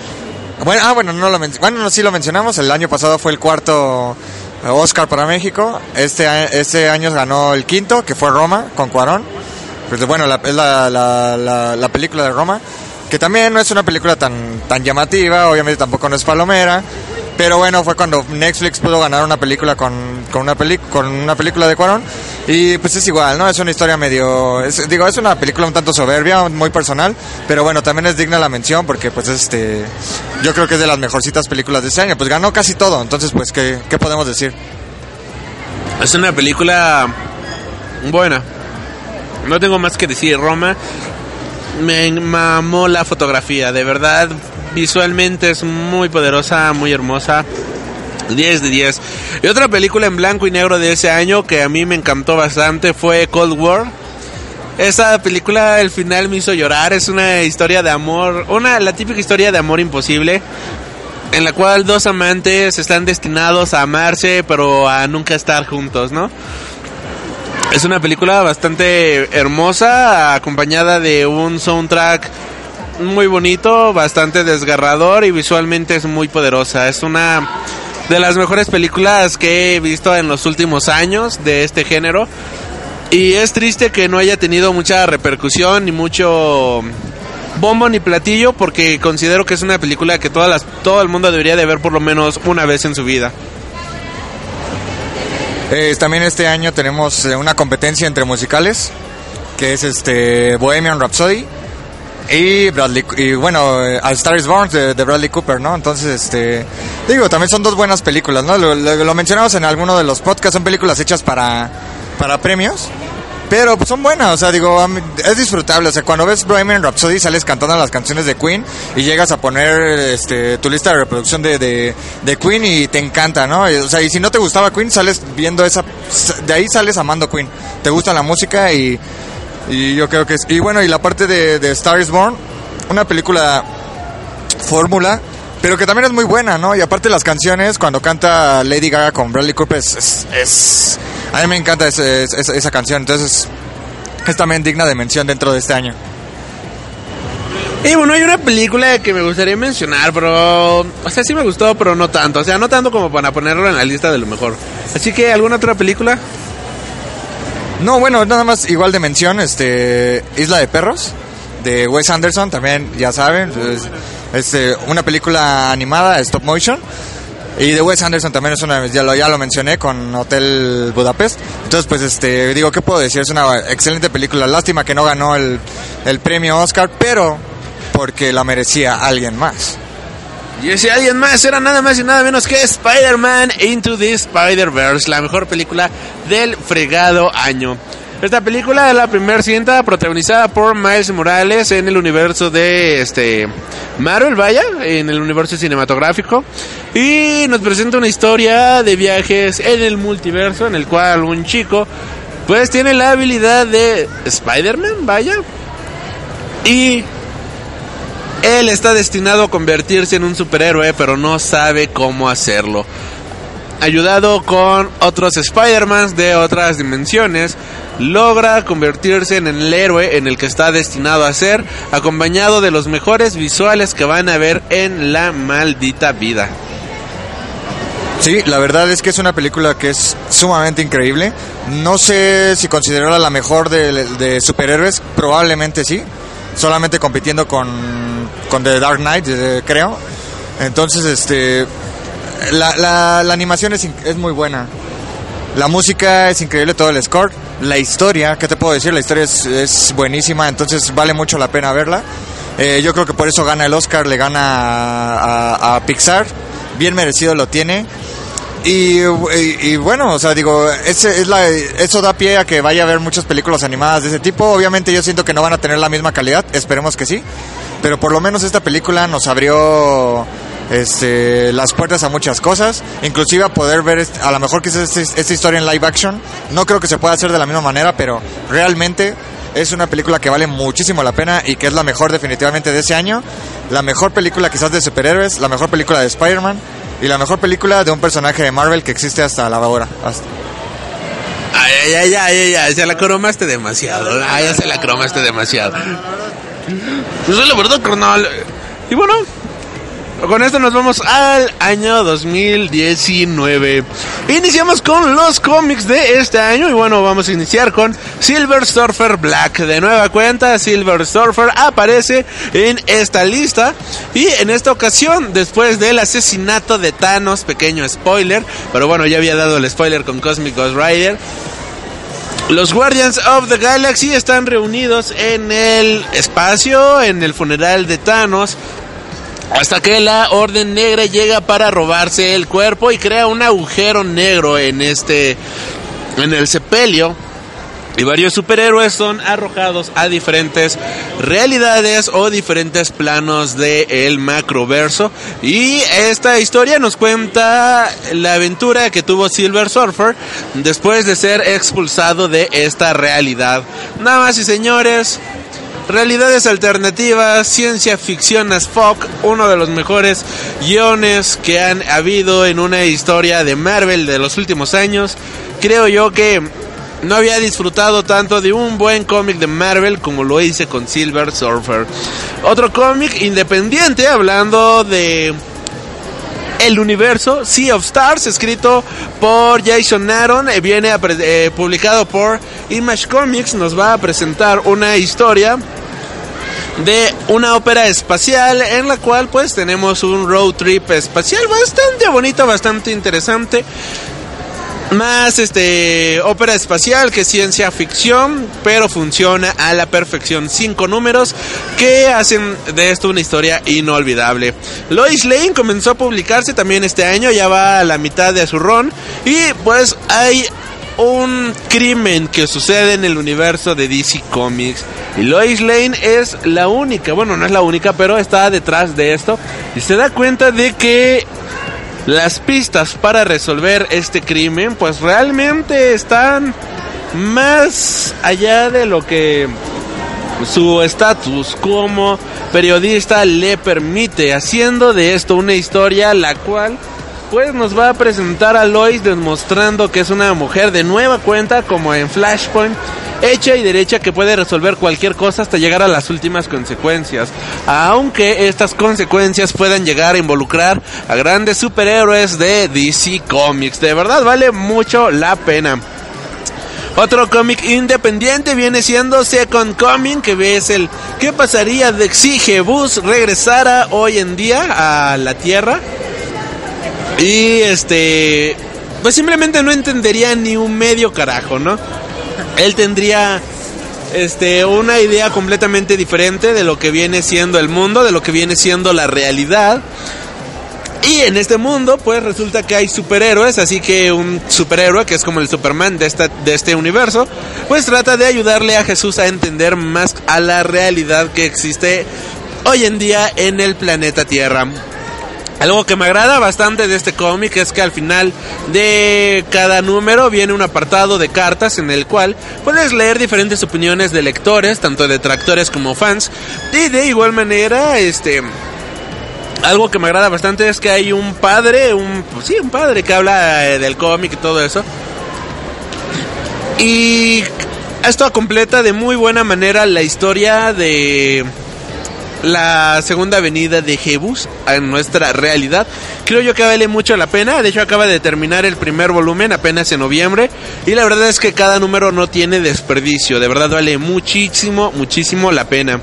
Speaker 2: bueno, ah, bueno, no lo bueno, sí lo mencionamos. El año pasado fue el cuarto eh, Oscar para México. Este, este año ganó el quinto, que fue Roma, con Cuarón. Pues bueno, es la, la, la, película de Roma, que también no es una película tan, tan llamativa, obviamente tampoco no es palomera. Pero bueno, fue cuando Netflix pudo ganar una película con, con, una, peli con una película de Cuarón. Y pues es igual, ¿no? Es una historia medio... digo, es una película un tanto soberbia, muy personal, pero bueno, también es digna la mención porque pues este... Yo creo que es de las mejorcitas películas de este año. Pues ganó casi todo, entonces pues ¿qué, qué podemos decir?
Speaker 1: Es una película buena. No tengo más que decir. Roma me mamó la fotografía. De verdad, visualmente es muy poderosa, muy hermosa. 10 de 10. Y otra película en blanco y negro de ese año que a mí me encantó bastante fue Cold War. Esa película al final me hizo llorar. Es una historia de amor, una la típica historia de amor imposible en la cual dos amantes están destinados a amarse pero a nunca estar juntos, ¿no? Es una película bastante hermosa, acompañada de un soundtrack muy bonito, bastante desgarrador y visualmente es muy poderosa. Es una de las mejores películas que he visto en los últimos años de este género. Y es triste que no haya tenido mucha repercusión ni mucho bombo ni platillo porque considero que es una película que todas las, todo el mundo debería de ver por lo menos una vez en su vida.
Speaker 2: Eh, también este año tenemos eh, una competencia entre musicales, que es este Bohemian Rhapsody y Bradley y bueno, eh, A Star is Born de, Bradley Cooper, ¿no? Entonces, este digo, también son dos buenas películas, ¿no? Lo, lo- mencionamos en alguno de los podcasts, son películas hechas para para premios. Pero son buenas, o sea, digo, es disfrutable. O sea, cuando ves Bohemian Rhapsody sales cantando las canciones de Queen y llegas a poner este, tu lista de reproducción de, de, de Queen y te encanta, ¿no? O sea, y si no te gustaba Queen, sales viendo esa. De ahí sales amando Queen. Te gusta la música y, y yo creo que es. Y bueno, y la parte de, de Star is Born, una película fórmula. Pero que también es muy buena, ¿no? Y aparte las canciones, cuando canta Lady Gaga con Bradley Cooper, es... es- es- a mí me encanta ese- esa, esa canción, entonces es también digna de mención dentro de este año.
Speaker 1: Y bueno, hay una película que me gustaría mencionar, pero... O sea, sí me gustó, pero no tanto. O sea, no tanto como para ponerlo en la lista de lo mejor. Así que, ¿alguna otra película?
Speaker 2: No, bueno, nada más igual de mención, este Isla de Perros, de Wes Anderson, también ya saben, es, este, una película animada, stop motion. Y de Wes Anderson también es una, ya lo, ya lo mencioné con Hotel Budapest. Entonces, pues, este, digo, ¿qué puedo decir? Es una excelente película. Lástima que no ganó el, el premio Oscar, pero porque la merecía alguien más.
Speaker 1: Y ese alguien más era nada más y nada menos que Spider-Man Into the Spider-Verse, la mejor película del fregado año. Esta película es la primera cinta protagonizada por Miles Morales en el universo de este Marvel, vaya, en el universo cinematográfico. Y nos presenta una historia de viajes en el multiverso en el cual un chico pues tiene la habilidad de Spider-Man, vaya. Y él está destinado a convertirse en un superhéroe, pero no sabe cómo hacerlo. Ayudado con otros Spider-Man de otras dimensiones, logra convertirse en el héroe en el que está destinado a ser, acompañado de los mejores visuales que van a ver en la maldita vida.
Speaker 2: Sí, la verdad es que es una película que es sumamente increíble. No sé si considerarla la mejor de, de superhéroes, probablemente sí. Solamente compitiendo con, con The Dark Knight, eh, creo. Entonces, este, la, la, animación es, es muy buena. La música es increíble, todo el score. La historia, ¿qué te puedo decir? La historia es, buenísima, entonces vale mucho la pena verla. Eh, yo creo que por eso gana el Oscar, le gana a Pixar. Bien merecido lo tiene. Y, y- bueno, o sea, digo, es eso da pie a que vaya a haber muchas películas animadas de ese tipo. Obviamente yo siento que no van a tener la misma calidad, esperemos que sí. Pero por lo menos esta película nos abrió este, las puertas a muchas cosas, inclusive a poder ver a lo mejor que esta, esta historia en live action. No creo que se pueda hacer de la misma manera, pero realmente es una película que vale muchísimo la pena y que es la mejor definitivamente de ese año. La mejor película quizás de superhéroes, la mejor película de Spider-Man y la mejor película de un personaje de Marvel que existe hasta la ahora. Hasta-
Speaker 1: Ay, ay, ay, ay, se la cromaste demasiado. Ya se la cromaste demasiado. Pues es la verdad, carnal. Y bueno, con esto nos vamos al año 2019. Iniciamos con los cómics de este año y bueno, vamos a iniciar con Silver Surfer Black. De nueva cuenta, Silver Surfer aparece en esta lista y en esta ocasión, después del asesinato de Thanos, pequeño spoiler, pero bueno, ya había dado el spoiler con Cosmic Ghost Rider. Los Guardians of the Galaxy están reunidos en el espacio, en el funeral de Thanos, hasta que la Orden Negra llega para robarse el cuerpo y crea un agujero negro en este, en el sepelio. Y varios superhéroes son arrojados a diferentes realidades o diferentes planos del el macroverso. Y esta historia nos cuenta la aventura que tuvo Silver Surfer después de ser expulsado de esta realidad. Nada más y señores, Realidades alternativas, ciencia ficción as fuck, uno de los mejores guiones que han habido en una historia de Marvel de los últimos años. Creo yo que no había disfrutado tanto de un buen cómic de Marvel como lo hice con Silver Surfer. Otro cómic independiente hablando de el universo Sea of Stars, escrito por Jason Aaron, eh, viene eh, publicado por Image Comics, nos va a presentar una historia de una ópera espacial en la cual pues tenemos un road trip espacial bastante bonito, bastante interesante más este ópera espacial que ciencia ficción, pero funciona a la perfección. Cinco números que hacen de esto una historia inolvidable. Lois Lane comenzó a publicarse también este año, ya va a la mitad de su ron y pues hay un crimen que sucede en el universo de DC Comics. Y Lois Lane es la única, bueno, no es la única, pero está detrás de esto. Y se da cuenta de que las pistas para resolver este crimen pues realmente están más allá de lo que su estatus como periodista le permite, haciendo de esto una historia la cual pues nos va a presentar a Lois demostrando que es una mujer de nueva cuenta como en Flashpoint hecha y derecha que puede resolver cualquier cosa hasta llegar a las últimas consecuencias. Aunque estas consecuencias puedan llegar a involucrar a grandes superhéroes de DC Comics. De verdad vale mucho la pena. Otro cómic independiente viene siendo Second Coming, que es el ¿Qué pasaría de si Bus regresara hoy en día a la Tierra? Y este, pues simplemente no entendería ni un medio carajo, ¿no? él tendría este una idea completamente diferente de lo que viene siendo el mundo, de lo que viene siendo la realidad. Y en este mundo, pues resulta que hay superhéroes, así que un superhéroe, que es como el Superman de, esta, de este universo, pues trata de ayudarle a Jesús a entender más a la realidad que existe hoy en día en el planeta Tierra. Algo que me agrada bastante de este cómic es que al final de cada número viene un apartado de cartas en el cual puedes leer diferentes opiniones de lectores, tanto detractores como fans. Y de igual manera, este algo que me agrada bastante es que hay un padre, un sí, un padre que habla eh, del cómic y todo eso. Y esto completa de muy buena manera la historia de la segunda avenida de Jebus en nuestra realidad. Creo yo que vale mucho la pena. De hecho, acaba de terminar el primer volumen apenas en noviembre. Y la verdad es que cada número no tiene desperdicio. De verdad vale muchísimo, muchísimo la pena.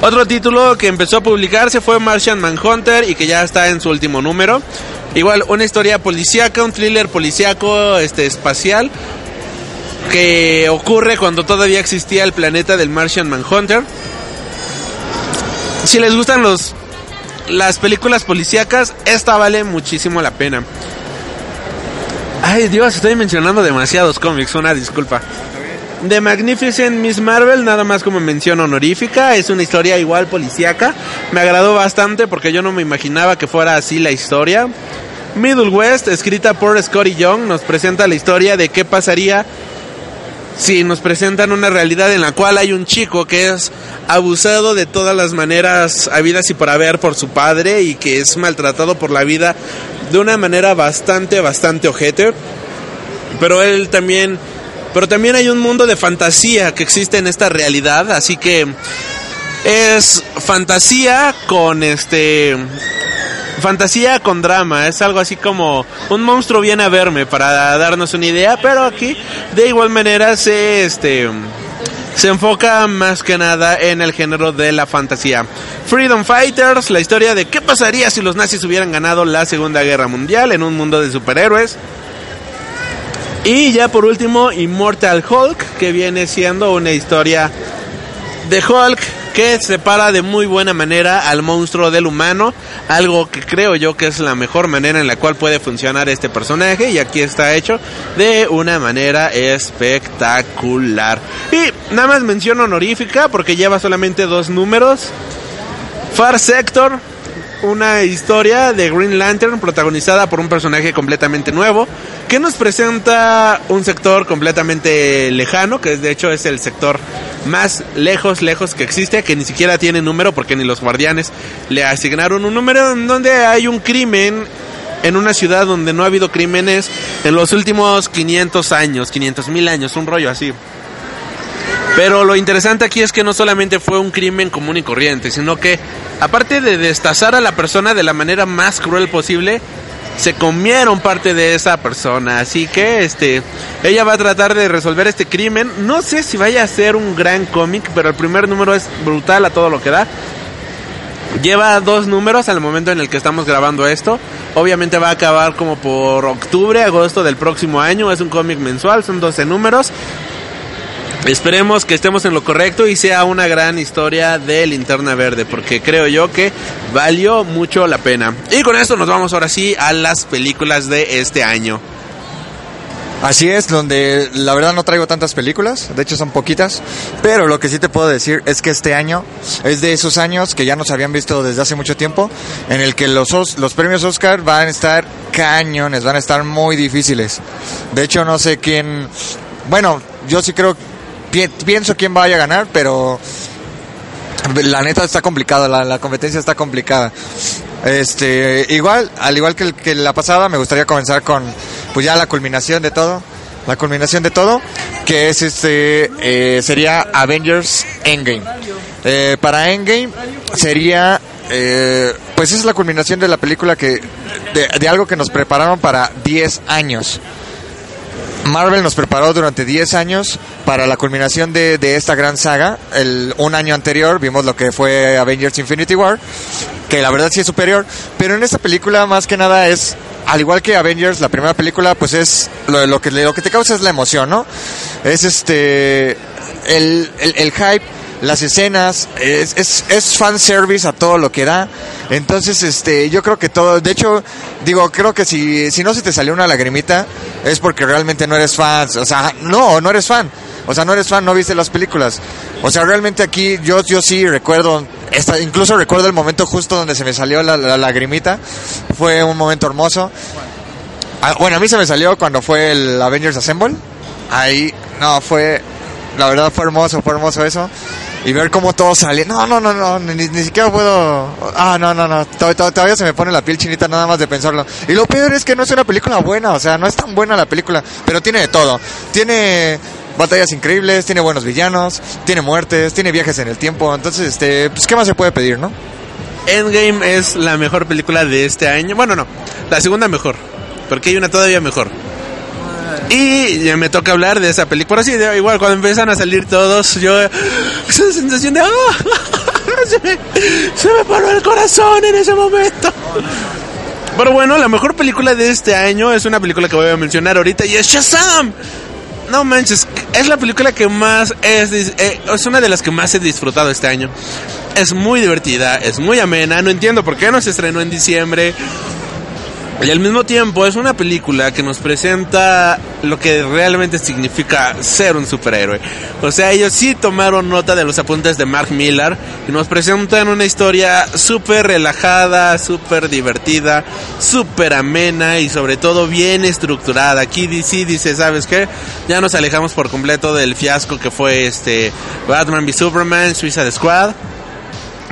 Speaker 1: Otro título que empezó a publicarse fue Martian Manhunter y que ya está en su último número. Igual, una historia policíaca, un thriller policíaco este, espacial que ocurre cuando todavía existía el planeta del Martian Manhunter si les gustan los las películas policíacas, esta vale muchísimo la pena. Ay, Dios, estoy mencionando demasiados cómics, una disculpa. The Magnificent Miss Marvel, nada más como mención honorífica, es una historia igual policíaca. Me agradó bastante porque yo no me imaginaba que fuera así la historia. Middle West, escrita por Scotty Young, nos presenta la historia de qué pasaría si nos presentan una realidad en la cual hay un chico que es abusado de todas las maneras habidas y por haber por su padre y que es maltratado por la vida de una manera bastante, bastante ojete. Pero él también, pero también hay un mundo de fantasía que existe en esta realidad, así que es fantasía con este fantasía con drama, es algo así como un monstruo viene a verme para darnos una idea, pero aquí de igual manera se este se enfoca más que nada en el género de la fantasía. Freedom Fighters, la historia de qué pasaría si los nazis hubieran ganado la Segunda Guerra Mundial en un mundo de superhéroes. Y ya por último, Immortal Hulk, que viene siendo una historia de Hulk que separa de muy buena manera al monstruo del humano, algo que creo yo que es la mejor manera en la cual puede funcionar este personaje y aquí está hecho de una manera espectacular. Y nada más mención honorífica porque lleva solamente dos números. Far Sector, una historia de Green Lantern protagonizada por un personaje completamente nuevo que nos presenta un sector completamente lejano, que de hecho es el sector más lejos, lejos que existe, que ni siquiera tiene número porque ni los guardianes le asignaron un número en donde hay un crimen en una ciudad donde no ha habido crímenes en los últimos 500 años, 500 mil años, un rollo así. Pero lo interesante aquí es que no solamente fue un crimen común y corriente, sino que aparte de destazar a la persona de la manera más cruel posible, se comieron parte de esa persona. Así que este ella va a tratar de resolver este crimen. No sé si vaya a ser un gran cómic, pero el primer número es brutal a todo lo que da. Lleva dos números al momento en el que estamos grabando esto. Obviamente va a acabar como por octubre, agosto del próximo año. Es un cómic mensual, son 12 números. Esperemos que estemos en lo correcto y sea una gran historia de Linterna Verde, porque creo yo que valió mucho la pena. Y con esto nos vamos ahora sí a las películas de este año.
Speaker 2: Así es, donde la verdad no traigo tantas películas, de hecho son poquitas, pero lo que sí te puedo decir es que este año es de esos años que ya nos habían visto desde hace mucho tiempo, en el que los, los premios Oscar van a estar cañones, van a estar muy difíciles. De hecho no sé quién, bueno, yo sí creo pienso quién vaya a ganar, pero la neta está complicada, la, competencia está complicada. Este, igual, al igual que, que, la pasada, me gustaría comenzar con, pues ya la culminación de todo, la culminación de todo, que es este, eh, sería Avengers Endgame. Eh, para Endgame sería, eh, pues es la culminación de la película que, de, de algo que nos prepararon para 10 años. Marvel nos preparó durante 10 años para la culminación de, esta gran saga. El, un año anterior vimos lo que fue Avengers Infinity War, que la verdad sí es superior, pero en esta película más que nada es, al igual que Avengers, la primera película, pues es lo, lo que, lo que te causa es la emoción, ¿no? Es este, el, el hype las escenas, es, es, es fan service a todo lo que da. Entonces, este, yo creo que todo, de hecho, digo, creo que si, si no se te salió una lagrimita, es porque realmente no eres fan. O sea, no, no eres fan. O sea, no eres fan, no viste las películas. O sea, realmente aquí yo, yo sí recuerdo, esta, incluso recuerdo el momento justo donde se me salió la, la lagrimita. Fue un momento hermoso. Ah, bueno, a mí se me salió cuando fue el Avengers Assemble. Ahí, no, fue, la verdad fue hermoso, fue hermoso eso y ver cómo todo sale. No, no, no, no, ni, siquiera puedo. Ah, no, no, no. Todavía se me pone la piel chinita nada más de pensarlo. Y lo peor es que no es una película buena, o sea, no es tan buena la película, pero tiene de todo. Tiene batallas increíbles, tiene buenos villanos, tiene muertes, tiene viajes en el tiempo. Entonces, este, pues, ¿qué más se puede pedir, no?
Speaker 1: Endgame es la mejor película de este año. Bueno, no, la segunda mejor, porque hay una todavía mejor. Y ya me toca hablar de esa película. Así, igual cuando empiezan a salir todos, yo. Esa sensación de. ¡Ah! Se, me, se me paró el corazón en ese momento. Pero bueno, la mejor película de este año es una película que voy a mencionar ahorita y es Shazam. No manches, es la película que más es, eh, es una de las que más he disfrutado este año. Es muy divertida, es muy amena, no entiendo por qué no se estrenó en diciembre. Y al mismo tiempo es una película que nos presenta lo que realmente significa ser un superhéroe. O sea, ellos sí tomaron nota de los apuntes de Mark Millar y nos presentan una historia súper relajada, súper divertida, súper amena y sobre todo bien estructurada. Aquí DC dice, ¿sabes qué? Ya nos alejamos por completo del fiasco que fue este Batman v Superman, Suicide Squad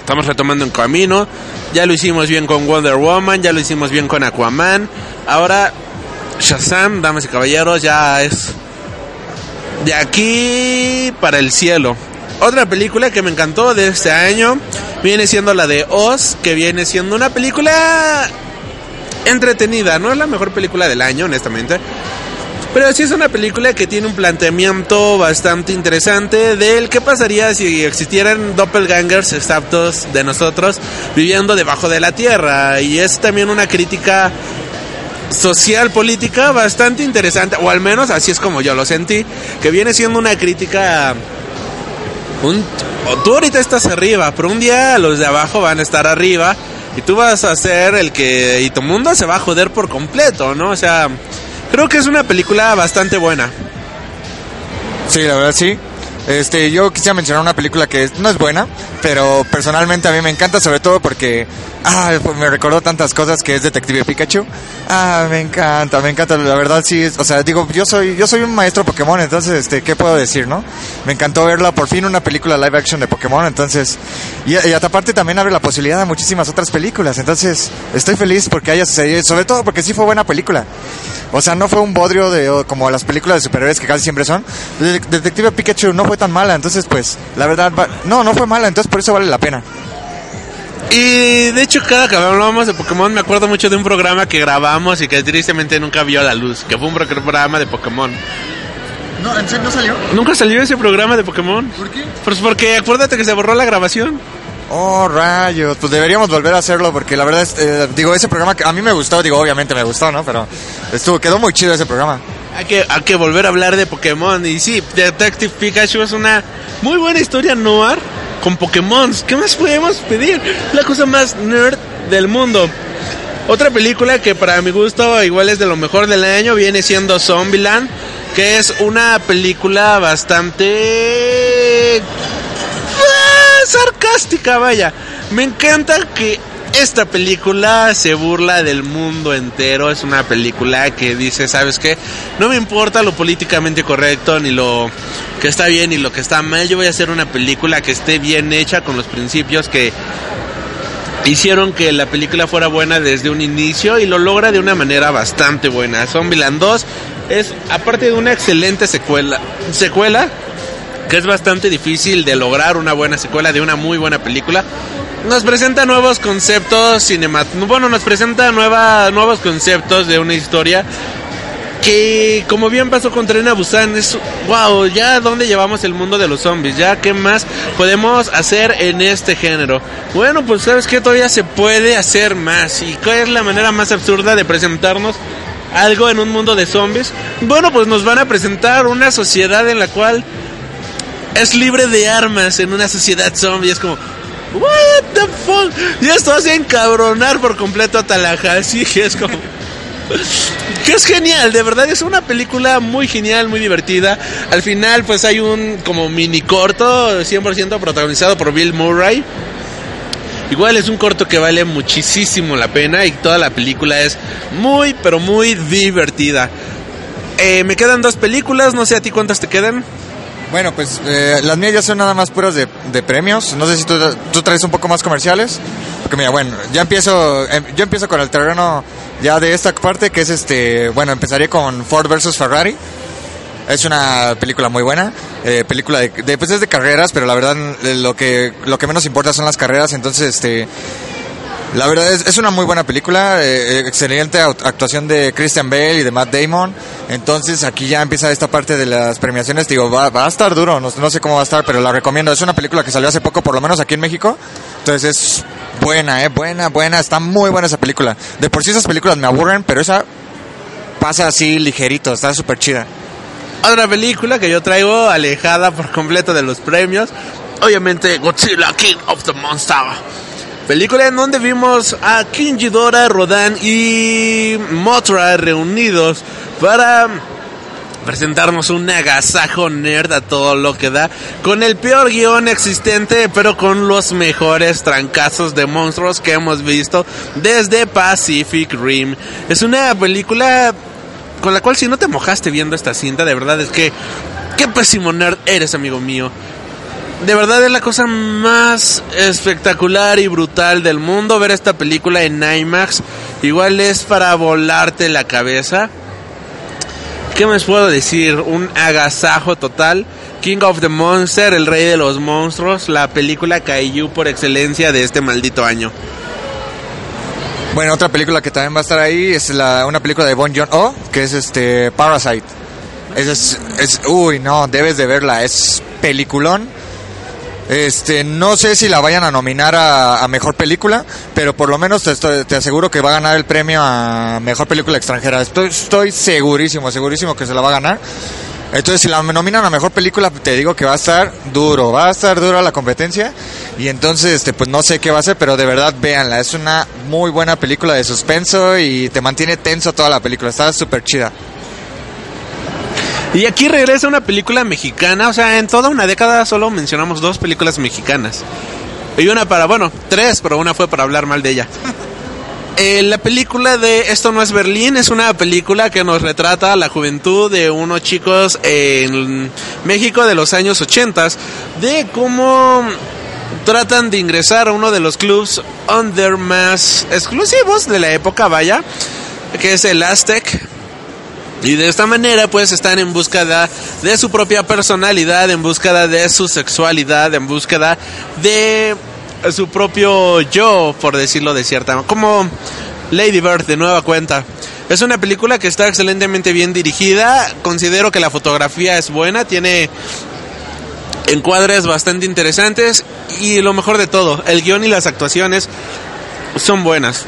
Speaker 1: estamos retomando un camino. Ya lo hicimos bien con Wonder Woman, ya lo hicimos bien con Aquaman. Ahora Shazam, damas y caballeros, ya es de aquí para el cielo. Otra película que me encantó de este año viene siendo la de Oz, que viene siendo una película entretenida. No es la mejor película del año, honestamente. Pero sí es una película que tiene un planteamiento bastante interesante del qué pasaría si existieran doppelgangers exactos de nosotros viviendo debajo de la tierra. Y es también una crítica social política bastante interesante, o al menos así es como yo lo sentí, que viene siendo una crítica... Un, tú ahorita estás arriba, pero un día los de abajo van a estar arriba y tú vas a ser el que... y tu mundo se va a joder por completo, ¿no? O sea, creo que es una película bastante buena.
Speaker 2: Sí, la verdad sí. Este, yo quisiera mencionar una película que no es buena, pero personalmente a mí me encanta, sobre todo porque ah, me recordó tantas cosas que es Detective Pikachu. Ah, me encanta, me encanta, la verdad sí, o sea, digo, yo soy yo soy un maestro Pokémon, entonces este, ¿qué puedo decir, no? Me encantó verla por fin una película live action de Pokémon, entonces y, y aparte también abre la posibilidad de muchísimas otras películas, entonces estoy feliz porque haya sucedido, sobre todo porque sí fue buena película. O sea, no fue un bodrio de como las películas de superhéroes que casi siempre son. Detective Pikachu no fue tan mala, entonces pues la verdad no, no fue mala, entonces por eso vale la pena.
Speaker 1: Y de hecho, cada que hablábamos de Pokémon, me acuerdo mucho de un programa que grabamos y que tristemente nunca vio la luz, que fue un programa de Pokémon.
Speaker 2: No, ¿en serio no salió?
Speaker 1: Nunca salió ese programa de Pokémon.
Speaker 2: ¿Por qué?
Speaker 1: Pues porque acuérdate que se borró la grabación.
Speaker 2: Oh, rayos, pues deberíamos volver a hacerlo porque la verdad es, eh, digo, ese programa que a mí me gustó, digo, obviamente me gustó, ¿no? Pero estuvo, quedó muy chido ese programa.
Speaker 1: Hay que, hay que volver a hablar de Pokémon. Y sí, Detective Pikachu es una muy buena historia noir con Pokémon. ¿Qué más podemos pedir? La cosa más nerd del mundo. Otra película que para mi gusto igual es de lo mejor del año viene siendo Zombieland, que es una película bastante ah, sarcástica, vaya. Me encanta que esta película se burla del mundo entero. Es una película que dice, ¿sabes qué? No me importa lo políticamente correcto, ni lo que está bien, ni lo que está mal. Yo voy a hacer una película que esté bien hecha con los principios que hicieron que la película fuera buena desde un inicio y lo logra de una manera bastante buena. Zombieland 2 es, aparte de una excelente secuela, secuela que es bastante difícil de lograr una buena secuela de una muy buena película. Nos presenta nuevos conceptos cinematográficos. Bueno, nos presenta nueva, nuevos conceptos de una historia que, como bien pasó con Tren Busan, es wow, ya dónde llevamos el mundo de los zombies, ya qué más podemos hacer en este género. Bueno, pues sabes que todavía se puede hacer más. ¿Y cuál es la manera más absurda de presentarnos algo en un mundo de zombies? Bueno, pues nos van a presentar una sociedad en la cual es libre de armas en una sociedad zombie. Es como, what the fuck? Y esto hace encabronar por completo a Tallahassee. Y es como, que es genial, de verdad es una película muy genial, muy divertida. Al final, pues hay un como mini corto, 100% protagonizado por Bill Murray. Igual es un corto que vale muchísimo la pena y toda la película es muy, pero muy divertida. Eh, me quedan dos películas, no sé a ti cuántas te quedan.
Speaker 2: Bueno, pues eh, las mías ya son nada más puras de, de premios. No sé si tú, tú, traes un poco más comerciales. Porque mira, bueno, ya empiezo, eh, yo empiezo con el terreno ya de esta parte que es este, bueno, empezaré con Ford versus Ferrari. Es una película muy buena, eh, película de, de, pues es de carreras, pero la verdad lo que lo que menos importa son las carreras, entonces este la verdad es, una muy buena película, eh, excelente actuación de Christian Bale y de Matt Damon. Entonces aquí ya empieza esta parte de las premiaciones. Digo, va, a estar duro, no, sé cómo va a estar, pero la recomiendo. Es una película que salió hace poco, por lo menos aquí en México. Entonces es buena, eh, buena, buena. Está muy buena esa película. De por sí esas películas me aburren, pero esa pasa así ligerito, está súper chida.
Speaker 1: Otra película que yo traigo alejada por completo de los premios. Obviamente Godzilla King of the Monster. Película en donde vimos a King Ghidorah, Rodan y Mothra reunidos para presentarnos un agasajo nerd a todo lo que da, con el peor guion existente, pero con los mejores trancazos de monstruos que hemos visto desde Pacific Rim. Es una película con la cual si no te mojaste viendo esta cinta, de verdad es que qué pésimo nerd eres, amigo mío de verdad es la cosa más espectacular y brutal del mundo ver esta película en IMAX. Igual es para volarte la cabeza. ¿Qué más puedo decir? Un agasajo total. King of the Monster, el rey de los monstruos, la película Kaiju por excelencia de este maldito año.
Speaker 2: Bueno, otra película que también va a estar ahí es la, una película de Bon Joon-ho, que es este Parasite. Es, es, es, uy, no, debes de verla, es peliculón Este, no sé si la vayan a nominar a, mejor película, pero por lo menos te, estoy- te aseguro que va a ganar el premio a mejor película extranjera. Estoy, estoy segurísimo, segurísimo que se la va a ganar. Entonces, si la nominan a mejor película, te digo que va a estar duro, va a estar dura la competencia. Y entonces, este, pues no sé qué va a ser, pero de verdad véanla. Es una muy buena película de suspenso y te mantiene tenso toda la película. Está súper chida.
Speaker 1: Y aquí regresa una película mexicana, o sea, en toda una década solo mencionamos dos películas mexicanas. Y una para, bueno, tres, pero una fue para hablar mal de ella. Eh, la película de Esto no es Berlín es una película que nos retrata la juventud de unos chicos en México de los años 80 de cómo tratan de ingresar a uno de los clubs under más exclusivos de la época, vaya, que es el Aztec. Y de esta manera pues están en búsqueda de su propia personalidad, en búsqueda de su sexualidad, en búsqueda de su propio yo, por decirlo de cierta manera. Como Lady Bird de nueva cuenta. Es una película que está excelentemente bien dirigida. Considero que la fotografía es buena, tiene encuadres bastante interesantes y lo mejor de todo, el guion y las actuaciones son buenas.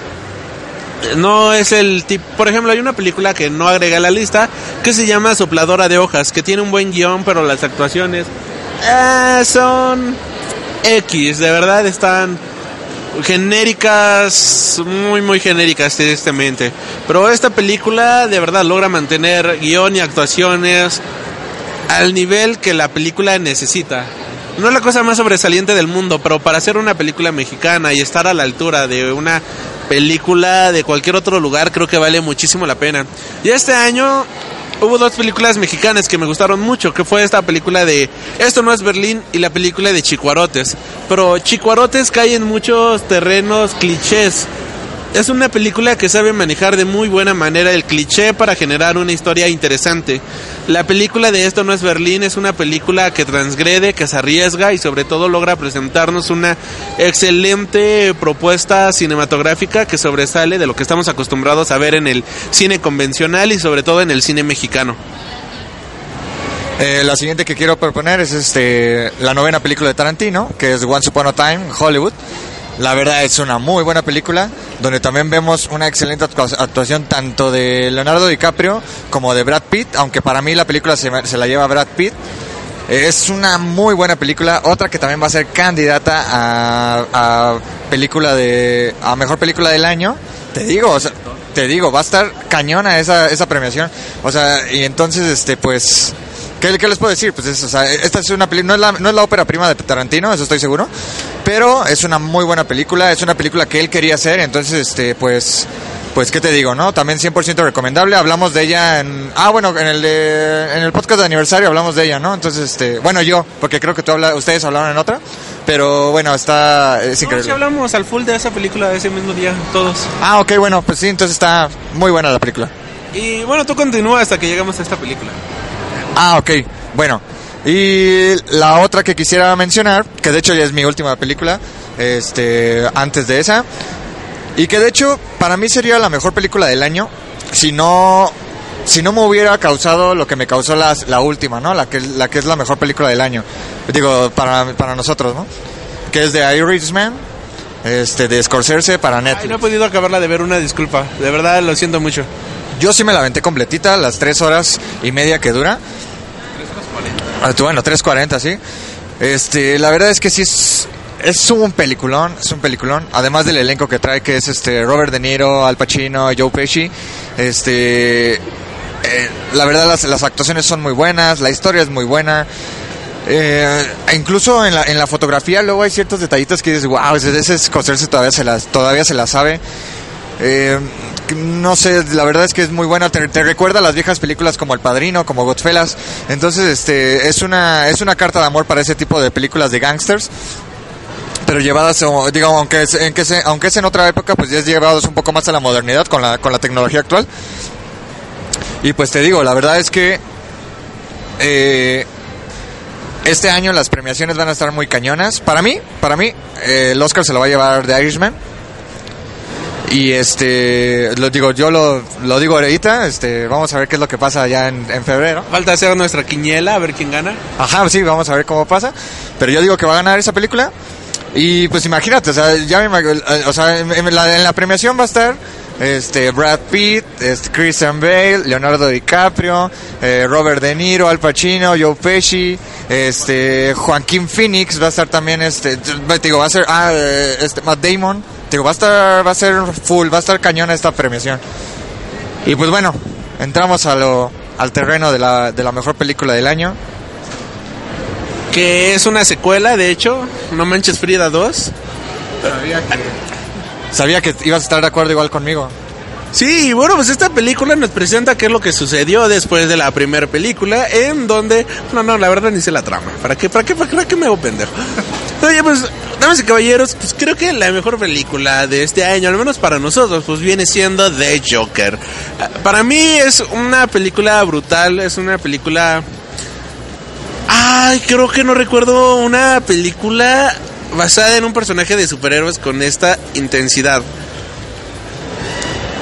Speaker 1: No es el tipo, por ejemplo, hay una película que no agrega la lista que se llama Sopladora de hojas, que tiene un buen guion, pero las actuaciones eh, son X, de verdad están genéricas, muy muy genéricas tristemente. Pero esta película de verdad logra mantener guion y actuaciones al nivel que la película necesita. No es la cosa más sobresaliente del mundo, pero para hacer una película mexicana y estar a la altura de una película de cualquier otro lugar, creo que vale muchísimo la pena. Y este año hubo dos películas mexicanas que me gustaron mucho, que fue esta película de Esto no es Berlín y la película de Chicuarotes. Pero Chicuarotes cae en muchos terrenos clichés. Es una película que sabe manejar de muy buena manera el cliché para generar una historia interesante. La película de Esto no es Berlín es una película que transgrede, que se arriesga y sobre todo logra presentarnos una excelente propuesta cinematográfica que sobresale de lo que estamos acostumbrados a ver en el cine convencional y sobre todo en el cine mexicano.
Speaker 2: Eh, la siguiente que quiero proponer es este la novena película de Tarantino, que es Once Upon a Time, Hollywood. La verdad es una muy buena película, donde también vemos una excelente actua- actuación tanto de Leonardo DiCaprio como de Brad Pitt, aunque para mí la película se, se la lleva Brad Pitt. Es una muy buena película, otra que también va a ser candidata a, a película de a mejor película del año. Te digo, o sea, te digo, va a estar cañona esa esa premiación. O sea, y entonces este pues ¿Qué, qué les puedo decir? Pues es, o sea, esta es una película, no, es la- no es la ópera prima de Tarantino, eso estoy seguro, pero es una muy buena película, es una película que él quería hacer, entonces, este, pues, pues, ¿qué te digo, no? También 100% recomendable, hablamos de ella en, ah, bueno, en el de, en el podcast de aniversario hablamos de ella, ¿no? Entonces, este, bueno, yo, porque creo que tú habla, ustedes hablaron en otra, pero bueno, está, es
Speaker 1: No,
Speaker 2: increíble.
Speaker 1: si hablamos al full de esa película ese mismo día, todos.
Speaker 2: Ah, ok, bueno, pues sí, entonces está muy buena la película.
Speaker 1: Y bueno, tú continúa hasta que llegamos a esta película.
Speaker 2: Ah, ok. Bueno. Y la otra que quisiera mencionar, que de hecho ya es mi última película, este, antes de esa, y que de hecho para mí sería la mejor película del año, si no, si no me hubiera causado lo que me causó la, la última, ¿no? La que, la que es la mejor película del año. Digo, para, para nosotros, ¿no? Que es de Irishman, este, de Scorsese para
Speaker 1: Ay,
Speaker 2: Netflix.
Speaker 1: no he podido acabarla de ver, una disculpa. De verdad, lo siento mucho.
Speaker 2: Yo sí me la aventé completita, las tres horas y media que dura. Ah, Bueno, 3.40, sí. Este, la verdad es que sí es, es un peliculón, es un peliculón. Además del elenco que trae, que es este Robert De Niro, Al Pacino, Joe Pesci. Este, eh, la verdad las, las actuaciones son muy buenas, la historia es muy buena. Eh, e incluso en la, en la fotografía luego hay ciertos detallitos que dices, wow, ese, ese Scorsese todavía se las, todavía se la sabe. Eh, no sé, la verdad es que es muy buena. Te, te recuerda a las viejas películas como El Padrino, como Godfellas. Entonces, este, es una, es una carta de amor para ese tipo de películas de gangsters. Pero llevadas, digo, aunque es, en que aunque es en otra época, pues ya es llevados un poco más a la modernidad con la, con la tecnología actual. Y pues te digo, la verdad es que eh, este año las premiaciones van a estar muy cañonas. Para mí, para mí, eh, el Oscar se lo va a llevar de Irishman. Y este, lo digo, yo lo, lo digo ahorita, este, vamos a ver qué es lo que pasa ya en, en febrero.
Speaker 1: Falta hacer nuestra quiniela, a ver quién gana.
Speaker 2: Ajá, sí, vamos a ver cómo pasa. Pero yo digo que va a ganar esa película. Y pues imagínate, o sea, ya me, imag- o sea, en, la, en la premiación va a estar este Brad Pitt, este, Christian Bale, Leonardo DiCaprio, eh, Robert De Niro, Al Pacino, Joe Pesci, este Joaquín Phoenix va a estar también este te digo, va a ser ah, eh, este Matt Damon, digo, va a estar va a ser full, va a estar cañona esta premiación. Y pues bueno, entramos a lo al terreno de la, de la mejor película del año.
Speaker 1: Que es una secuela, de hecho. No Manches Frida 2.
Speaker 2: Sabía que ibas a estar de acuerdo igual conmigo.
Speaker 1: Sí, bueno, pues esta película nos presenta qué es lo que sucedió después de la primera película, en donde, no, no, la verdad ni sé la trama. ¿Para qué, para qué, para qué me hago pendejo? Oye, pues, damas y caballeros, pues creo que la mejor película de este año, al menos para nosotros, pues viene siendo The Joker. Ah, Para mí es una película brutal, es una película... Ay, creo que no recuerdo una película basada en un personaje de superhéroes con esta intensidad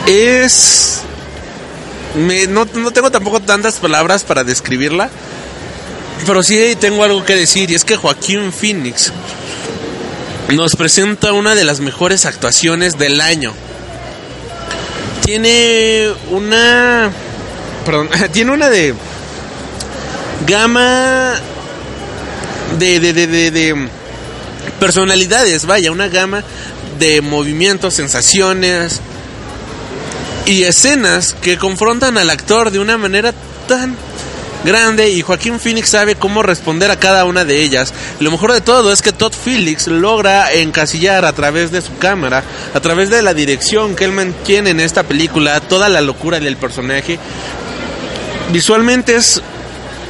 Speaker 1: es... me- no, no tengo tampoco tantas palabras para describirla, pero sí tengo algo que decir, y es que Joaquín Phoenix nos presenta una de las mejores actuaciones del año. Tiene una... Perdón, tiene una de... Gama de, de, de, de, de personalidades, vaya, una gama de movimientos, sensaciones, y escenas que confrontan al actor de una manera tan grande y Joaquín Phoenix sabe cómo responder a cada una de ellas. Lo mejor de todo es que Todd Phillips logra encasillar a través de su cámara, a través de la dirección que él mantiene en esta película, toda la locura del personaje. Visualmente es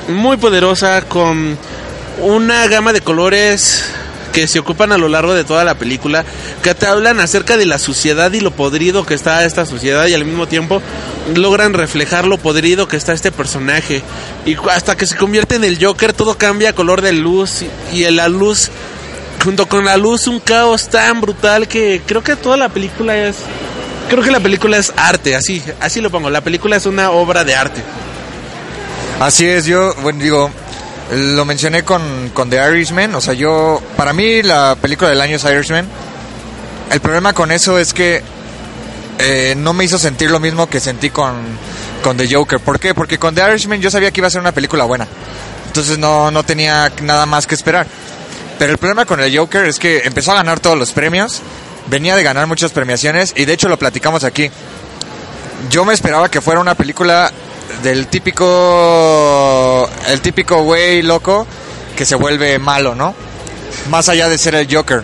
Speaker 1: muy poderosa con una gama de colores que se ocupan a lo largo de toda la película, que te hablan acerca de la suciedad y lo podrido que está esta sociedad y al mismo tiempo logran reflejar lo podrido que está este personaje. Y hasta que se convierte en el Joker todo cambia color de luz y, y la luz, junto con la luz, un caos tan brutal que creo que toda la película es... Creo que la película es arte, así, así lo pongo. La película es una obra de arte.
Speaker 2: Así es, yo, bueno, digo, lo mencioné con, con The Irishman, o sea, yo, para mí la película del año es Irishman. El problema con eso es que eh, no me hizo sentir lo mismo que sentí con, con The Joker. ¿Por qué? Porque con The Irishman yo sabía que iba a ser una película buena. Entonces no, no tenía nada más que esperar. Pero el problema con el Joker es que empezó a ganar todos los premios, venía de ganar muchas premiaciones y de hecho lo platicamos aquí. Yo me esperaba que fuera una película del típico el típico güey loco que se vuelve malo, ¿no? Más allá de ser el Joker.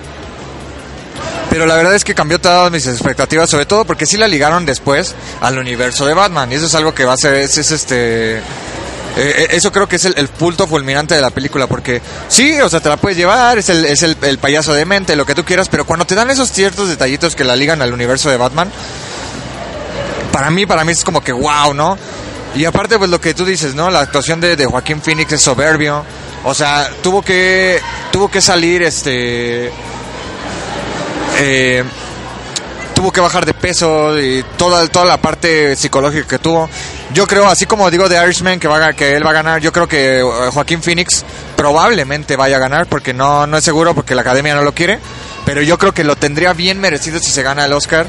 Speaker 2: Pero la verdad es que cambió todas mis expectativas, sobre todo porque sí la ligaron después al universo de Batman. Y eso es algo que va a ser, es, es este... eh, eso creo que es el, el punto fulminante de la película, porque sí, o sea, te la puedes llevar, es el, es el, el payaso de mente, lo que tú quieras, pero cuando te dan esos ciertos detallitos que la ligan al universo de Batman, para mí, para mí es como que wow, ¿no? Y aparte, pues lo que tú dices, ¿no? La actuación de, de Joaquín Phoenix es soberbio. O sea, tuvo que, tuvo que salir, este, eh, tuvo que bajar de peso y toda, toda la parte psicológica que tuvo. Yo creo, así como digo de Irishman que, va, que él va a ganar, yo creo que eh, Joaquín Phoenix probablemente vaya a ganar porque no, no es seguro porque la academia no lo quiere. Pero yo creo que lo tendría bien merecido si se gana el Oscar.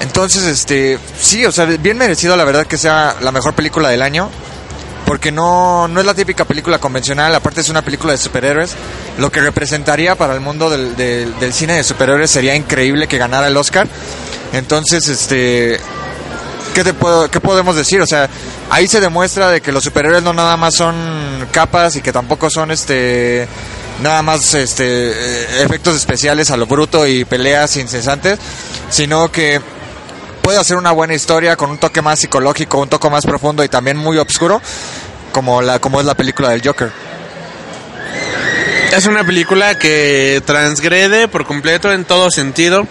Speaker 2: Entonces, este, sí, o sea, bien merecido la verdad que sea la mejor película del año. Porque no, no es la típica película convencional, aparte es una película de superhéroes. Lo que representaría para el mundo del, del- del cine de superhéroes sería increíble que ganara el Oscar. Entonces, este, ¿qué, te puedo, ¿qué podemos decir? O sea, ahí se demuestra de que los superhéroes no nada más son capas y que tampoco son este nada más este efectos especiales a lo bruto y peleas incesantes, sino que puede hacer una buena historia con un toque más psicológico, un toque más profundo y también muy oscuro, como la como es la película del Joker.
Speaker 1: Es una película que transgrede por completo en todo sentido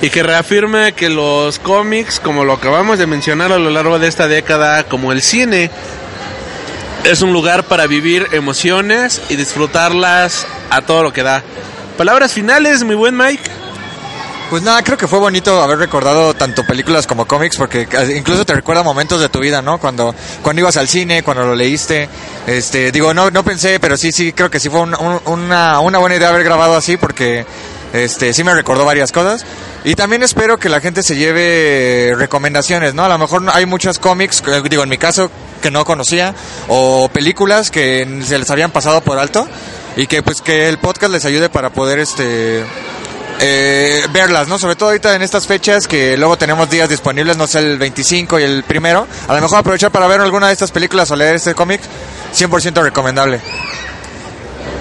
Speaker 1: y que reafirma que los cómics, como lo acabamos de mencionar a lo largo de esta década, como el cine, es un lugar para vivir emociones y disfrutarlas a todo lo que da. Palabras finales, mi buen Mike.
Speaker 2: Pues nada, creo que fue bonito haber recordado tanto películas como cómics porque eh, incluso te recuerda momentos de tu vida, ¿no? Cuando cuando ibas al cine, cuando lo leíste, este, digo, no no pensé, pero sí sí creo que sí fue un- un- una una buena idea haber grabado así porque este sí me recordó varias cosas y también espero que la gente se lleve recomendaciones, ¿no? A lo mejor hay muchas cómics, eh, digo, en mi caso que no conocía o películas que se les habían pasado por alto y que pues que el podcast les ayude para poder este eh, verlas, ¿no? Sobre todo ahorita en estas fechas que luego tenemos días disponibles, no sé, el 25 y el primero. A lo mejor aprovechar para ver alguna de estas películas o leer este cómic, 100% recomendable.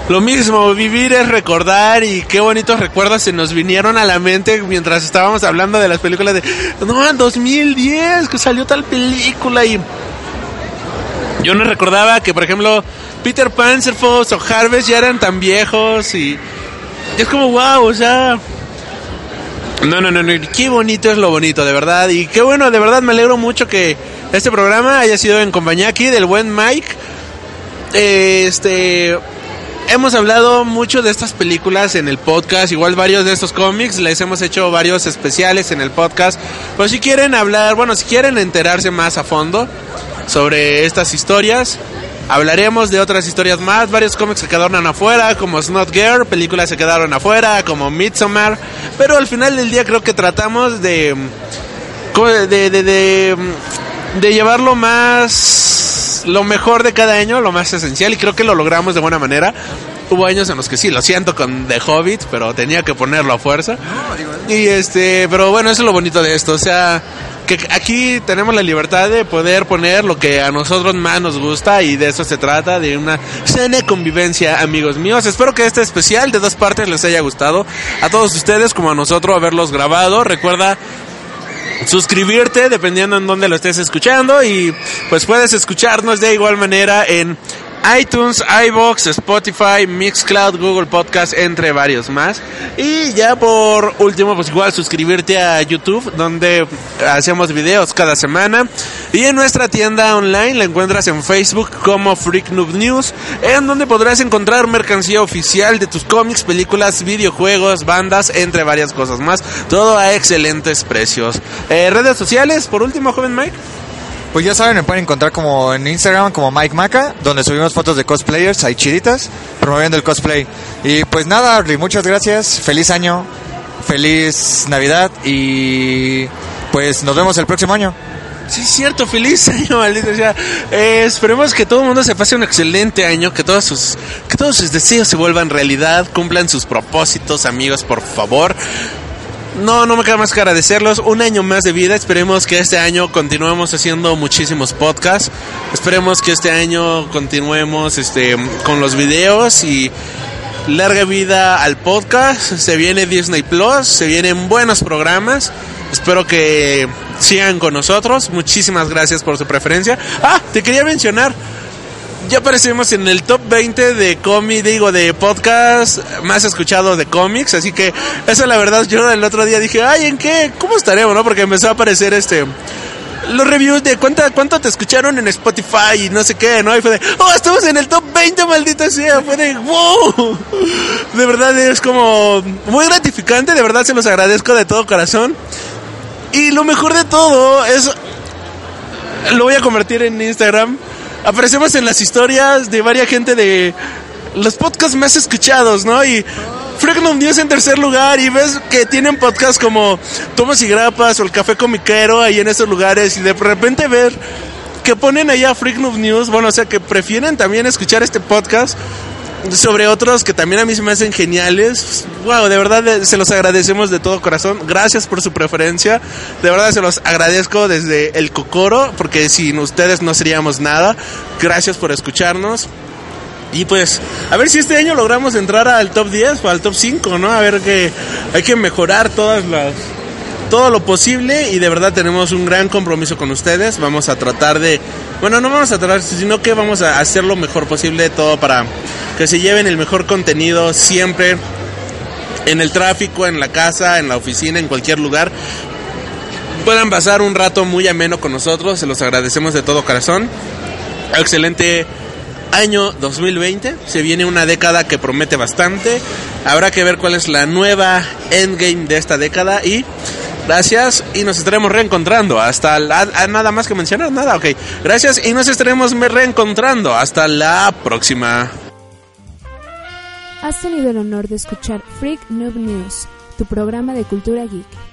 Speaker 1: Lo mismo, vivir es recordar y qué bonitos recuerdos se nos vinieron a la mente mientras estábamos hablando de las películas de, no, en 2010 que salió tal película y yo no recordaba que, por ejemplo, Peter Panzerfaust o Harvest ya eran tan viejos y es como, wow, o sea... No, no, no, no, qué bonito es lo bonito, de verdad. Y qué bueno, de verdad me alegro mucho que este programa haya sido en compañía aquí del buen Mike. Este, hemos hablado mucho de estas películas en el podcast, igual varios de estos cómics, les hemos hecho varios especiales en el podcast. Pero si quieren hablar, bueno, si quieren enterarse más a fondo sobre estas historias, hablaremos de otras historias más. Varios cómics se quedaron afuera, como Snot Girl, películas se quedaron afuera, como Midsommar. Pero al final del día creo que tratamos de de, de, de, de llevarlo más lo mejor de cada año, lo más esencial y creo que lo logramos de buena manera. Hubo años en los que sí, lo siento con The Hobbit, pero tenía que ponerlo a fuerza. Y este, pero bueno, eso es lo bonito de esto, o sea, que aquí tenemos la libertad de poder poner lo que a nosotros más nos gusta y de eso se trata, de una sana convivencia, amigos míos. Espero que este especial de dos partes les haya gustado a todos ustedes como a nosotros haberlos grabado. Recuerda suscribirte dependiendo en dónde lo estés escuchando y pues puedes escucharnos de igual manera en iTunes, iBox, Spotify, Mixcloud, Google Podcast, entre varios más. Y ya por último, pues igual suscribirte a YouTube, donde hacemos videos cada semana. Y en nuestra tienda online la encuentras en Facebook como Freak News, en donde podrás encontrar mercancía oficial de tus cómics, películas, videojuegos, bandas, entre varias cosas más. Todo a excelentes precios. Eh, redes sociales, por último, joven Mike.
Speaker 2: Pues ya saben, me pueden encontrar como en Instagram como Mike Maca, donde subimos fotos de cosplayers, hay chiditas, promoviendo el cosplay. Y pues nada, Arly, muchas gracias, feliz año, feliz Navidad y pues nos vemos el próximo año.
Speaker 1: Sí, cierto, feliz año, maldito sea. Eh, esperemos que todo el mundo se pase un excelente año, que todos sus, que todos sus deseos se vuelvan realidad, cumplan sus propósitos, amigos, por favor. No, no me queda más que agradecerlos. Un año más de vida. Esperemos que este año continuemos haciendo muchísimos podcasts. Esperemos que este año continuemos este, con los videos y larga vida al podcast. Se viene Disney Plus, se vienen buenos programas. Espero que sigan con nosotros. Muchísimas gracias por su preferencia. Ah, te quería mencionar. Ya aparecemos en el top 20 de cómic, digo, de podcast más escuchados de cómics. Así que eso la verdad yo el otro día dije, ay, ¿en qué? ¿Cómo estaremos, no? Porque empezó a aparecer este los reviews de cuánta, cuánto te escucharon en Spotify y no sé qué, ¿no? Y fue de, oh, estamos en el top 20, maldita sea. Fue de, wow. De verdad es como muy gratificante, de verdad se los agradezco de todo corazón. Y lo mejor de todo es, lo voy a convertir en Instagram. Aparecemos en las historias de varias gente de los podcasts más escuchados, ¿no? Y Fregnum News en tercer lugar y ves que tienen podcasts como Tomas y Grapas o El Café Comiquero ahí en esos lugares y de repente ver que ponen allá Fregnum News, bueno, o sea que prefieren también escuchar este podcast sobre otros que también a mí se me hacen geniales. Wow, de verdad eh, se los agradecemos de todo corazón. Gracias por su preferencia. De verdad se los agradezco desde el cocoro, porque sin ustedes no seríamos nada. Gracias por escucharnos. Y pues, a ver si este año logramos entrar al top 10 o al top 5, ¿no? A ver que hay que mejorar todas las todo lo posible y de verdad tenemos un gran compromiso con ustedes. Vamos a tratar de, bueno, no vamos a tratar, sino que vamos a hacer lo mejor posible todo para que se lleven el mejor contenido siempre en el tráfico, en la casa, en la oficina, en cualquier lugar. Puedan pasar un rato muy ameno con nosotros, se los agradecemos de todo corazón. Excelente año 2020. Se viene una década que promete bastante. Habrá que ver cuál es la nueva endgame de esta década y gracias y nos estaremos reencontrando hasta la, nada más que mencionar nada, ok. Gracias y nos estaremos reencontrando hasta la próxima.
Speaker 3: Has tenido el honor de escuchar Freak Noob News, tu programa de cultura geek.